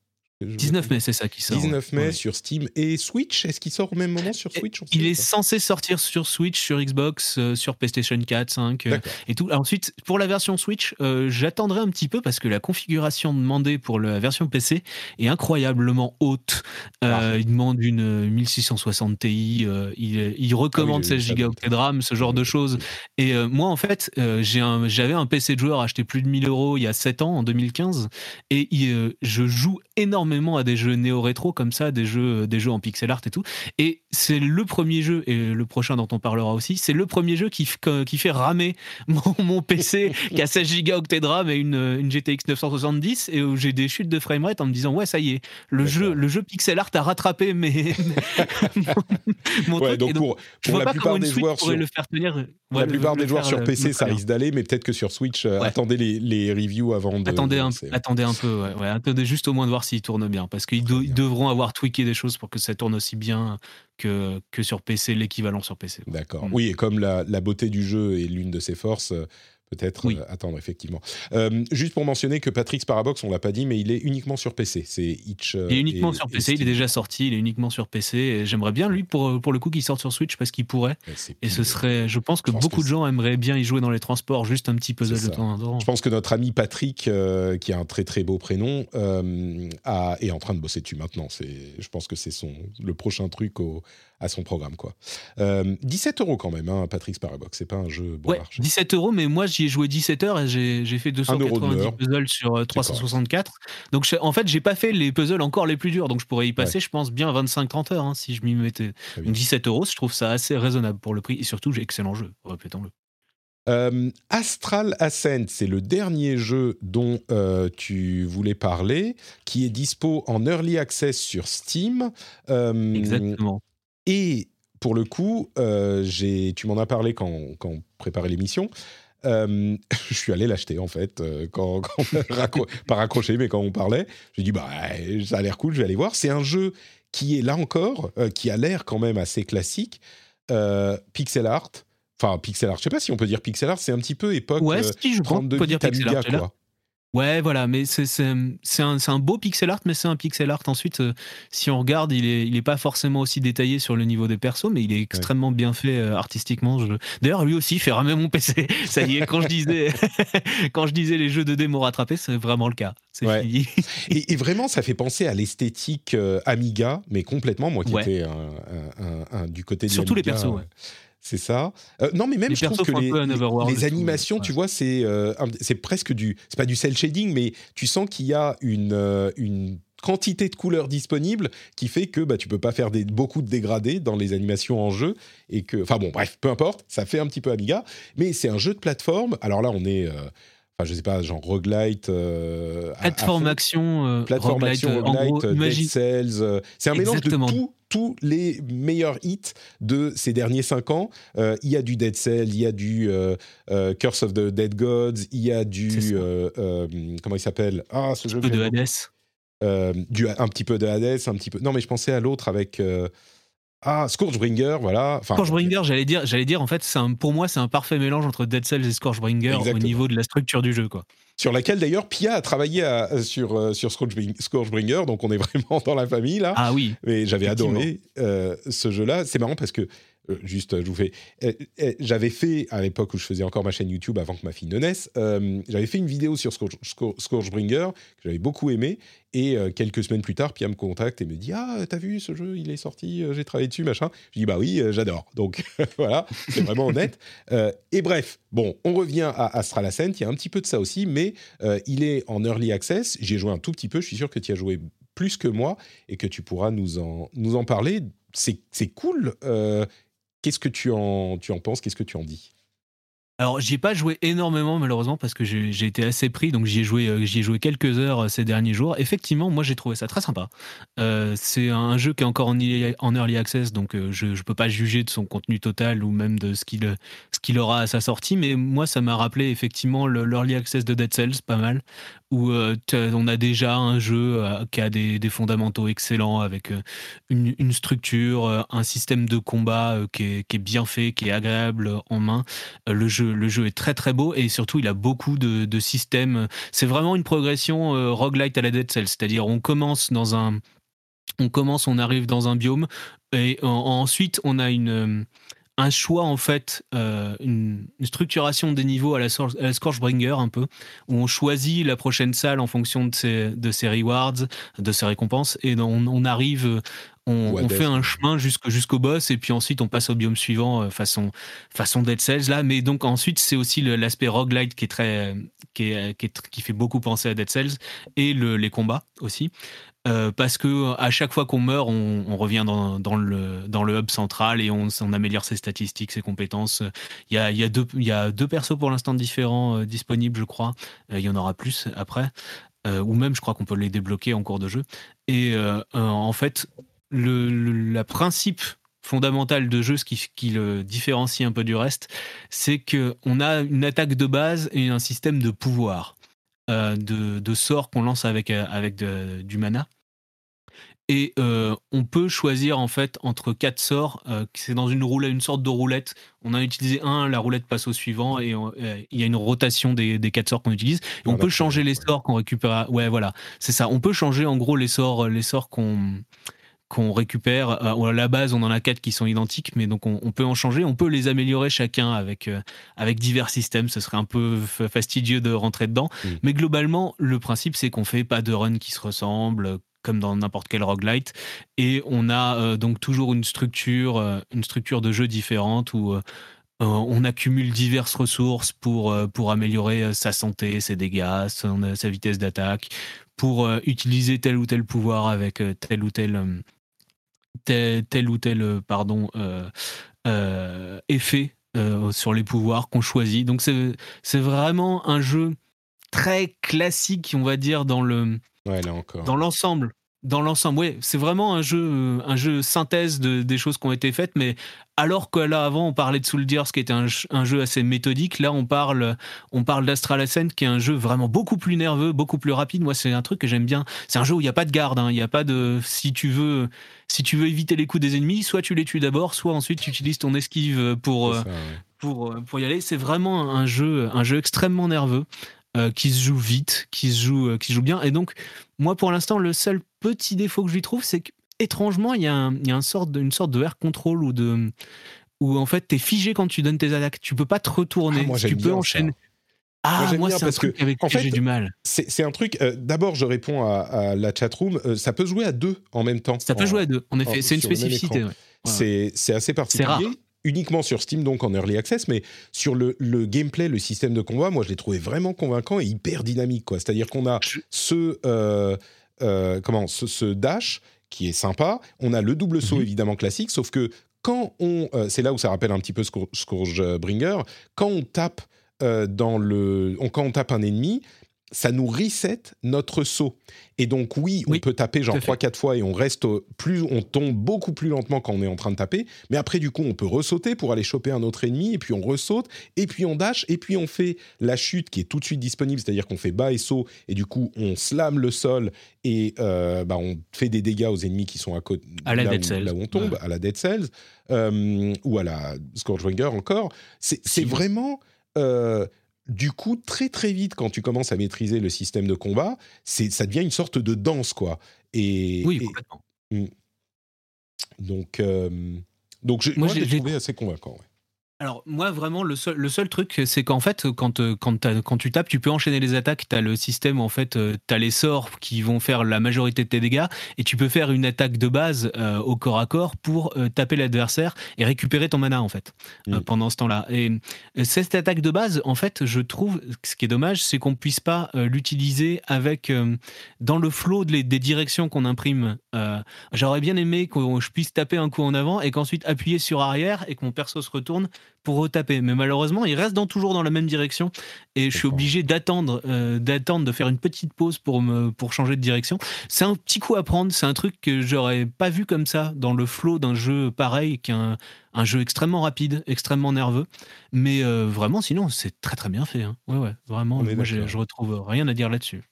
19 mai, c'est ça qui sort. 19 mai sur Steam et Switch. Est-ce qu'il sort au même moment sur Switch Il est censé sortir sur Switch, sur Xbox, euh, sur PlayStation 4, 5 euh, et tout. ensuite, pour la version Switch, euh, j'attendrai un petit peu parce que la configuration demandée pour la version PC est incroyablement haute. Ah. Il demande une 1660 Ti. il, recommande 16 Go de RAM, ce genre de choses. Et moi, en fait, j'avais un, PC de joueur acheté plus de 1000 euros il y a 7 ans, en 2015, et je joue énormément à des jeux néo-rétro comme ça, des jeux, des jeux en pixel art et tout. Et c'est le premier jeu, et le prochain dont on parlera aussi, c'est le premier jeu qui, qui fait ramer mon, PC qui a 16 Go de RAM et une, une GTX 970 et où j'ai des chutes de framerate en me disant ouais ça y est, le jeu, le jeu pixel art a rattrapé mes, mon, truc. Donc pour, pour la plupart des joueurs sur... le faire tenir. la plupart des joueurs sur PC, ça risque d'aller, mais peut-être que sur Switch, euh, attendez les, les, reviews avant de. Attendez un, attendez un peu, ouais, attendez juste au moins de voir s'il tourne bien, parce qu'ils devront avoir tweaké des choses pour que ça tourne aussi bien que, que sur PC, l'équivalent sur PC. D'accord. Mm. Oui, et comme la, la, beauté du jeu est l'une de ses forces, peut-être euh, attendre effectivement. Euh, juste pour mentionner que Patrick's Parabox, on l'a pas dit, mais il est uniquement sur PC. C'est Itch. Euh, il est uniquement sur PC. Il est déjà sorti. Il est uniquement sur PC. J'aimerais bien lui pour pour le coup qu'il sorte sur Switch parce qu'il pourrait. Et ce serait, je pense que beaucoup de gens aimeraient bien y jouer dans les transports, juste un petit puzzle de temps en temps. Je pense que notre ami Patrick, qui a un très très beau prénom, a, est en train de bosser dessus maintenant. Je pense que c'est son le prochain truc au, à son programme. quoi. 17 euros quand même, hein, Patrick's Parabox. C'est pas un jeu bon ouais, 17 euros, mais moi j'y ai joué 17 heures et j'ai fait 290 puzzles sur 364. Euh, donc en fait, j'ai pas fait les puzzles encore les plus durs, donc je pourrais y passer, je pense, bien 25-30 heures hein, si je m'y mettais. Donc 17 euros, je trouve ça assez raisonnable pour le prix et surtout, j'ai excellent jeu, répétons-le. Euh, Astral Ascent, c'est le dernier jeu dont euh, tu voulais parler, qui est dispo en early access sur Steam. Exactement. Et pour le coup, tu m'en as parlé quand, quand on préparait l'émission. Euh, je suis allé l'acheter en fait, euh, quand, pas raccroché, mais quand on parlait, j'ai dit bah ça a l'air cool, je vais aller voir. C'est un jeu qui est là encore, euh, qui a l'air quand même assez classique, pixel art. Enfin, pixel art, je sais pas si on peut dire pixel art, c'est un petit peu époque ouais, si, je 32 bits Amiga, quoi. Ouais, voilà, mais c'est un, un, beau pixel art, mais c'est un pixel art. Ensuite, euh, si on regarde, il n'est il est pas forcément aussi détaillé sur le niveau des persos, mais il est extrêmement bien fait euh, artistiquement. D'ailleurs, lui aussi fait ramer mon PC. Ça y est, quand je disais, quand je disais les jeux de démo rattrapés, c'est vraiment le cas. C'est fini. et, vraiment, ça fait penser à l'esthétique euh, Amiga, mais complètement, moi qui étais un, du côté de Surtout les persos, ouais. C'est ça. Euh, non, mais même je trouve que les, les animations, tu vois, c'est euh, c'est presque du, c'est pas du cel shading, mais tu sens qu'il y a une euh, une quantité de couleurs disponibles qui fait que bah, tu peux pas faire des, beaucoup de dégradés dans les animations en jeu et que, enfin bon, bref, peu importe, ça fait un petit peu Amiga, mais c'est un jeu de plateforme. Alors là, on est enfin je sais pas, genre roguelite. plateforme action, plateforme action, roguelite, Dead Cells. c'est un mélange de tout, tous les meilleurs hits de ces derniers cinq ans. Euh, il y a du Dead Cell, il y a du euh, euh, Curse of the Dead Gods, il y a du comment il s'appelle? Ah, ce jeu. De Hades. du, un petit peu de Hades, un petit peu. Non, mais je pensais à l'autre avec. Ah, Scourgebringer, voilà. Enfin, Scourgebringer, j'allais dire, j'allais dire, en fait, un, pour moi, c'est un parfait mélange entre Dead Cells et Scourgebringer au niveau de la structure du jeu, quoi sur laquelle d'ailleurs Pia a travaillé sur, euh, sur Scourgebringer, donc on est vraiment dans la famille là. Ah oui. Mais j'avais adoré euh, ce jeu-là. C'est marrant parce que euh, juste, je vous fais. j'avais fait, à l'époque où je faisais encore ma chaîne YouTube avant que ma fille ne naisse, j'avais fait une vidéo sur Scourgebringer que j'avais beaucoup aimé. Et quelques semaines plus tard, Pia me contacte et me dit Ah, t'as vu ce jeu? Il est sorti, j'ai travaillé dessus, machin. Je dis Bah oui, j'adore. Donc voilà, c'est vraiment honnête. et bref, bon, on revient à Astral Ascent. Il y a un petit peu de ça aussi, mais il est en early access. J'ai joué un tout petit peu. Je suis sûr que tu as joué plus que moi et que tu pourras nous en, nous en parler. C'est cool. Qu'est-ce que tu en, penses? Qu'est-ce que tu en dis? Alors, j'y ai pas joué énormément malheureusement parce que j'ai été assez pris, donc j'y ai joué, euh, ai joué quelques heures euh, ces derniers jours. Effectivement, moi j'ai trouvé ça très sympa. Euh, c'est un jeu qui est encore en, early access, donc je ne peux pas juger de son contenu total ou même de ce qu'il qu'il aura à sa sortie, mais moi ça m'a rappelé effectivement l'early access de Dead Cells, pas mal, où on a déjà un jeu qui a des, fondamentaux excellents avec une, structure, un système de combat qui est, bien fait, qui est agréable en main. le, jeu, le jeu est très très beau et surtout il a beaucoup de, systèmes. C'est vraiment une progression roguelite à la Dead Cell, c'est-à-dire on commence dans un on commence, on arrive dans un biome et ensuite on a une un choix en fait, euh, une, structuration des niveaux à la, Scorchbringer un peu, où on choisit la prochaine salle en fonction de ses, de ses rewards, de ses récompenses, et on, arrive, on, fait un chemin jusqu'au boss, et puis ensuite on passe au biome suivant euh, façon, façon Dead Cells là. Mais donc ensuite c'est aussi l'aspect roguelite qui est très, qui, qui, fait beaucoup penser à Dead Cells, et les combats aussi. Euh, parce que à chaque fois qu'on meurt, on, revient dans, le, dans le hub central et on, améliore ses statistiques, ses compétences. Il y a, il y a, deux, il y a deux persos pour l'instant différents euh, disponibles, je crois. Euh, il y en aura plus après. ou même, je crois qu'on peut les débloquer en cours de jeu. Et en fait, le, principe fondamental de jeu, ce qui, qui, le différencie un peu du reste, c'est qu'on a une attaque de base et un système de pouvoir. de, de sorts qu'on lance avec, avec du mana. Et euh, on peut choisir en fait entre quatre sorts. Euh, c'est dans une roulette, une sorte de roulette. On a utilisé un, la roulette passe au suivant et euh, il y a une rotation des, quatre sorts qu'on utilise. Et on peut changer les sorts qu'on récupère. Ouais, voilà, c'est ça. On peut changer en gros les sorts, les sorts qu'on qu'on récupère. à la base, on en a quatre qui sont identiques, mais donc on, peut en changer. On peut les améliorer chacun avec, avec divers systèmes. Ce serait un peu fastidieux de rentrer dedans. Mmh. Mais globalement, le principe, c'est qu'on fait pas de run qui se ressemblent, comme dans n'importe quel roguelite. Et on a euh, donc toujours une structure, euh, une structure de jeu différente où euh, on accumule diverses ressources pour, pour améliorer sa santé, ses dégâts, sa vitesse d'attaque, pour utiliser tel ou tel pouvoir avec tel ou tel, tel, ou tel pardon, effet sur les pouvoirs qu'on choisit. Donc c'est vraiment un jeu très classique, on va dire, dans le, dans l'ensemble. Dans l'ensemble, oui, c'est vraiment un jeu, euh, un jeu synthèse de, des choses qui ont été faites, mais alors que là avant on parlait de Soldiers qui était un, un, jeu assez méthodique, là on parle, on parle d'Astral Ascent qui est un jeu vraiment beaucoup plus nerveux, beaucoup plus rapide. Moi c'est un truc que j'aime bien. C'est un jeu où il n'y a pas de garde, hein. il n'y a pas de si tu veux, si tu veux éviter les coups des ennemis, soit tu les tues d'abord, soit ensuite tu utilises ton esquive pour euh, pour euh, pour y aller. C'est vraiment un jeu, un jeu extrêmement nerveux. Euh, qui se joue vite, qui se joue, qui joue bien. Et donc, moi, pour l'instant, le seul petit défaut que je lui trouve, c'est qu'étrangement, il y a, un, il y a une, sorte de, une sorte de air control ou de où en fait, es figé quand tu donnes tes attaques. Tu peux pas te retourner. Ah, moi, tu peux enchaîner. Ah, moi, c'est un truc avec en fait, j'ai du mal. C'est un truc. Euh, d'abord, je réponds à, la chatroom. room ça peut jouer à deux en même temps. Ça peut jouer à deux. En effet, c'est une spécificité. C'est assez particulier uniquement sur Steam, donc en early access, mais sur le, gameplay, le système de combat, moi je l'ai trouvé vraiment convaincant et hyper dynamique. C'est-à-dire qu'on a ce, euh, euh, comment, ce, dash qui est sympa, on a le double saut mhm. évidemment classique, sauf que quand on, euh, c'est là où ça rappelle un petit peu Scourgebringer, quand on tape dans le, quand on tape un ennemi, ça nous reset notre saut. Et donc oui, on peut taper genre 3-4 fois et on reste plus, on tombe beaucoup plus lentement quand on est en train de taper. Mais après du coup, on peut ressauter pour aller choper un autre ennemi et puis on ressaute et puis on dash et puis on fait la chute qui est tout de suite disponible, c'est-à-dire qu'on fait bas et saut et du coup on slame le sol et euh, bah, on fait des dégâts aux ennemis qui sont à côté à la là, où, là où on tombe, à la Dead Cells euh, ou à la Scourgebringer encore. C'est vraiment euh, du coup, très très vite, quand tu commences à maîtriser le système de combat, c'est ça devient une sorte de danse, quoi. Et, oui, complètement. Hmm. donc, euh, donc je, moi, j'ai trouvé assez convaincant. Alors moi vraiment le seul, le seul truc c'est qu'en fait quand, euh, quand, quand, tu tapes tu peux enchaîner les attaques, tu as le système en fait, euh, tu as les sorts qui vont faire la majorité de tes dégâts et tu peux faire une attaque de base euh, au corps à corps pour taper l'adversaire et récupérer ton mana en fait pendant ce temps-là. Et cette attaque de base en fait je trouve ce qui est dommage c'est qu'on puisse pas l'utiliser avec dans le flow des directions qu'on imprime. J'aurais bien aimé que je puisse taper un coup en avant et qu'ensuite appuyer sur arrière et que mon perso se retourne pour retaper. Mais malheureusement, il reste dans, toujours dans la même direction et je suis obligé d'attendre, euh, d'attendre, de faire une petite pause pour me, pour changer de direction. C'est un petit coup à prendre. C'est un truc que j'aurais pas vu comme ça dans le flow d'un jeu pareil, est un, jeu extrêmement rapide, extrêmement nerveux. Mais euh, vraiment, sinon, c'est très très bien fait. Hein. Ouais, ouais, vraiment. Moi, je, je retrouve rien à dire là-dessus.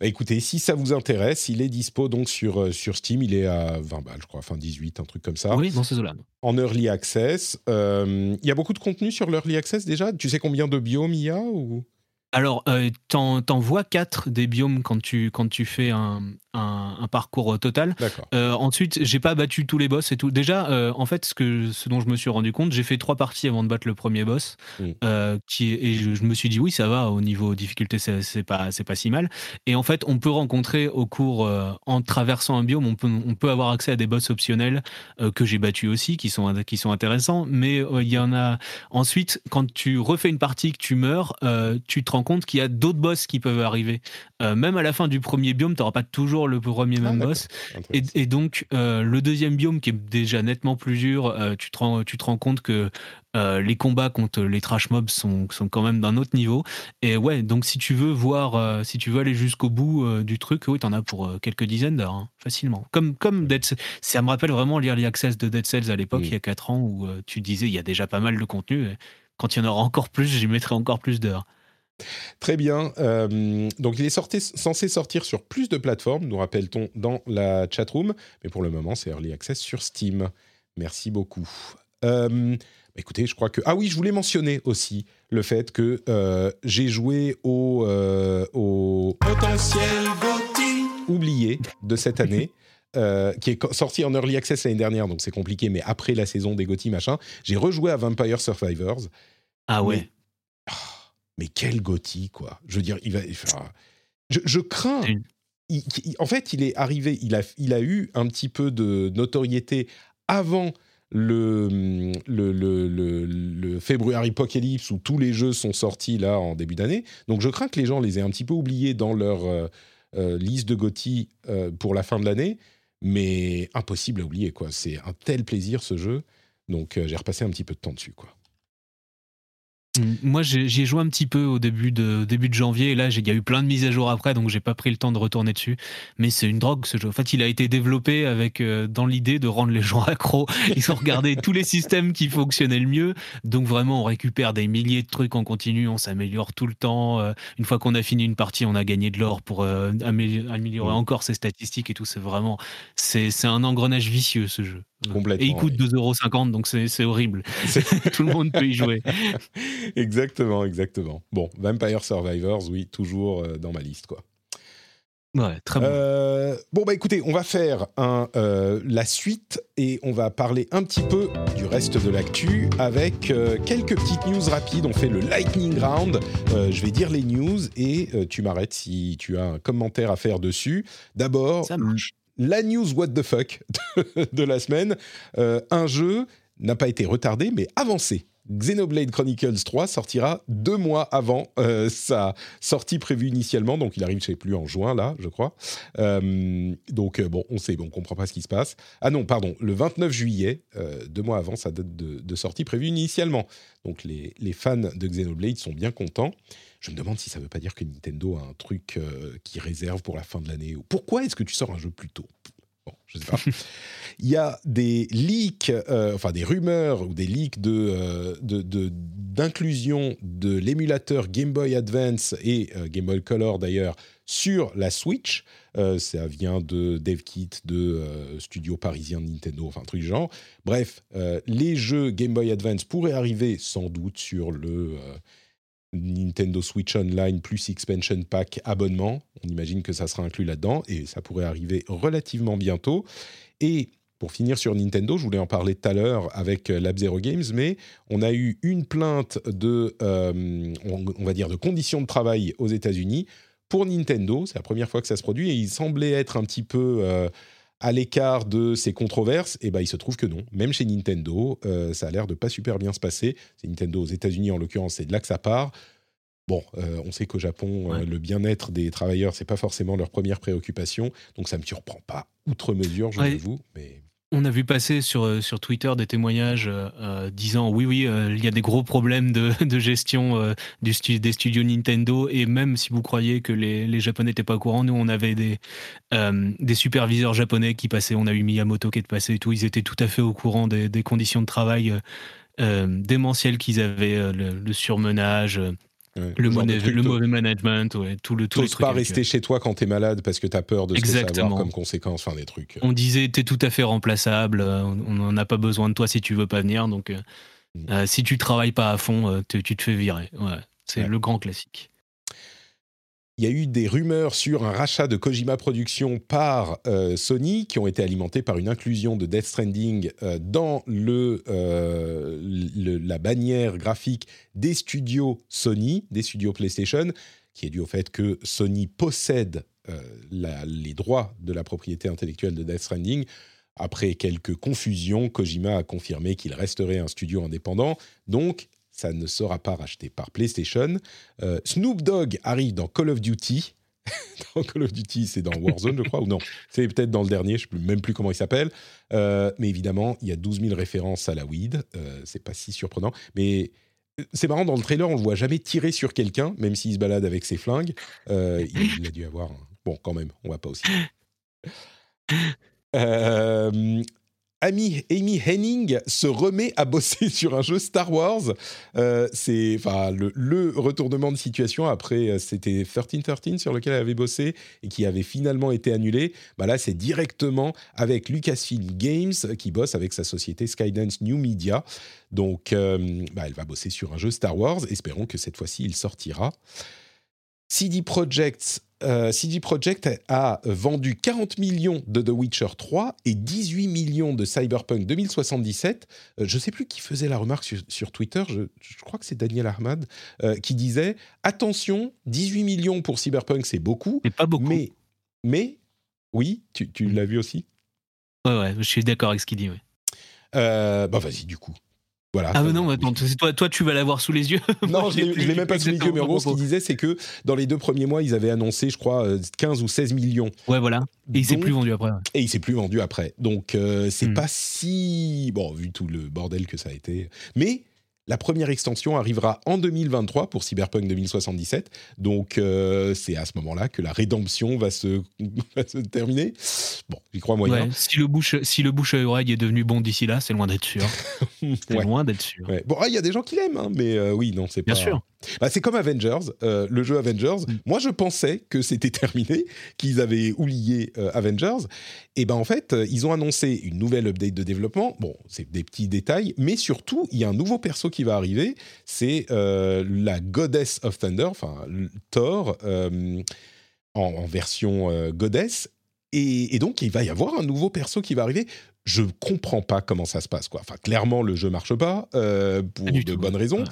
Bah, écoutez, si ça vous intéresse, il est dispo donc sur, euh, sur Steam. Il est à 20 balles, je crois, enfin 18, un truc comme ça. Oui, dans ces eaux-là. En early access. Euh, il y a beaucoup de contenu sur l'early access déjà? Tu sais combien de biomes il y a ou... Alors, euh, t'en, vois quatre des biomes quand tu, quand tu fais un, un, parcours total. Euh, ensuite, j'ai pas battu tous les boss et tout. Déjà, euh, en fait, ce, que, ce dont je me suis rendu compte, j'ai fait trois parties avant de battre le premier boss. Mm. Euh, qui, et je, me suis dit, oui, ça va, au niveau difficulté, c'est, pas, c'est pas si mal. Et en fait, on peut rencontrer au cours, en traversant un biome, on peut, on peut avoir accès à des boss optionnels que j'ai battus aussi, qui sont, qui sont intéressants. Mais il y en a. Ensuite, quand tu refais une partie, que tu meurs, tu te rends compte qu'il y a d'autres boss qui peuvent arriver. même à la fin du premier biome, tu n'auras pas toujours le premier ah, même boss. Et, donc, euh, le deuxième biome qui est déjà nettement plus dur, euh, tu, te rends, tu te rends compte que euh, les combats contre les trash mobs sont, sont quand même d'un autre niveau. Et ouais, donc si tu veux voir, si tu veux aller jusqu'au bout du truc, oui, t'en as pour quelques dizaines d'heures, hein, facilement. Comme, comme Dead Ça me rappelle vraiment l'Early Access de Dead Cells à l'époque, il y a 4 ans, où tu disais il y a déjà pas mal de contenu. Et quand il y en aura encore plus, j'y mettrai encore plus d'heures. Très bien. Euh, donc, il est censé sortir sur plus de plateformes, nous rappelle-t-on dans la chatroom. Mais pour le moment, c'est Early Access sur Steam. Merci beaucoup. Euh, écoutez, je crois que... Ah oui, je voulais mentionner aussi le fait que euh, j'ai joué au, au potentiel oublié de cette année. qui est sorti en early access l'année dernière, donc c'est compliqué, mais après la saison des Gotti, machin, j'ai rejoué à Vampire Survivors. Ah ouais. Mais quel Gotti, quoi. Je veux dire, il va. je, crains. en fait, il est arrivé, il a, il a eu un petit peu de notoriété avant le, le, le, le, February Apocalypse où tous les jeux sont sortis là en début d'année. Donc je crains que les gens les aient un petit peu oubliés dans leur euh, euh, liste de Gotti euh, pour la fin de l'année. Mais impossible à oublier, quoi. C'est un tel plaisir ce jeu. Donc j'ai repassé un petit peu de temps dessus, quoi. Mm. Moi, j'y ai joué un petit peu au début de, début de janvier, et là, il y a eu plein de mises à jour après, donc j'ai pas pris le temps de retourner dessus. Mais c'est une drogue, ce jeu. En fait, il a été développé avec euh, dans l'idée de rendre les gens accros. Ils ont regardé tous les systèmes qui fonctionnaient le mieux. Donc vraiment, on récupère des milliers de trucs en continu, on s'améliore tout le temps. Euh, une fois qu'on a fini une partie, on a gagné de l'or pour euh, améliorer encore ses statistiques et tout. C'est vraiment, c'est un engrenage vicieux, ce jeu. Complètement. Et il coûte 2,50€, donc c'est horrible. Tout le monde peut y jouer. exactement, exactement. Bon, Vampire Survivors, oui, toujours euh, dans ma liste, quoi. Ouais, très bon. Euh, bon, bah écoutez, on va faire un, euh, la suite et on va parler un petit peu du reste de l'actu avec quelques petites news rapides. On fait le lightning round. je vais dire les news et tu m'arrêtes si tu as un commentaire à faire dessus. D'abord, la news what the fuck de, la semaine. Euh, un jeu n'a pas été retardé, mais avancé. Xenoblade Chronicles 3 sortira deux mois avant euh, sa sortie prévue initialement, donc il arrive, je sais plus, en juin là, je crois. Euh, donc bon, on sait, on comprend pas ce qui se passe. Ah non, pardon, le 29 juillet, deux mois avant sa date de, sortie prévue initialement. Donc les, fans de Xenoblade sont bien contents. Je me demande si ça ne veut pas dire que Nintendo a un truc euh, qui réserve pour la fin de l'année. Pourquoi est-ce que tu sors un jeu plus tôt? Il y a des leaks, euh, enfin des rumeurs ou des leaks de, euh, d'inclusion de, l'émulateur Game Boy Advance et Game Boy Color d'ailleurs sur la Switch. ça vient de DevKit, de studio parisien de Nintendo, enfin un truc genre. Bref, les jeux Game Boy Advance pourraient arriver sans doute sur le Nintendo Switch Online plus Expansion Pack abonnement. On imagine que ça sera inclus là-dedans et ça pourrait arriver relativement bientôt. Et pour finir sur Nintendo, je voulais en parler tout à l'heure avec euh, Lab Zero Games, mais on a eu une plainte de, euh, on, va dire, de conditions de travail aux États-Unis pour Nintendo. C'est la première fois que ça se produit et il semblait être un petit peu euh, à l'écart de ces controverses, et eh ben, il se trouve que non. Même chez Nintendo, euh, ça a l'air de pas super bien se passer. C'est Nintendo aux États-Unis en l'occurrence, c'est de là que ça part. Bon, euh, on sait qu'au Japon, euh, le bien-être des travailleurs, c'est pas forcément leur première préoccupation, donc ça me surprend pas outre mesure, je vous. Mais on a vu passer sur, euh, Twitter des témoignages euh, euh, disant oui, oui, il y a des gros problèmes de, gestion des studios Nintendo. Et même si vous croyez que les, Japonais n'étaient pas au courant, nous on avait des, superviseurs japonais qui passaient, on a eu Miyamoto qui est passé et tout, ils étaient tout à fait au courant des conditions de travail démentielles qu'ils avaient, le, surmenage le, mauvais management, ouais, tout le tout. pas rester chez toi quand t'es malade parce que t'as peur de ce que ça va avoir comme conséquence, enfin des trucs. On disait t'es tout à fait remplaçable, on n'en a pas besoin de toi si tu veux pas venir, donc mm. si tu travailles pas à fond, tu te fais virer. Ouais, c'est le grand classique il y a eu des rumeurs sur un rachat de Kojima Productions par euh, Sony qui ont été alimentées par une inclusion de Death Stranding euh, dans euh, la bannière graphique des studios Sony, des studios PlayStation, qui est dû au fait que Sony possède les droits de la propriété intellectuelle de Death Stranding. Après quelques confusions, Kojima a confirmé qu'il resterait un studio indépendant. Donc, ça ne sera pas racheté par PlayStation. Euh, Snoop Dogg arrive dans Call of Duty. dans Call of Duty, c'est dans Warzone, je crois, ou non? C'est peut-être dans le dernier, je ne sais même plus comment il s'appelle. Euh, mais évidemment, il y a 12 000 références à la weed. Euh, c'est pas si surprenant. Mais euh, c'est marrant, dans le trailer, on ne le voit jamais tirer sur quelqu'un, même s'il se balade avec ses flingues. il, a dû avoir. Bon, quand même, on va pas aussi. Euh, Amy, Henning se remet à bosser sur un jeu Star Wars. Euh, c'est enfin le, retournement de situation après euh, c'était 1313 sur lequel elle avait bossé et qui avait finalement été annulé. Bah là c'est directement avec Lucasfilm Games qui bosse avec sa société Skydance New Media. Donc euh, bah, elle va bosser sur un jeu Star Wars. Espérons que cette fois-ci il sortira. CD Projekt euh, CD Projekt a vendu 40 millions de The Witcher 3 et 18 millions de Cyberpunk 2077. Euh, je ne sais plus qui faisait la remarque sur, Twitter, je, crois que c'est Daniel Ahmad, euh, qui disait Attention, 18 millions pour Cyberpunk, c'est beaucoup. Mais pas beaucoup. Mais, mais oui, tu, tu l'as vu aussi? Ouais, ouais, je suis d'accord avec ce qu'il dit. Ouais. bah vas-y, du coup. Voilà, ah mais non, attends, toi, toi tu vas l'avoir sous les yeux. Non, je ne l'ai même pas sous les yeux, mais en gros, ce qu'il disait, c'est que dans les deux premiers mois, ils avaient annoncé, je crois, 15 euh, ou 16 millions. Ouais, voilà. Et il s'est plus vendu après. Et il s'est plus vendu après. Donc, euh, c'est hmm. pas si. Bon, vu tout le bordel que ça a été. Mais la première extension arrivera en 2023 pour Cyberpunk 2077. Donc, euh, c'est à ce moment-là que la rédemption va se, se terminer. Bon, j'y crois moyen. si le bouche, si le bouche à oreille est devenu bon d'ici là, c'est loin d'être sûr. c'est loin d'être sûr. Bon, ah, il y a des gens qui l'aiment, hein, mais euh, oui, non, c'est pas. Bien sûr. Bah, c'est comme Avengers, euh, le jeu Avengers. Mm. Moi, je pensais que c'était terminé, qu'ils avaient oublié Avengers. Et ben en fait, ils ont annoncé une nouvelle update de développement. Bon, c'est des petits détails, mais surtout, il y a un nouveau perso qui va arriver. C'est euh, la Goddess of Thunder, enfin Thor euh, en, version euh, Goddess. Et, donc, il va y avoir un nouveau perso qui va arriver. Je comprends pas comment ça se passe. Quoi. Enfin, clairement, le jeu marche pas pour de bonnes raisons.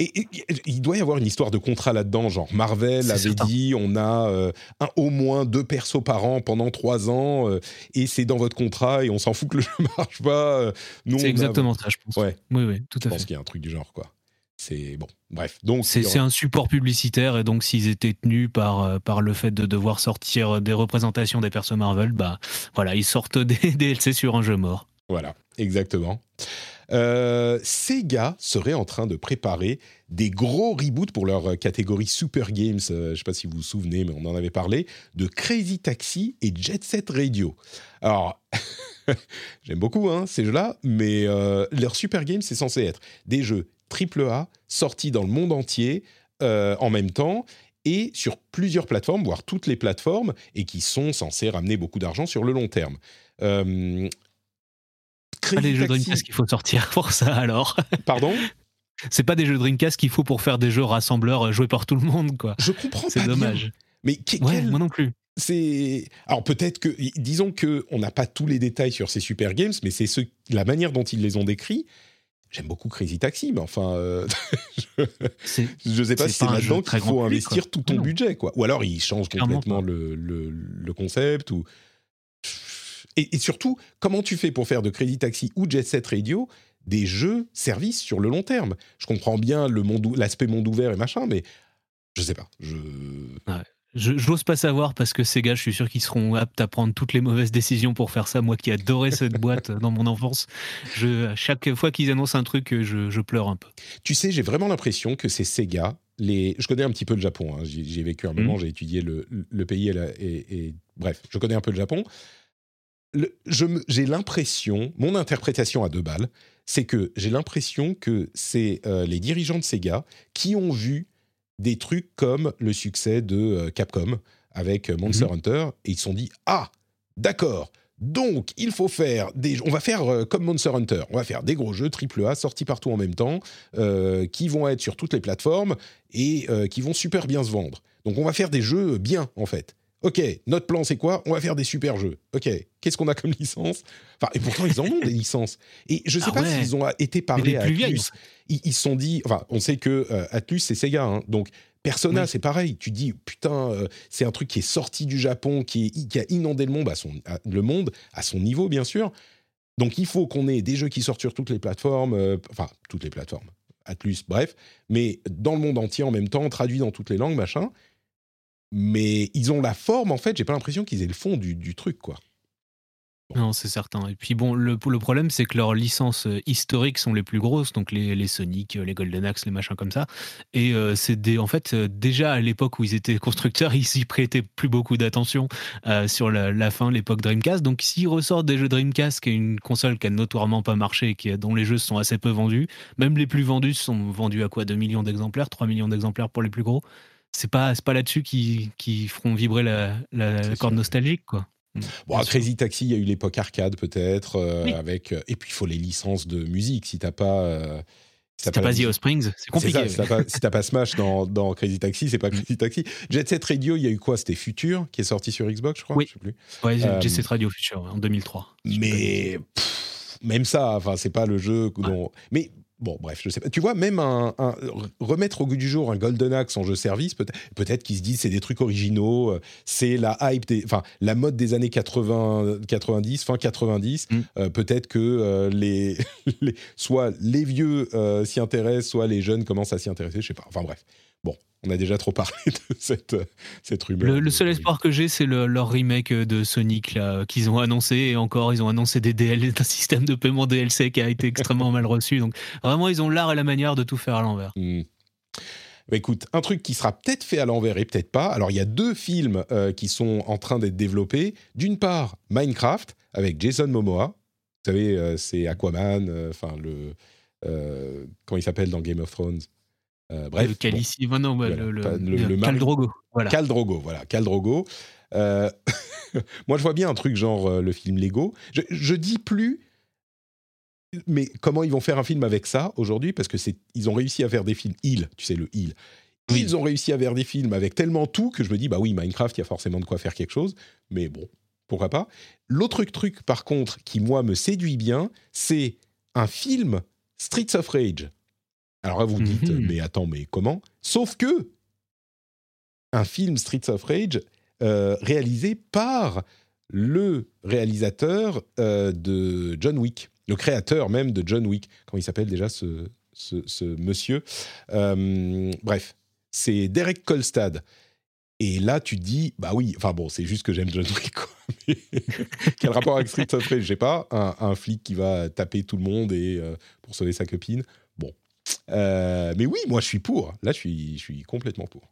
Et, il doit y avoir une histoire de contrat là-dedans, genre Marvel avait dit on a euh, un, au moins deux persos par an pendant trois ans euh, et c'est dans votre contrat et on s'en fout que le jeu marche pas. Euh, c'est exactement ça, je pense. Ouais. Oui, oui, tout à fait. Je pense qu'il y a un truc du genre, quoi. C'est bon, bref. Donc c'est un support publicitaire et donc s'ils étaient tenus par par le fait de devoir sortir des représentations des persos Marvel, bah voilà, ils sortent des DLC sur un jeu mort. Voilà, exactement. Euh, Sega serait en train de préparer des gros reboots pour leur catégorie Super Games. Euh, je ne sais pas si vous vous souvenez, mais on en avait parlé de Crazy Taxi et Jet Set Radio. Alors, j'aime beaucoup hein, ces jeux-là, mais euh, leur Super Games, c'est censé être des jeux AAA sortis dans le monde entier en même temps et sur plusieurs plateformes, voire toutes les plateformes, et qui sont censés ramener beaucoup d'argent sur le long terme. C'est pas des jeux Dreamcast qu'il faut sortir pour ça alors. Pardon? C'est pas des jeux Dreamcast qu'il faut pour faire des jeux rassembleurs euh, joués par tout le monde quoi. Je comprends C'est dommage. Mais ouais, moi non plus. C'est alors peut-être que disons que on n'a pas tous les détails sur ces super games, mais c'est ce... la manière dont ils les ont décrits. J'aime beaucoup Crazy Taxi, mais enfin, euh, je ne sais pas si c'est là-dedans qu'il faut investir tout ton budget, quoi. Ou alors ils changent complètement le, le, le, concept, ou et, surtout, comment tu fais pour faire de Credit Taxi ou Jet Set Radio des jeux services sur le long terme? Je comprends bien l'aspect monde ouvert et machin, mais je sais pas. Je... Je n'ose pas savoir parce que ces gars, je suis sûr qu'ils seront aptes à prendre toutes les mauvaises décisions pour faire ça. Moi qui adorais cette boîte dans mon enfance, je, chaque fois qu'ils annoncent un truc, je, pleure un peu. Tu sais, j'ai vraiment l'impression que c'est Sega. Les... Je connais un petit peu le Japon. Hein. J'ai vécu un moment, mmh. j'ai étudié le, le pays et, et, bref, je connais un peu le Japon j'ai l'impression, mon interprétation à deux balles, c'est que j'ai l'impression que c'est euh, les dirigeants de Sega qui ont vu des trucs comme le succès de euh, Capcom avec Monster Mhm. Hunter, et ils se sont dit ah d'accord. Donc, il faut faire des. On va faire euh, comme Monster Hunter. On va faire des gros jeux AAA sortis partout en même temps, euh, qui vont être sur toutes les plateformes et euh, qui vont super bien se vendre. Donc, on va faire des jeux bien, en fait. Ok, notre plan c'est quoi? On va faire des super jeux. Ok, qu'est-ce qu'on a comme licence? Enfin, et pourtant ils en ont des licences. Et je sais Ah pas ouais. s'ils ont été Mais parlé les à. Atlus. Ils ils se sont dit, enfin, on sait que euh, Atlus c'est Sega, hein, donc Persona Oui. c'est pareil. Tu dis putain, euh, c'est un truc qui est sorti du Japon, qui, est- qui a inondé le monde à son, à- le monde à son niveau bien sûr. Donc il faut qu'on ait des jeux qui sortent sur toutes les plateformes, euh, enfin toutes les plateformes, Atlus, bref, mais dans le monde entier en même temps, traduit dans toutes les langues, machin. Mais ils ont la forme, en fait, j'ai pas l'impression qu'ils aient le fond du, truc, quoi. Non, c'est certain. Et puis bon, le, problème, c'est que leurs licences euh, historiques sont les plus grosses, donc les, Sonic, euh, les Golden Axe, les machins comme ça. Et euh, c'est en fait, euh, déjà à l'époque où ils étaient constructeurs, ils y prêtaient plus beaucoup d'attention sur la, fin, l'époque Dreamcast. Donc s'ils ressortent des jeux Dreamcast, qui est une console qui a notoirement pas marché, qui, dont les jeux sont assez peu vendus, même les plus vendus sont vendus à quoi? 2 millions d'exemplaires, 3 millions d'exemplaires pour les plus gros? C'est pas, c'est pas là-dessus qu'ils qui feront vibrer la, corde nostalgique, quoi. Mm, Bon. Crazy Taxi, il y a eu l'époque arcade, peut-être, euh, Oui. avec... euh, et puis, il faut les licences de musique, si t'as pas... euh, Si t'as pas The musique- Springs, c'est compliqué. ça, si t'as pas, si pas Smash dans, dans Crazy Taxi, c'est pas Crazy Taxi. Jet Set Radio, il y a eu quoi? C'était Future, qui est sorti sur Xbox, je crois? Oui. Je sais plus. Ouais, Euh, Jet Set Radio Future en 2003. Mais pff, même ça, enfin, c'est pas le jeu dont. Mais bon, bref, je sais pas. Tu vois, même un, un- remettre au goût du jour un Golden Axe en jeu service, peut-être peut-être qu'ils se disent c'est des trucs originaux, euh, c'est la hype, des, enfin la mode des années 80, 90, fin 90. Mm. euh, peut-être que euh, les, les- soit les vieux euh, s'y intéressent, soit les jeunes commencent à s'y intéresser. Je sais pas. Enfin bref. Bon, on a déjà trop parlé de cette cette rumeur. Le, le seul espoir que j'ai, c'est le- leur remake de Sonic qu'ils ont annoncé. Et encore, ils ont annoncé des DL, un système de paiement DLC qui a été extrêmement mal reçu. Donc vraiment, ils ont l'art et la manière de tout faire à l'envers. Hmm. Bah, écoute, un truc qui sera peut-être fait à l'envers et peut-être pas. Alors, il y a deux films euh, qui sont en train d'être développés. D'une part, Minecraft avec Jason Momoa. Vous savez, euh, c'est Aquaman, euh, enfin, le. euh, comment il s'appelle dans Game of Thrones? Euh, Bref. le bon. Calici, ouais, non, Voilà, le, le, le- le le Khal mari- Drogo. Voilà. Khal Drogo, voilà, Khal Drogo. Euh, moi, je vois bien un truc genre euh, le film Lego. Je, je dis plus, mais comment ils vont faire un film avec ça aujourd'hui Parce que c'est, ils ont réussi à faire des films. Ils, tu sais, le il. Oui. Ils ont réussi à faire des films avec tellement tout que je me dis, bah oui, Minecraft, il y a forcément de quoi faire quelque chose. Mais bon, pourquoi pas L'autre truc, par contre, qui moi me séduit bien, c'est un film Streets of Rage. Alors là, vous dites, Mhm. mais attends, mais comment? Sauf que un film Streets of Rage euh, réalisé par le réalisateur euh, de John Wick, le créateur même de John Wick. Comment il s'appelle déjà ce, ce, ce monsieur? Euh, Bref, c'est Derek Kolstad. Et là, tu te dis, bah oui, enfin bon, c'est juste que j'aime John Wick. Quoi. Mais Quel rapport avec Streets of Rage? Je sais pas. Un, un flic qui va taper tout le monde et euh, pour sauver sa copine. Euh, mais oui, moi je suis pour. Là, je suis, je suis complètement pour.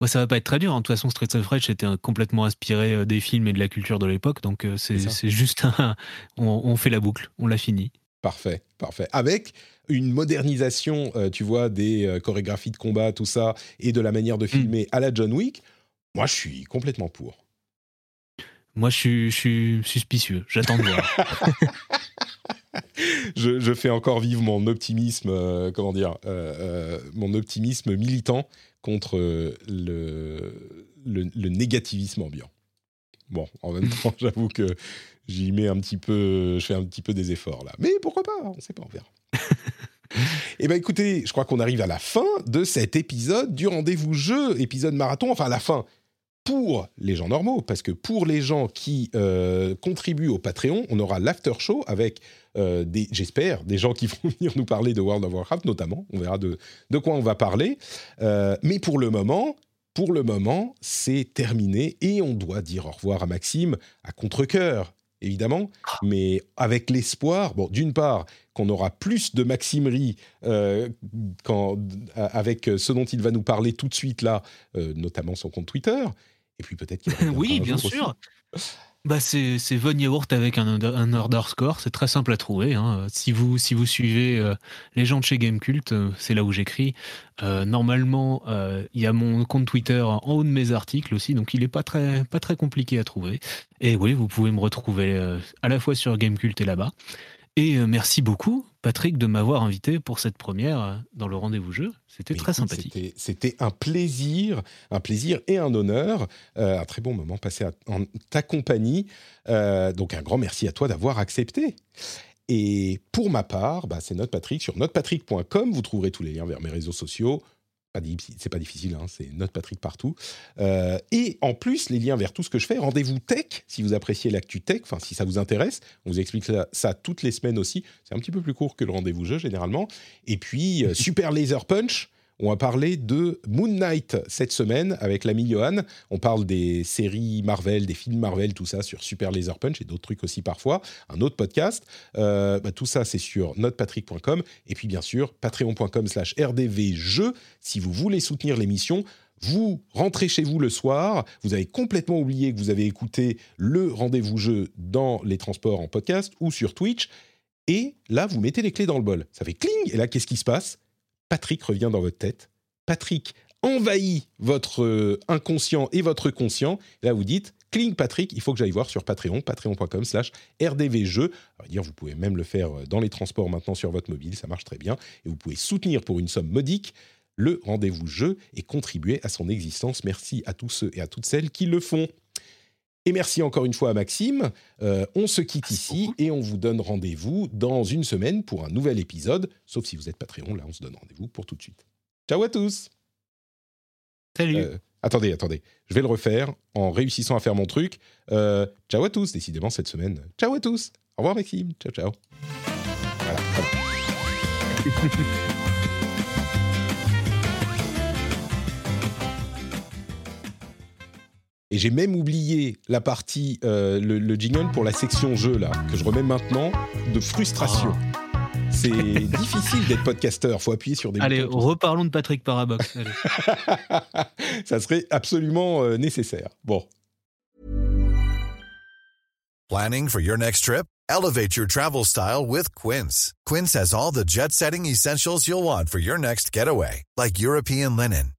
Ouais, ça va pas être très dur. hein. De toute façon, Streets of Rage était complètement inspiré euh, des films et de la culture de l'époque. Donc euh, c'est juste un. On, on fait la boucle, on l'a fini. Parfait, parfait. Avec une modernisation, euh, tu vois, des euh, chorégraphies de combat, tout ça, et de la manière de filmer à la John Wick, moi, je suis complètement pour. Moi, je suis, je suis suspicieux. J'attends de voir. Je, je fais encore vivre mon optimisme, euh, comment dire, euh, euh, mon optimisme militant contre le, le, le négativisme ambiant. Bon, en même temps, j'avoue que j'y mets un petit peu, je fais un petit peu des efforts là. Mais pourquoi pas On ne sait pas, on verra. Eh bien, écoutez, je crois qu'on arrive à la fin de cet épisode du rendez-vous jeu, épisode marathon. Enfin, à la fin pour les gens normaux, parce que pour les gens qui euh, contribuent au Patreon, on aura l'after show avec, euh, j'espère, des gens qui vont venir nous parler de World of Warcraft, notamment. On verra de, quoi on va parler. Euh, mais pour le moment, pour le moment, c'est terminé et on doit dire au revoir à Maxime à contre-cœur, évidemment, mais avec l'espoir, bon, d'une part, qu'on aura plus de Maximerie euh, avec ce dont il va nous parler tout de suite là, notamment son compte Twitter, et puis peut-être qu'il oui, bien sûr. aussi. bah c'est Von Yaourt avec un, un underscore, c'est très simple à trouver. Hein. Si, vous, si vous suivez euh, les gens de chez Gamecult, euh, c'est là où j'écris. Euh, normalement, il y a mon compte Twitter en haut de mes articles aussi, donc il n'est pas très, pas très compliqué à trouver. Et oui, vous pouvez me retrouver à la fois sur Gamecult et là-bas. Et merci beaucoup, Patrick, de m'avoir invité pour cette première dans le rendez-vous jeu. C'était très sympathique. C'était un plaisir, un plaisir et un honneur, un très bon moment passé en ta compagnie. donc un grand merci à toi d'avoir accepté. Et pour ma part, bah, c'est Note Patrick sur notepatrick.com. Vous trouverez tous les liens vers mes réseaux sociaux, c'est pas difficile, hein, c'est Note Patrick partout. Euh, et en plus, les liens vers tout ce que je fais, rendez-vous tech, si vous appréciez l'actu tech, enfin si ça vous intéresse, on vous explique ça, toutes les semaines aussi. C'est un petit peu plus court que le rendez-vous jeu généralement. Et puis, euh, Super Laser Punch, on va parler de Moon Knight cette semaine avec l'ami Johan. On parle des séries Marvel, des films Marvel, tout ça sur Super Laser Punch et d'autres trucs aussi parfois. Un autre podcast. Euh, bah, tout ça, c'est sur notepatrick.com. Et puis, bien sûr, patreon.com slash rdvjeux si vous voulez soutenir l'émission. Vous rentrez chez vous le soir, vous avez complètement oublié que vous avez écouté le rendez-vous jeu dans les transports en podcast ou sur Twitch, et là, vous mettez les clés dans le bol. Ça fait cling, et là, qu'est-ce qui se passe? Patrick revient dans votre tête. Patrick envahit votre euh, inconscient et votre conscient. là, vous dites, cling Patrick, il faut que j'aille voir sur Patreon, patreon.com slash rdvjeux. dire, vous pouvez même le faire euh, dans les transports maintenant sur votre mobile, ça marche très bien. Et vous pouvez soutenir pour une somme modique le rendez-vous jeu et contribuer à son existence. Merci à tous ceux et à toutes celles qui le font. Et merci encore une fois à Maxime. Euh, on se quitte ici et on vous donne rendez-vous dans une semaine pour un nouvel épisode. Sauf si vous êtes Patreon, là on se donne rendez-vous pour tout de suite. Ciao à tous. Salut. Euh, attendez, attendez. Je vais le refaire en réussissant à faire mon truc. Euh, ciao à tous, décidément cette semaine. Ciao à tous. Au revoir Maxime. Ciao, ciao. Voilà. Et j'ai même oublié la partie, euh, le, jingle pour la section jeu, là, que je remets maintenant, de frustration. Ah. C'est difficile d'être podcasteur, faut appuyer sur des Allez, reparlons de Patrick Parabox. Ça serait absolument euh, nécessaire. Bon. Planning for your next trip? Elevate your travel style with Quince. Quince has all the jet-setting essentials you'll want for your next getaway, like European linen